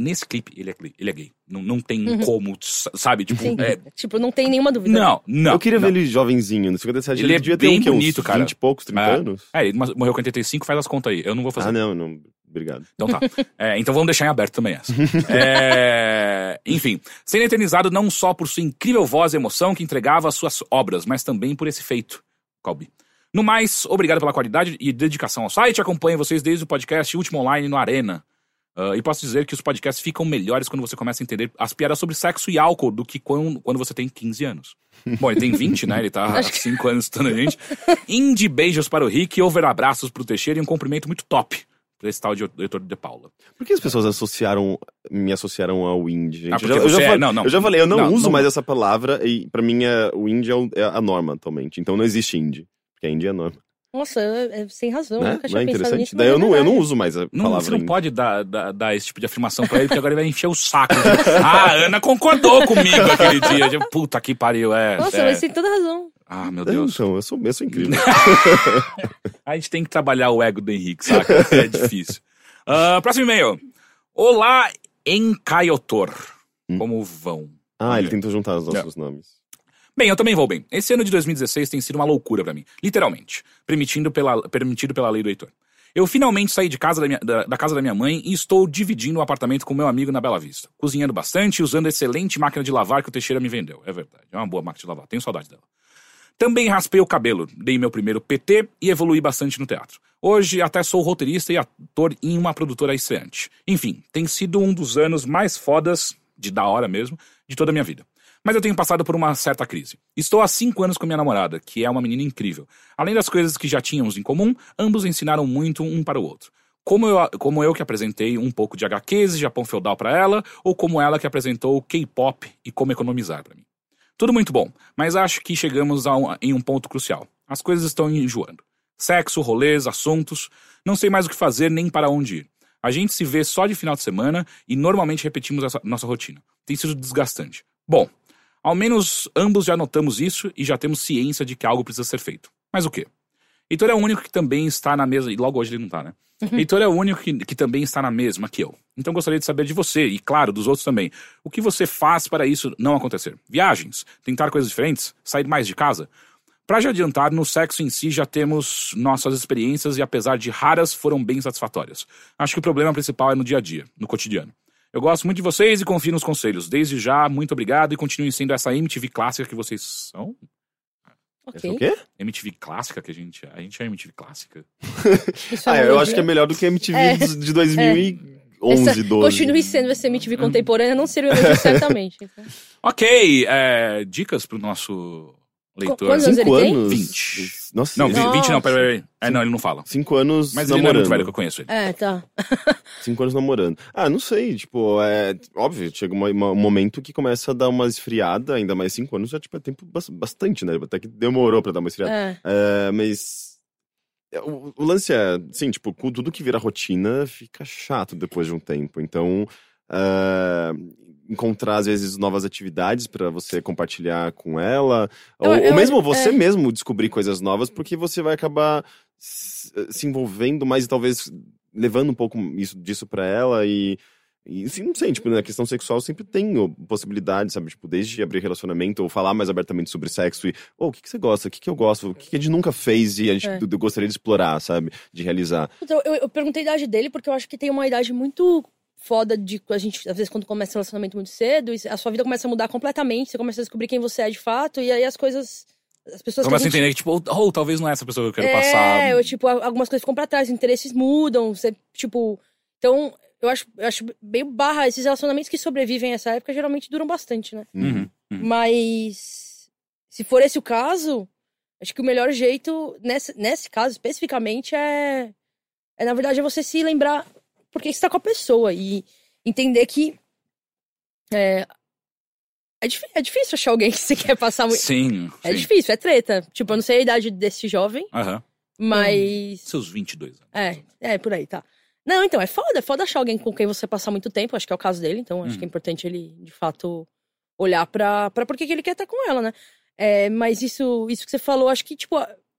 Nesse clipe, ele é, gay- ele é gay. Não, não tem Uhum. como, sabe? Tipo, Sim. é, Tipo, não tem nenhuma dúvida. não, não. eu queria não. ver ele jovenzinho, no 57 Ele ele, é devia ter bem um, que, bonito, uns cara. 20 e poucos, 30 É. anos. É, ele morreu com 85, faz as contas aí. Eu não vou fazer. Ah, não, não. Obrigado. Então tá. É, então vamos deixar em aberto também essa. É, enfim, sendo eternizado não só por sua incrível voz e emoção que entregava as suas obras, mas também por esse feito, Colby. No mais, obrigado pela qualidade e dedicação ao site. Acompanho vocês desde o podcast Último Online no Arena. Ah, e posso dizer que os podcasts ficam melhores quando você começa a entender as piadas sobre sexo e álcool do que quando, quando você tem 15 anos. Bom, ele tem 20, né? Ele tá há 5 anos estando a gente. Indie beijos para o Rick, over abraços pro Teixeira e um cumprimento muito top pra esse tal de Heitor de Paula. Por que as pessoas associaram, me associaram ao indie, gente? Ah, eu, já, eu, já é- falei, não, não. eu já falei, eu não, Não, uso não- mais essa palavra e pra mim é, o indie é, é a norma atualmente. Então não existe indie. Porque indie é a norma. Nossa, é, é sem razão. eu né? nunca Não é interessante? nisso. Daí eu é não, eu não uso mais a Não, palavra você não indie. pode dar, dar, dar esse tipo de afirmação pra ele, porque agora ele vai encher o saco. ah, a Ana concordou comigo aquele dia. Puta que pariu, é. Nossa, é. mas tem toda razão. Ah, meu É, Deus. Então, eu sou, eu sou incrível. A gente tem que trabalhar o ego do Henrique, saca? É difícil. Ah, próximo e-mail. Olá, Encaiotor. Hum. Como vão? ah, ele tentou juntar os nossos nomes. Bem, eu também vou bem. Esse ano de 2016 tem sido uma loucura pra mim. Literalmente. Permitindo pela, permitido pela lei do Heitor. Eu finalmente saí de casa da, minha- da- da casa da minha mãe e estou dividindo o apartamento com meu amigo na Bela Vista. Cozinhando bastante e usando a excelente máquina de lavar que o Teixeira me vendeu. É verdade. É uma boa máquina de lavar. Tenho saudade dela. Também raspei o cabelo, dei meu primeiro PT e evolui bastante no teatro. Hoje até sou roteirista e ator em uma produtora estreante. Enfim, tem sido um dos anos mais fodas, de da hora mesmo, de toda a minha vida. Mas eu tenho passado por uma certa crise. Estou há cinco anos com minha namorada, que é uma menina incrível. Além das coisas que já tínhamos em comum, ambos ensinaram muito um para o outro. Como eu, como eu que apresentei um pouco de HQs e Japão feudal para ela, ou como ela que apresentou K-pop e como economizar para mim. Tudo muito bom, mas acho que chegamos a um- em um ponto crucial. As coisas estão enjoando. Sexo, rolês, assuntos. Não sei mais o que fazer nem para onde ir. A gente se vê só de final de semana e normalmente repetimos essa nossa rotina. Tem sido desgastante. Bom, ao menos ambos já notamos isso e já temos ciência de que algo precisa ser feito. Mas o quê? Heitor é o único que também está na mesa, e logo hoje ele não tá, né? Heitor é o único que, que também está na mesma que eu. Então gostaria de saber de você, e claro, dos outros também. O que você faz para isso não acontecer? Viagens? Tentar coisas diferentes? Sair mais de casa? Pra já adiantar, no sexo em si já temos nossas experiências e apesar de raras, foram bem satisfatórias. Acho que o problema principal é no dia a dia, no cotidiano. Eu gosto muito de vocês e confio nos conselhos. Desde já, muito obrigado e continuem sendo essa MTV clássica que vocês são. Ok. O quê? MTV clássica que a gente é. A gente é MTV clássica. Ah, é eu acho que é melhor do que a MTV É. de de 2011, Essa- 12. Continue sendo essa MTV contemporânea, não seria o elogio, certamente. Então. Ok, é, dicas pro nosso leitor. quantos anos Cinco ele tem? anos? 20. Nossa, Não, ele- 20 não, peraí, peraí. É, não, ele não fala. cinco anos Mas ele não é namorando. muito velho que eu conheço ele. É, tá. Cinco anos namorando. Ah, não sei, tipo, é óbvio, chega uma- uma- um momento que começa a dar uma esfriada, ainda mais cinco anos já, tipo, é tempo bas- bastante, né? Até que demorou pra dar uma esfriada. É. É, mas. é, O, o lance é, sim, tipo, tudo que vira rotina fica chato depois de um tempo. Então, é, encontrar, às vezes, novas atividades pra você compartilhar com ela. Eu- ou, eu- ou mesmo você é. mesmo descobrir coisas novas, porque você vai acabar se, se envolvendo mais e talvez levando um pouco isso, disso pra ela e. E assim, não sei, tipo, na questão sexual sempre tem ó, possibilidades, sabe? Tipo, desde abrir relacionamento ou falar mais abertamente sobre sexo e, oh, o que, que você gosta? O que, que eu gosto? O que, que a gente nunca fez e a gente É. gostaria de explorar, sabe? De realizar. Então, eu, eu perguntei a idade dele porque eu acho que tem uma idade muito foda de a gente, às vezes, quando começa um relacionamento muito cedo, a sua vida começa a mudar completamente, você começa a descobrir quem você é de fato, e aí as coisas. As pessoas Começa a a gente... entender que, tipo, oh, talvez não é essa pessoa que eu quero é, passar. eu, tipo, a- algumas coisas ficam pra trás, interesses mudam, você, tipo. Então, eu acho, eu acho meio barra esses relacionamentos que sobrevivem a essa época geralmente duram bastante, né? Uhum, uhum. Mas se for esse o caso, acho que o melhor jeito, nesse, nesse caso especificamente, é, é, na verdade, é você se lembrar por que você tá com a pessoa e entender que é, é, é difícil achar alguém que você quer passar muito. Sim, É sim. difícil, é treta. Tipo, eu não sei a idade desse jovem, Aham. mas. Seus 22 anos. É, é, por aí, tá. Não, então, é foda, é foda achar alguém com quem você passar muito tempo, acho que é o caso dele, então acho Uhum. que é importante ele, de fato, olhar pra, pra por que ele quer estar com ela, né? É, mas isso, isso que você falou, acho que, tipo,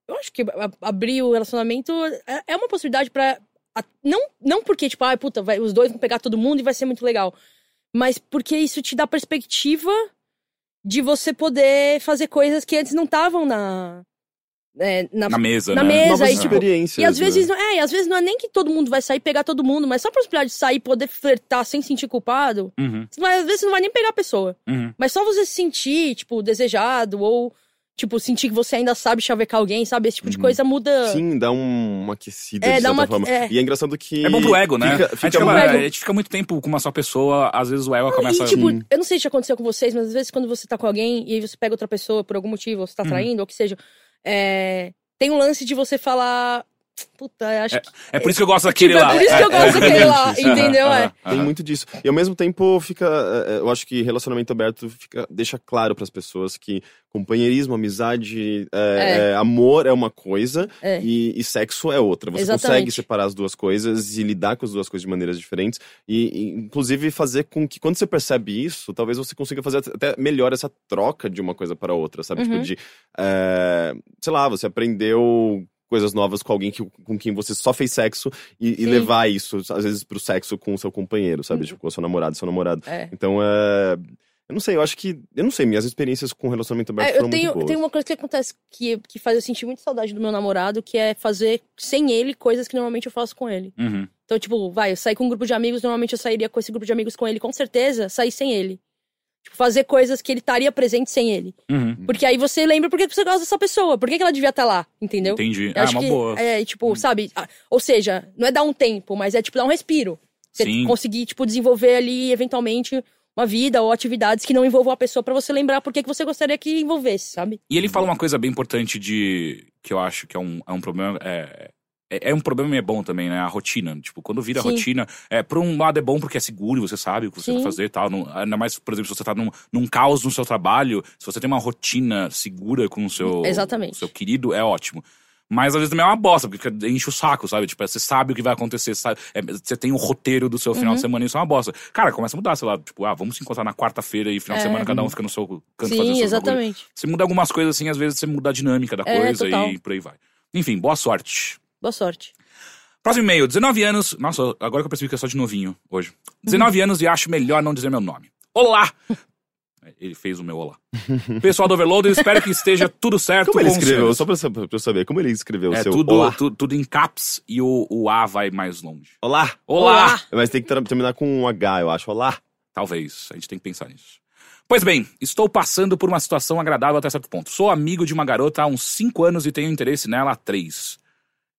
eu acho que abrir o relacionamento é, é uma possibilidade pra a- não, não porque, tipo, ah, puta, vai, os dois vão pegar todo mundo e vai ser muito legal. Mas porque isso te dá perspectiva de você poder fazer coisas que antes não estavam na. é, na, Na mesa, Na né? mesa, Novas aí, tipo, experiências. e às vezes, né? não, é, e às vezes não é nem que todo mundo vai sair e pegar todo mundo, mas só a possibilidade de sair e poder flertar sem sentir culpado. Uhum, Mas às vezes você não vai nem pegar a pessoa. uhum. Mas só você se sentir, tipo, desejado, ou, tipo, sentir que você ainda sabe chavecar alguém, sabe? Esse tipo de Uhum. coisa muda. Sim, dá um- uma aquecida É, de dá uma- forma. é. E é engraçado que. É bom pro ego, né? Fica, a, gente fica fica, muito- muito- a gente fica muito tempo com uma só pessoa, às vezes o ego começa E, tipo, Sim. eu não sei se já aconteceu com vocês, mas às vezes quando você tá com alguém e aí você pega outra pessoa por algum motivo, ou você tá Uhum. traindo, ou que seja, é, tem um lance de você falar. Puta, eu acho que. É por isso que eu gosto daquele Tipo, é lá. por isso que eu gosto daquele lá, entendeu? É. Tem muito disso. E ao mesmo tempo fica. é, é, Eu acho que relacionamento aberto fica, deixa claro pras pessoas que companheirismo, amizade, é, é, amor é uma coisa É. e, e sexo é outra. Você Exatamente. consegue separar as duas coisas e lidar com as duas coisas de maneiras diferentes. E, e, inclusive, fazer com que, quando você percebe isso, talvez você consiga fazer até melhor essa troca de uma coisa para outra, sabe? Tipo, Uhum. de. é, sei lá, você aprendeu coisas novas com alguém que, com quem você só fez sexo e, e levar isso, às vezes, pro sexo com o seu companheiro, sabe? Uhum. Tipo, com o seu namorado, seu namorado. É. Então, é. Eu não sei, eu acho que. Eu não sei, minhas experiências com relacionamento aberto É, foram eu tenho, muito boas. tem uma coisa que acontece que, que faz eu sentir muito saudade do meu namorado, que é fazer sem ele coisas que normalmente eu faço com ele. Uhum. Então, tipo, vai, eu saí com um grupo de amigos, normalmente eu sairia com esse grupo de amigos com ele, com certeza, sair sem ele. Tipo, fazer coisas que ele estaria presente sem ele. Uhum. Porque aí você lembra por que você gosta dessa pessoa, por que que ela devia estar lá, entendeu? Entendi. Eu Ah, acho uma que boa. É, tipo, sabe? ah, Ou seja, não é dar um tempo, mas é tipo dar um respiro. Você Sim. conseguir, tipo, desenvolver ali, eventualmente, uma vida ou atividades que não envolvam a pessoa pra você lembrar por que que você gostaria que envolvesse, sabe? E ele fala uma coisa bem importante de. que eu acho que é um, é um problema. É, é, é um problema e é bom também, né? A rotina. Tipo, quando vira Sim. rotina, é, por um lado é bom porque é seguro, você sabe o que você Sim. vai fazer e tal. Não- ainda mais, por exemplo, se você tá num, num caos no seu trabalho, se você tem uma rotina segura com o seu, Exatamente. seu querido, é ótimo. Mas às vezes também é uma bosta, porque enche o saco, sabe? Tipo, você sabe o que vai acontecer, sabe? É, você tem o roteiro do seu Uhum. final de semana e isso é uma bosta. Cara, começa a mudar, sei lá, tipo, ah, vamos se encontrar na quarta-feira e final de É. semana cada um fica no seu canto fazendo Sim, bagulho. exatamente. Você muda algumas coisas assim, às vezes você muda a dinâmica da É, coisa total. e por aí vai. Enfim, boa sorte. Boa sorte. Próximo e-mail, 19 anos. Nossa, agora que eu percebi que é só de novinho hoje. 19 anos e acho melhor não dizer meu nome. Olá! Ele fez o meu olá. Pessoal do Overloader, espero que esteja tudo certo Como ele escreveu? Só pra, pra eu saber, como ele escreveu É o seu tudo, olá? tu- tudo em caps e o, o A vai mais longe. Olá! Olá! Mas tem que ter- terminar com um H, eu acho. Olá! Talvez, a gente tem que pensar nisso. Pois bem, estou passando por uma situação agradável até certo ponto. Sou amigo de uma garota há uns 5 anos e tenho interesse nela há 3.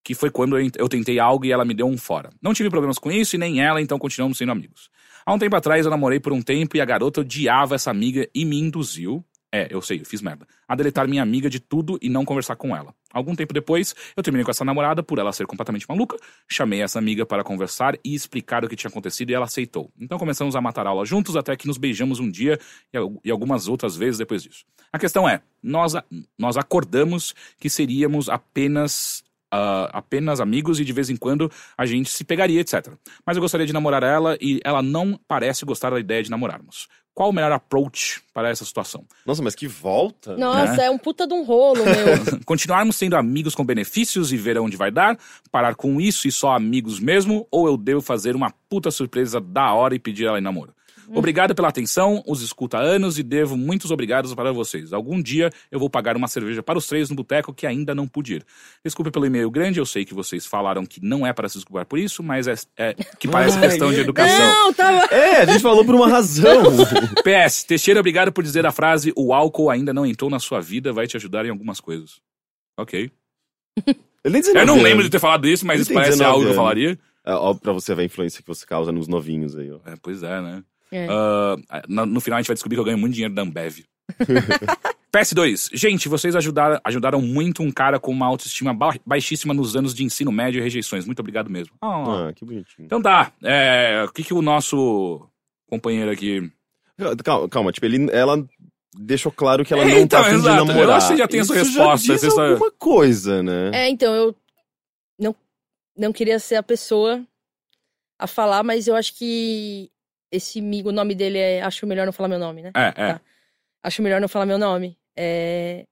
Que foi quando eu tentei algo e ela me deu um fora. Não tive problemas com isso e nem ela, então continuamos sendo amigos. Há um tempo atrás eu namorei por um tempo e a garota odiava essa amiga e me induziu. É, eu sei, eu fiz merda. A deletar minha amiga de tudo e não conversar com ela. Algum tempo depois, eu terminei com essa namorada por ela ser completamente maluca. Chamei essa amiga para conversar e explicar o que tinha acontecido e ela aceitou. Então começamos a matar aula juntos até que nos beijamos um dia e al- algumas outras vezes depois disso. A questão é, nós, nós acordamos que seríamos apenas ah, apenas amigos e de vez em quando a gente se pegaria, etc. Mas eu gostaria de namorar ela e ela não parece gostar da ideia de namorarmos. Qual o melhor approach para essa situação? Nossa, mas que volta! Nossa, é um puta de um rolo, meu. Continuarmos sendo amigos com benefícios e ver aonde vai dar? Parar com isso e só amigos mesmo? Ou eu devo fazer uma puta surpresa da hora e pedir ela em namoro? Obrigado pela atenção, os escuta há anos e devo muitos obrigados para vocês. Algum dia eu vou pagar uma cerveja para os três no boteco que ainda não pude ir. Desculpe pelo e-mail grande, eu sei que vocês falaram que não é para se desculpar por isso, mas é, é que parece Ai, questão de é- educação. Não, tava. É, a gente falou por uma razão! PS, Teixeira, obrigado por dizer a frase: o álcool ainda não entrou na sua vida, vai te ajudar em algumas coisas. Ok. Eu 19 não lembro de ter falado isso, mas isso parece 19 algo que eu falaria. É, ó, pra você ver a influência que você causa nos novinhos aí, ó. É, pois é, né? É. Ah, no, no final a gente vai descobrir que eu ganho muito dinheiro da Ambev. PS2. Gente, vocês ajudaram, ajudaram muito um cara com uma autoestima ba- baixíssima nos anos de ensino médio e rejeições. Muito obrigado mesmo. Ah, Ah, que bonitinho. Então tá. É, o que, que o nosso companheiro aqui. Calma, calma, tipo, ele, ela deixou claro que ela É, não então, tá afim de Eu namorar. acho que você já tem Isso resposta, Já diz só- alguma coisa, né? É, então, eu não, não queria ser a pessoa a falar, mas eu acho que esse amigo, o nome dele é. Acho melhor não falar meu nome, né? É, é. Tá. Acho melhor não falar meu nome. É,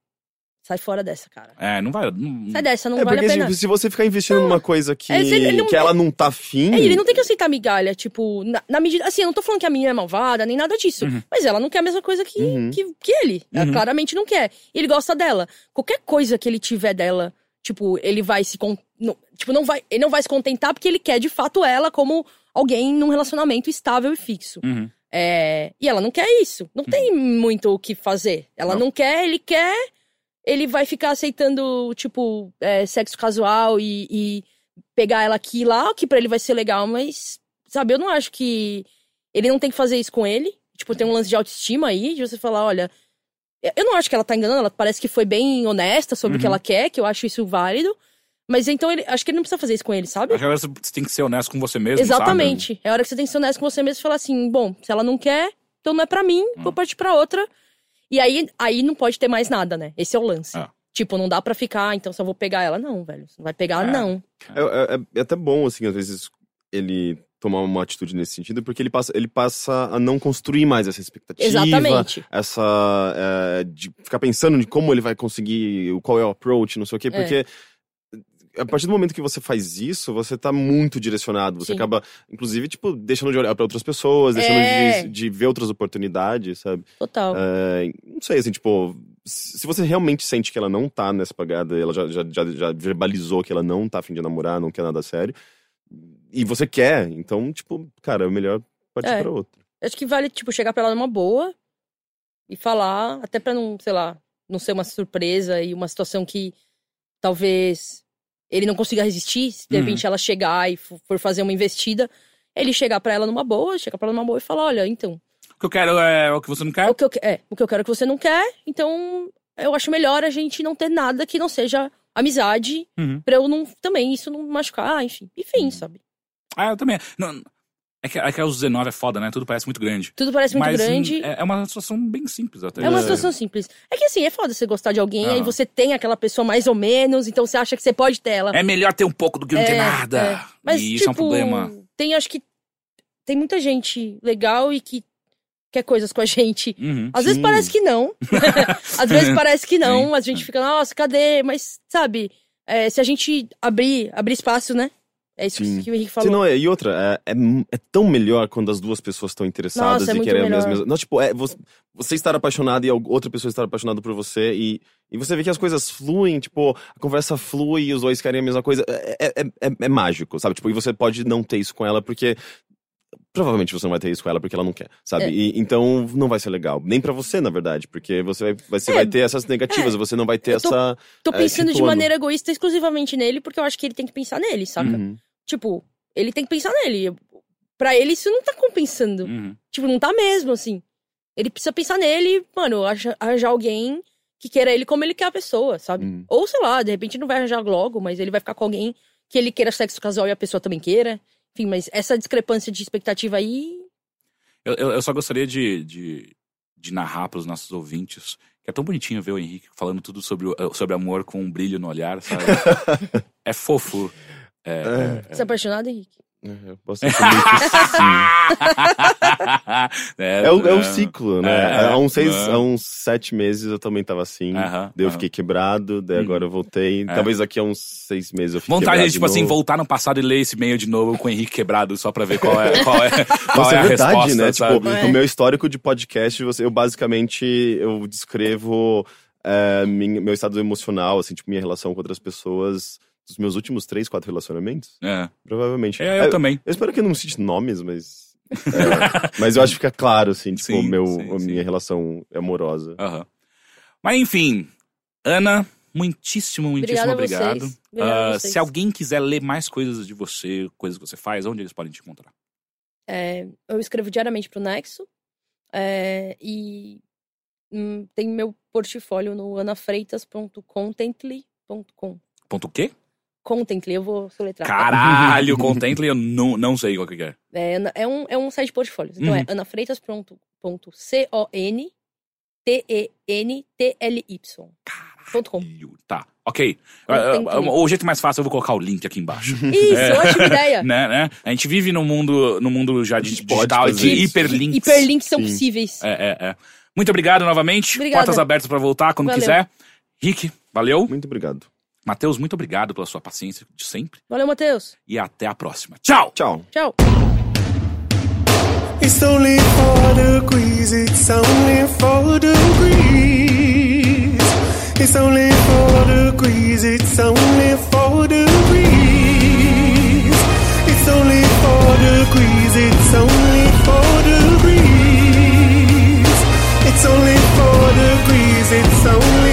sai fora dessa, cara. É, não vai. Não... Sai dessa, não é vale porque a pena. tipo, se você ficar investindo numa coisa que, É, se ele não- que ela não tá afim. É, ele não tem que aceitar migalha, tipo, na, na medida. Assim, eu não tô falando que a menina é malvada, nem nada disso. Uhum. Mas ela não quer a mesma coisa que, Uhum. que, que ele. Ela Uhum. claramente não quer. E ele gosta dela. Qualquer coisa que ele tiver dela, tipo, ele vai se. Con... não- tipo, não vai, ele não vai se contentar porque ele quer de fato ela como alguém num relacionamento estável e fixo. Uhum. É, E ela não quer isso. Não tem muito o que fazer. Ela Não. não, quer, ele quer. Ele vai ficar aceitando, tipo, é, sexo casual e, e pegar ela aqui e lá, que pra ele vai ser legal, mas, sabe, eu não acho que. Ele não tem que fazer isso com ele. Tipo, tem um lance de autoestima aí, de você falar, olha. Eu não acho que ela tá enganando, ela parece que foi bem honesta sobre o que Uhum. ela quer, que eu acho isso válido. Mas então, ele, acho que ele não precisa fazer isso com ele, sabe? Acho que agora você tem que ser honesto com você mesmo. Exatamente. É hora que você tem que ser honesto com você mesmo e falar assim: bom, se ela não quer, então não é pra mim, Hum. vou partir pra outra. E aí, aí não pode ter mais nada, né? Esse é o lance. Ah. Tipo, não dá pra ficar, então só vou pegar ela. Não, velho. Você não vai pegar, É. não. É, é- é até bom, assim, às vezes, ele tomar uma atitude nesse sentido, porque ele passa, ele passa a não construir mais essa expectativa. Exatamente. Essa. é, de ficar pensando de como ele vai conseguir, o- qual é o approach, não sei o quê, É. porque. A partir do momento que você faz isso, você tá muito direcionado. Você Sim. acaba, inclusive, tipo, deixando de olhar pra outras pessoas, deixando É. de, de ver outras oportunidades, sabe? Total. É, não sei, assim, tipo, se se você realmente sente que ela não tá nessa pagada, ela já, já, já, já verbalizou que ela não tá afim de namorar, não quer nada sério, e você quer, então, tipo, cara, é melhor partir É. pra outra. Acho que vale, tipo, chegar pra ela numa boa e falar, até pra não, sei lá, não ser uma surpresa e uma situação que talvez ele não consiga resistir, se de Uhum. repente ela chegar e for fazer uma investida, ele chegar pra ela numa boa, chegar pra ela numa boa e falar, olha, então, O que eu quero é o que você não quer. o que eu, é, o que eu quero que você não quer, então eu acho melhor a gente não ter nada que não seja amizade, Uhum. pra eu não, também, isso não machucar, enfim, enfim, sabe? Ah, eu também. Não, é, que, é que aos 19 é foda, né? Tudo parece muito grande. Tudo parece muito Mas grande. é, é uma situação bem simples até. É uma É. situação simples. É que assim, é foda você gostar de alguém, Ah. aí você tem aquela pessoa mais ou menos, então você acha que você pode ter ela. É melhor ter um pouco do que não ter É, nada. é. Mas, e tipo, isso é um problema. tem, acho que tem muita gente legal e que quer coisas com a gente. Uhum. Às vezes Sim. parece que não. Às vezes parece que não. Sim. A gente fica, nossa, cadê? Mas, sabe, é, se a gente abrir, abrir espaço, né? É isso Sim. que o Henrique falou. não, é- e outra, é, é, é tão melhor quando as duas pessoas estão interessadas Nossa, é e querem melhor. mesmas. Não, tipo, é você, você estar apaixonado e a outra pessoa estar apaixonada por você e, e você vê que as coisas fluem, tipo, a conversa flui e os dois querem a mesma coisa. É, é, é- mágico, sabe? Tipo, e você pode não ter isso com ela porque. Provavelmente você não vai ter isso com ela porque ela não quer, sabe? E- então não vai ser legal. Nem pra você, na verdade, porque você vai, você vai ter essas negativas, você não vai ter Eu tô- essa. Tô pensando de maneira egoísta exclusivamente nele, porque eu acho que ele tem que pensar nele, saca? Uhum. Tipo, ele tem que pensar nele. Pra ele isso não tá compensando. Uhum. Tipo, não tá mesmo, assim. Ele precisa pensar nele, mano, arranjar alguém que queira ele como ele quer a pessoa, sabe? Uhum. Ou, sei lá, de repente não vai arranjar logo, mas ele vai ficar com alguém que ele queira sexo casual e a pessoa também queira. Enfim, mas essa discrepância de expectativa aí. Eu, eu, eu só gostaria de, de, de narrar para os nossos ouvintes que é tão bonitinho ver o Henrique falando tudo sobre, sobre amor com um brilho no olhar, sabe? é fofo. É, Você é apaixonado, Henrique? É, eu posso sim. é, É o, é o ciclo, né? É, há, uns seis, é. há uns sete meses eu também tava assim. Aham, daí eu aham. fiquei quebrado, daí agora eu voltei. Talvez daqui a uns seis meses eu fique Vontade quebrado de, tipo assim, voltar no passado e ler esse e-mail de novo com o Henrique quebrado, só pra ver qual é, qual é, qual Nossa, é é a verdade, resposta, né? sabe? Tipo, É. no meu histórico de podcast, eu basicamente eu descrevo é, meu estado emocional, assim, tipo, minha relação com outras pessoas dos meus últimos três, quatro relacionamentos. É. Provavelmente. É, eu É, também. eu espero que eu não cite nomes, mas. é, mas eu acho que fica claro, assim, tipo, Sim, meu, sim, a sim. minha relação amorosa. Aham. Mas enfim, Ana, muitíssimo, muitíssimo Obrigada obrigado. vocês. se alguém quiser ler mais coisas de você, coisas que você faz, onde eles podem te encontrar? É, eu escrevo diariamente pro Nexo. é, e hum, tem meu portfólio no anafreitas.contently.com. Ponto o quê? Contently, eu vou soletrar. Caralho, Contently, eu não, não sei qual que é. É, é um, é um site de portfólio. Então é uhum. é anafreitas.c-o-n-t-e-n-t-l-y. .com. Tá, ok. Uh, o jeito mais fácil, eu vou colocar o link aqui embaixo. Isso, é. ótima ideia. né, né? A gente vive num mundo, num mundo já de digital e de hiperlinks. Hiperlinks são Sim. possíveis. É, é, é. Muito obrigado novamente. Obrigada. Portas abertas para voltar quando valeu. quiser. Rick, valeu. Muito obrigado. Matheus, muito obrigado pela sua paciência de sempre. Valeu, Matheus. E até a próxima. Tchau! Tchau! Tchau! It's only four degrees, it's only four degrees. It's only four degrees, it's only four degrees. It's only four degrees, it's only four degrees. It's only four degrees, it's only